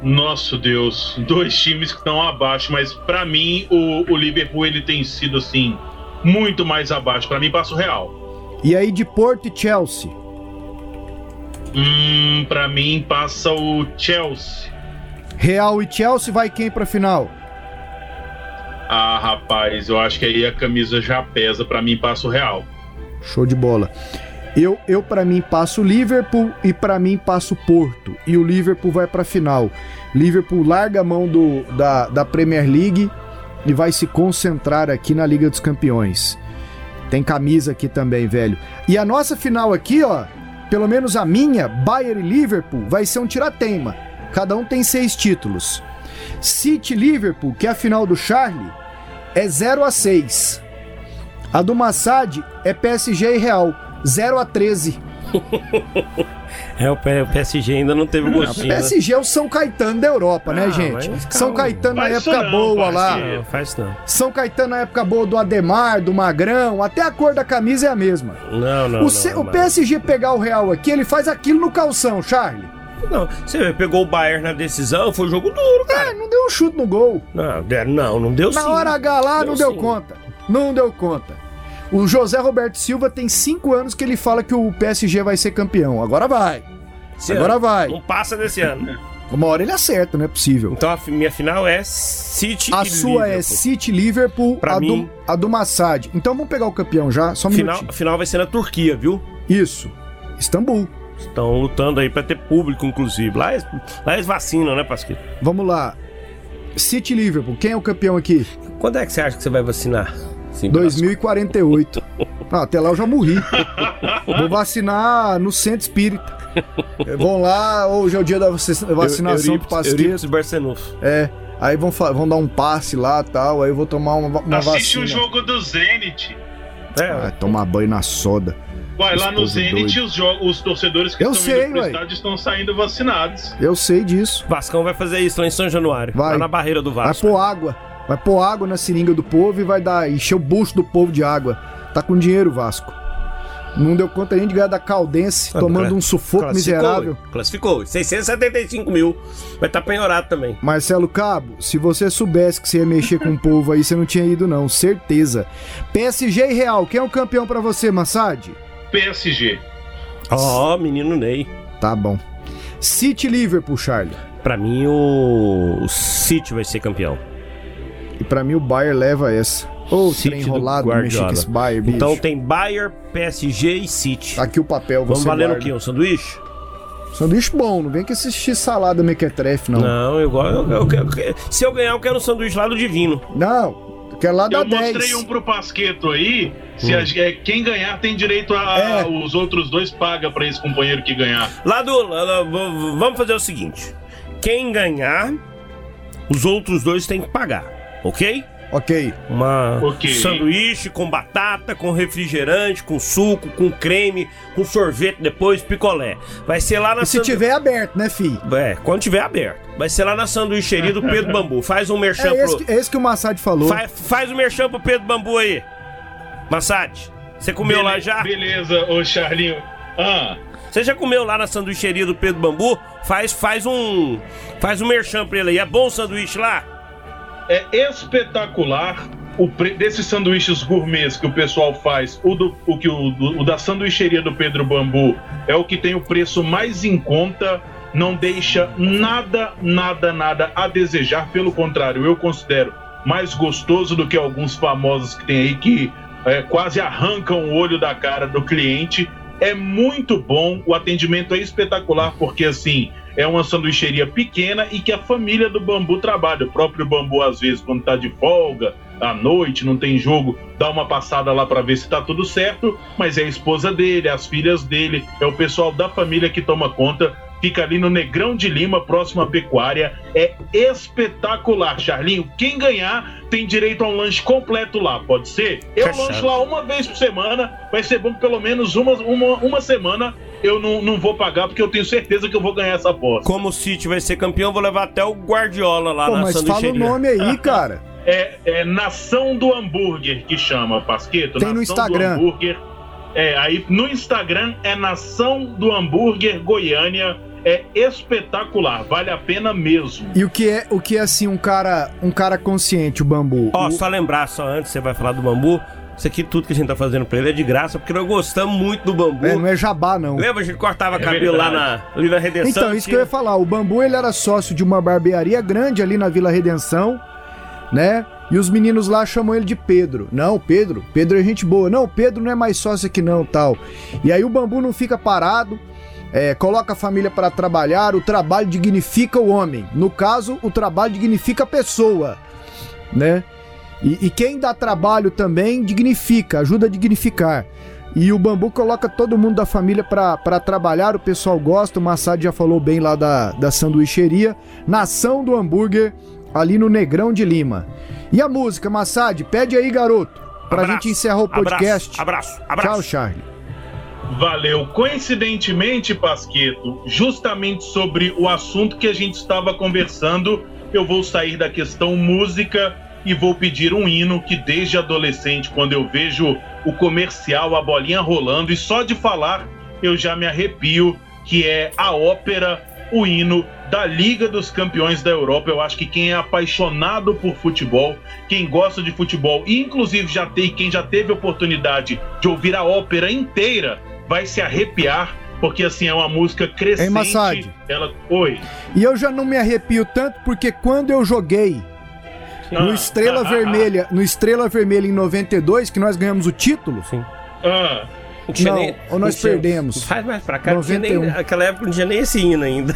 Nosso Deus, dois times que estão abaixo, mas pra mim o, o Liverpool ele tem sido assim muito mais abaixo. Pra mim passa o Real. E aí de Porto e Chelsea? Hum, pra mim passa o Chelsea. Real e Chelsea vai quem pra final? Ah, rapaz, eu acho que aí a camisa já pesa. Pra mim passa o Real. Show de bola. Eu, eu para mim passo Liverpool e para mim passo Porto. E o Liverpool vai para final. Liverpool larga a mão do, da, da Premier League e vai se concentrar aqui na Liga dos Campeões. Tem camisa aqui também, velho. E a nossa final aqui, ó, pelo menos a minha, Bayern e Liverpool, vai ser um tirateima. Cada um tem seis títulos. City Liverpool, que é a final do Charlie, é 0 a 6. A do Massad é PSG e Real. 0 a 13. É, o PSG ainda não teve gostinho. O PSG é o São Caetano da Europa, né, Ah, gente? mas. São Caetano na época não, boa lá. Não, faz não. São Caetano na época boa do Ademar, do Magrão, até a cor da camisa é a mesma. Não, não, o, C- não, o não. PSG pegar o Real aqui, ele faz aquilo no calção, Charlie. Não, você pegou o Bayern na decisão, foi um jogo duro, cara. É, não deu um chute no gol. Não, não, não deu Na sim. hora H lá, não Deu deu sim. conta. Não deu conta. O José Roberto Silva tem cinco anos que ele fala que o PSG vai ser campeão. Agora vai. Esse Agora ano. vai. Não passa desse ano. Uma hora ele acerta, não é possível. Então a minha final é City A e sua é Liverpool. City Liverpool, Pra a, mim- do, a do Massad. Então vamos pegar o campeão já, só um Final, minutinho. final vai ser na Turquia, viu? Isso. Istambul. Estão lutando aí pra ter público, inclusive. Lá eles, lá eles vacinam, né, Pasquito? Vamos lá. City Liverpool, quem é o campeão aqui? Quando é que você acha que você vai vacinar? Sim, 2048. Ah, até lá eu já morri. Vou vacinar no centro espírita. Vão lá, hoje é o dia da vaci- vacinação do Pasqueto. Eurípides Barçanufo. É. Aí vão, vão dar um passe lá e tal. Aí eu vou tomar uma, uma Assiste vacina. o jogo do Zenit. Vai tomar banho na soda. Vai lá no Zenit, os, os torcedores que Eu estão sei, indo pro estádio estão saindo vacinados. Eu sei disso. Vascão vai fazer isso lá em São Januário. Vai. Lá na barreira do Vai Vasco. pôr água. Vai pôr água na seringa do povo e vai dar encher o bucho do povo de água. Tá com dinheiro, Vasco. Não deu conta nem de ganhar da Caldense, tomando um sufoco Classificou, miserável. Classificou. 675 mil. Vai estar penhorado também. Marcelo Cabo, se você soubesse que você ia mexer com o povo aí, você não tinha ido, não. Certeza. PSG e Real, quem é o campeão pra você, Massad? PSG. Ó, menino Ney. Tá bom. City Liverpool, Charlie. Pra mim, o... o City vai ser campeão. E pra mim o Bayern leva essa. Ô, City trem do enrolado, com Guardiola. esse Bayern, bicho. Então tem Bayern, PSG e City. Tá aqui o papel, Vamos você valer guarda. o quê? Um sanduíche? Sanduíche bom, não vem com esse x-salada mequetrefe, não. Não, eu, gosto- eu, eu, quero- se eu ganhar, eu quero um sanduíche lá do Divino. Não, quero lá da Eu 10. mostrei um pro Pasqueto aí. Se Hum. a- é, quem ganhar tem direito a. É. Os outros dois paga pra esse companheiro que ganhar. Lá do. lá- vamos fazer o seguinte: quem ganhar, os outros dois têm que pagar, ok? Ok. Uma Ok. sanduíche com batata, com refrigerante, com suco, com creme, com sorvete depois, picolé. Vai ser lá na E se sandu- tiver aberto, né, fi? É, quando tiver aberto. Vai ser lá na sanduicheria do Pedro Bambu. Faz um merchan É esse, pro. que- é esse que o Massad falou. Faz, faz o merchan pro Pedro Bambu aí. Massad, Você comeu Bele- lá já? Beleza, ô Charlinho. Ah. Você já comeu lá na sanduicheria do Pedro Bambu? Faz, faz um. Faz um merchan pra ele aí. É bom o sanduíche lá? É espetacular. O pre... desses sanduíches gourmets que o pessoal faz, o, do, o, que o, o da sanduicheria do Pedro Bambu é o que tem o preço mais em conta, não deixa nada, nada, nada a desejar. Pelo contrário, eu considero mais gostoso do que alguns famosos que tem aí que é, quase arrancam o olho da cara do cliente. É muito bom, o atendimento é espetacular, porque assim, é uma sanduicheria pequena e que a família do Bambu trabalha. O próprio Bambu, às vezes, quando tá de folga, à noite, não tem jogo, dá uma passada lá para ver se tá tudo certo, mas é a esposa dele, as filhas dele, é o pessoal da família que toma conta. Fica ali no Negrão de Lima, próximo à pecuária. É espetacular, Charlinho. Quem ganhar tem direito a um lanche completo lá, pode ser? Eu Fechado. lancho lá uma vez por semana. Vai ser bom que pelo menos uma, uma, uma semana eu não, não vou pagar, porque eu tenho certeza que eu vou ganhar essa aposta. Como o City vai ser campeão, vou levar até o Guardiola lá Pô, na mas fala o nome aí, cara. É, é Nação do Hambúrguer que chama, Pasqueto. Tem no Nação Instagram. Do hambúrguer. É, aí no Instagram é Nação do Hambúrguer Goiânia. É espetacular, vale a pena mesmo. E o que é, o que é assim, um cara, um cara consciente, o bambu? Ó, O- só lembrar, só antes você vai falar do bambu. Isso aqui, tudo que a gente tá fazendo pra ele é de graça, porque nós gostamos muito do bambu. É, não é jabá, não. Lembra? A gente cortava É cabelo lá na, verdade. ali na Redenção. Então, isso que eu ia falar. O Bambu, ele era sócio de uma barbearia grande ali na Vila Redenção, né? E os meninos lá chamam ele de Pedro. Não, Pedro. Pedro é gente boa. Não, Pedro não é mais sócio aqui não, tal. E aí o Bambu não fica parado, é, coloca a família para trabalhar, o trabalho dignifica o homem. No caso, o trabalho dignifica a pessoa, né? E, e quem dá trabalho também dignifica, ajuda a dignificar. E o Bambu coloca todo mundo da família pra pra trabalhar, o pessoal gosta, o Massad já falou bem lá da, da sanduicheria. Nação do Hambúrguer, ali no Negrão de Lima. E a música, Massad, pede aí, garoto, pra Abraço, gente encerrar o podcast. Abraço, abraço, abraço. Tchau, Charlie. Valeu. Coincidentemente, Pasqueto, justamente sobre o assunto que a gente estava conversando, eu vou sair da questão música e vou pedir um hino que desde adolescente, quando eu vejo o comercial, a bolinha rolando, e só de falar eu já me arrepio, que é a ópera, o hino da Liga dos Campeões da Europa. Eu acho que quem é apaixonado por futebol, quem gosta de futebol, inclusive já tem quem já teve oportunidade de ouvir a ópera inteira, vai se arrepiar, porque assim é uma música crescente. Hein, Massad? Ela, oi. E eu já não me arrepio tanto porque quando eu joguei no Ah. Estrela Ah, ah, Vermelha, no Estrela Vermelha em 92, que nós ganhamos o título. Sim. Ah, Não tinha Não, nem- ou nós não tinha- perdemos. Faz mais pra cá. Não tinha nem, 91. naquela época não tinha nem esse hino ainda.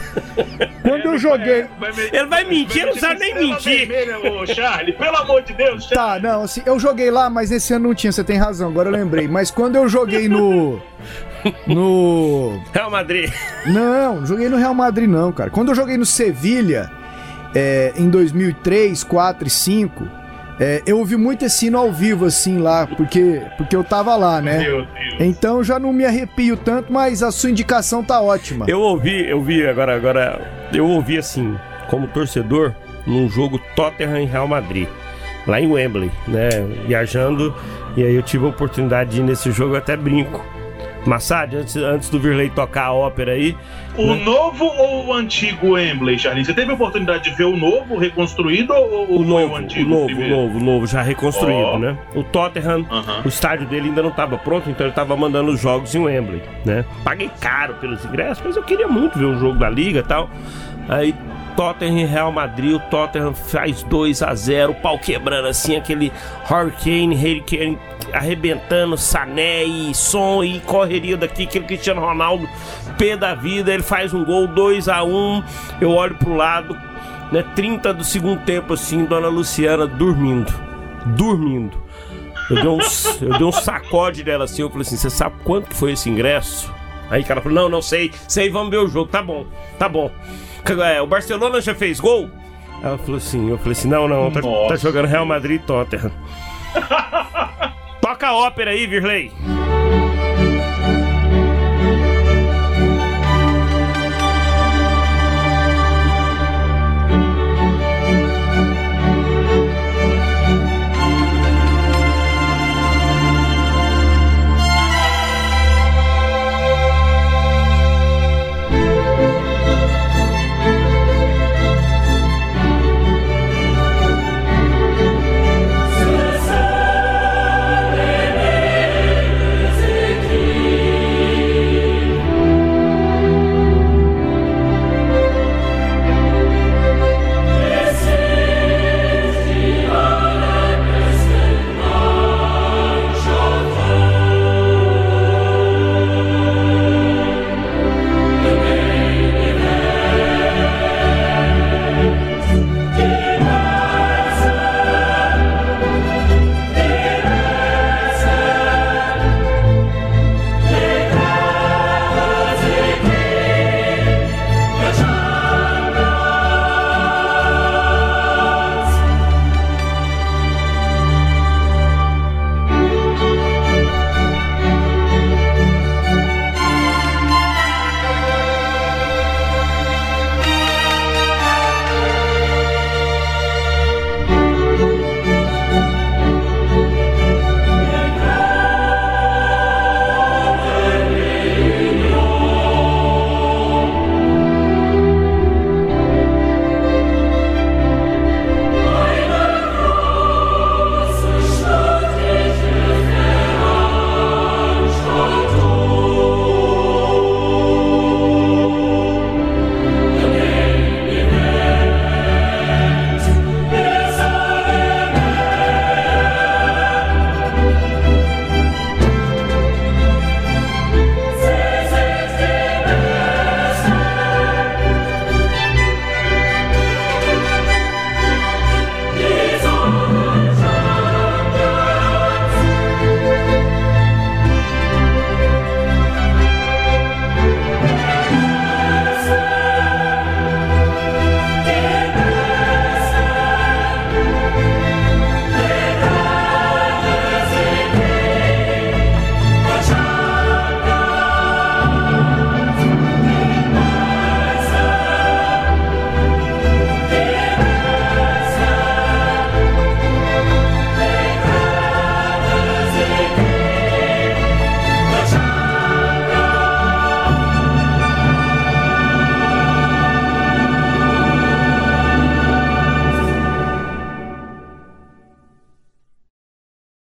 Quando eu joguei. Ele vai mentir, ele não sabe nem mentir. Vermelha, ô, Charlie, pelo amor de Deus, Tá, não, assim, eu joguei lá, mas esse ano não tinha, você tem razão, agora eu lembrei. Mas quando eu joguei no. No. Real Madrid. Não, não joguei no Real Madrid, não, cara. Quando eu joguei no Sevilha, é, em 2003, 4 e 5, é, eu ouvi muito esse hino ao vivo, assim, lá, porque, porque eu tava lá, né? Meu Deus. Então já não me arrepio tanto, mas a sua indicação tá ótima. Eu ouvi, eu vi agora, agora, eu ouvi assim, como torcedor, num jogo Tottenham e Real Madrid, lá em Wembley, né? Viajando, e aí eu tive a oportunidade de ir nesse jogo, eu até brinco. Massad, antes, antes do Virley tocar a ópera aí. O né? novo ou o antigo Wembley, Charlie? Você teve a oportunidade de ver o novo reconstruído ou O novo, o o antigo? novo, o novo, o novo, já reconstruído, Ó. né? O Tottenham, Aham. o estádio dele ainda não estava pronto, então ele estava mandando os jogos em Wembley, né? Paguei caro pelos ingressos, mas eu queria muito ver o jogo da liga e tal. Aí Tottenham e Real Madrid, o Tottenham faz 2 a 0 o pau quebrando assim, aquele Hurricane, Hurricane arrebentando, Sané e som e correria daqui, aquele Cristiano Ronaldo, pé da vida, ele faz um gol 2 a 1 eu olho pro lado, né, 30 do segundo tempo assim, Dona Luciana dormindo, dormindo. Eu dei um, eu dei um sacode dela assim, eu falei assim, você sabe quanto foi esse ingresso? Aí o cara falou, não, não sei, sei, vamos ver o jogo, tá bom, tá bom. É, o Barcelona já fez gol? Ela falou assim, eu falei assim, não, não, tá, tá jogando Real Madrid e Tottenham. Toca a ópera aí, Virley.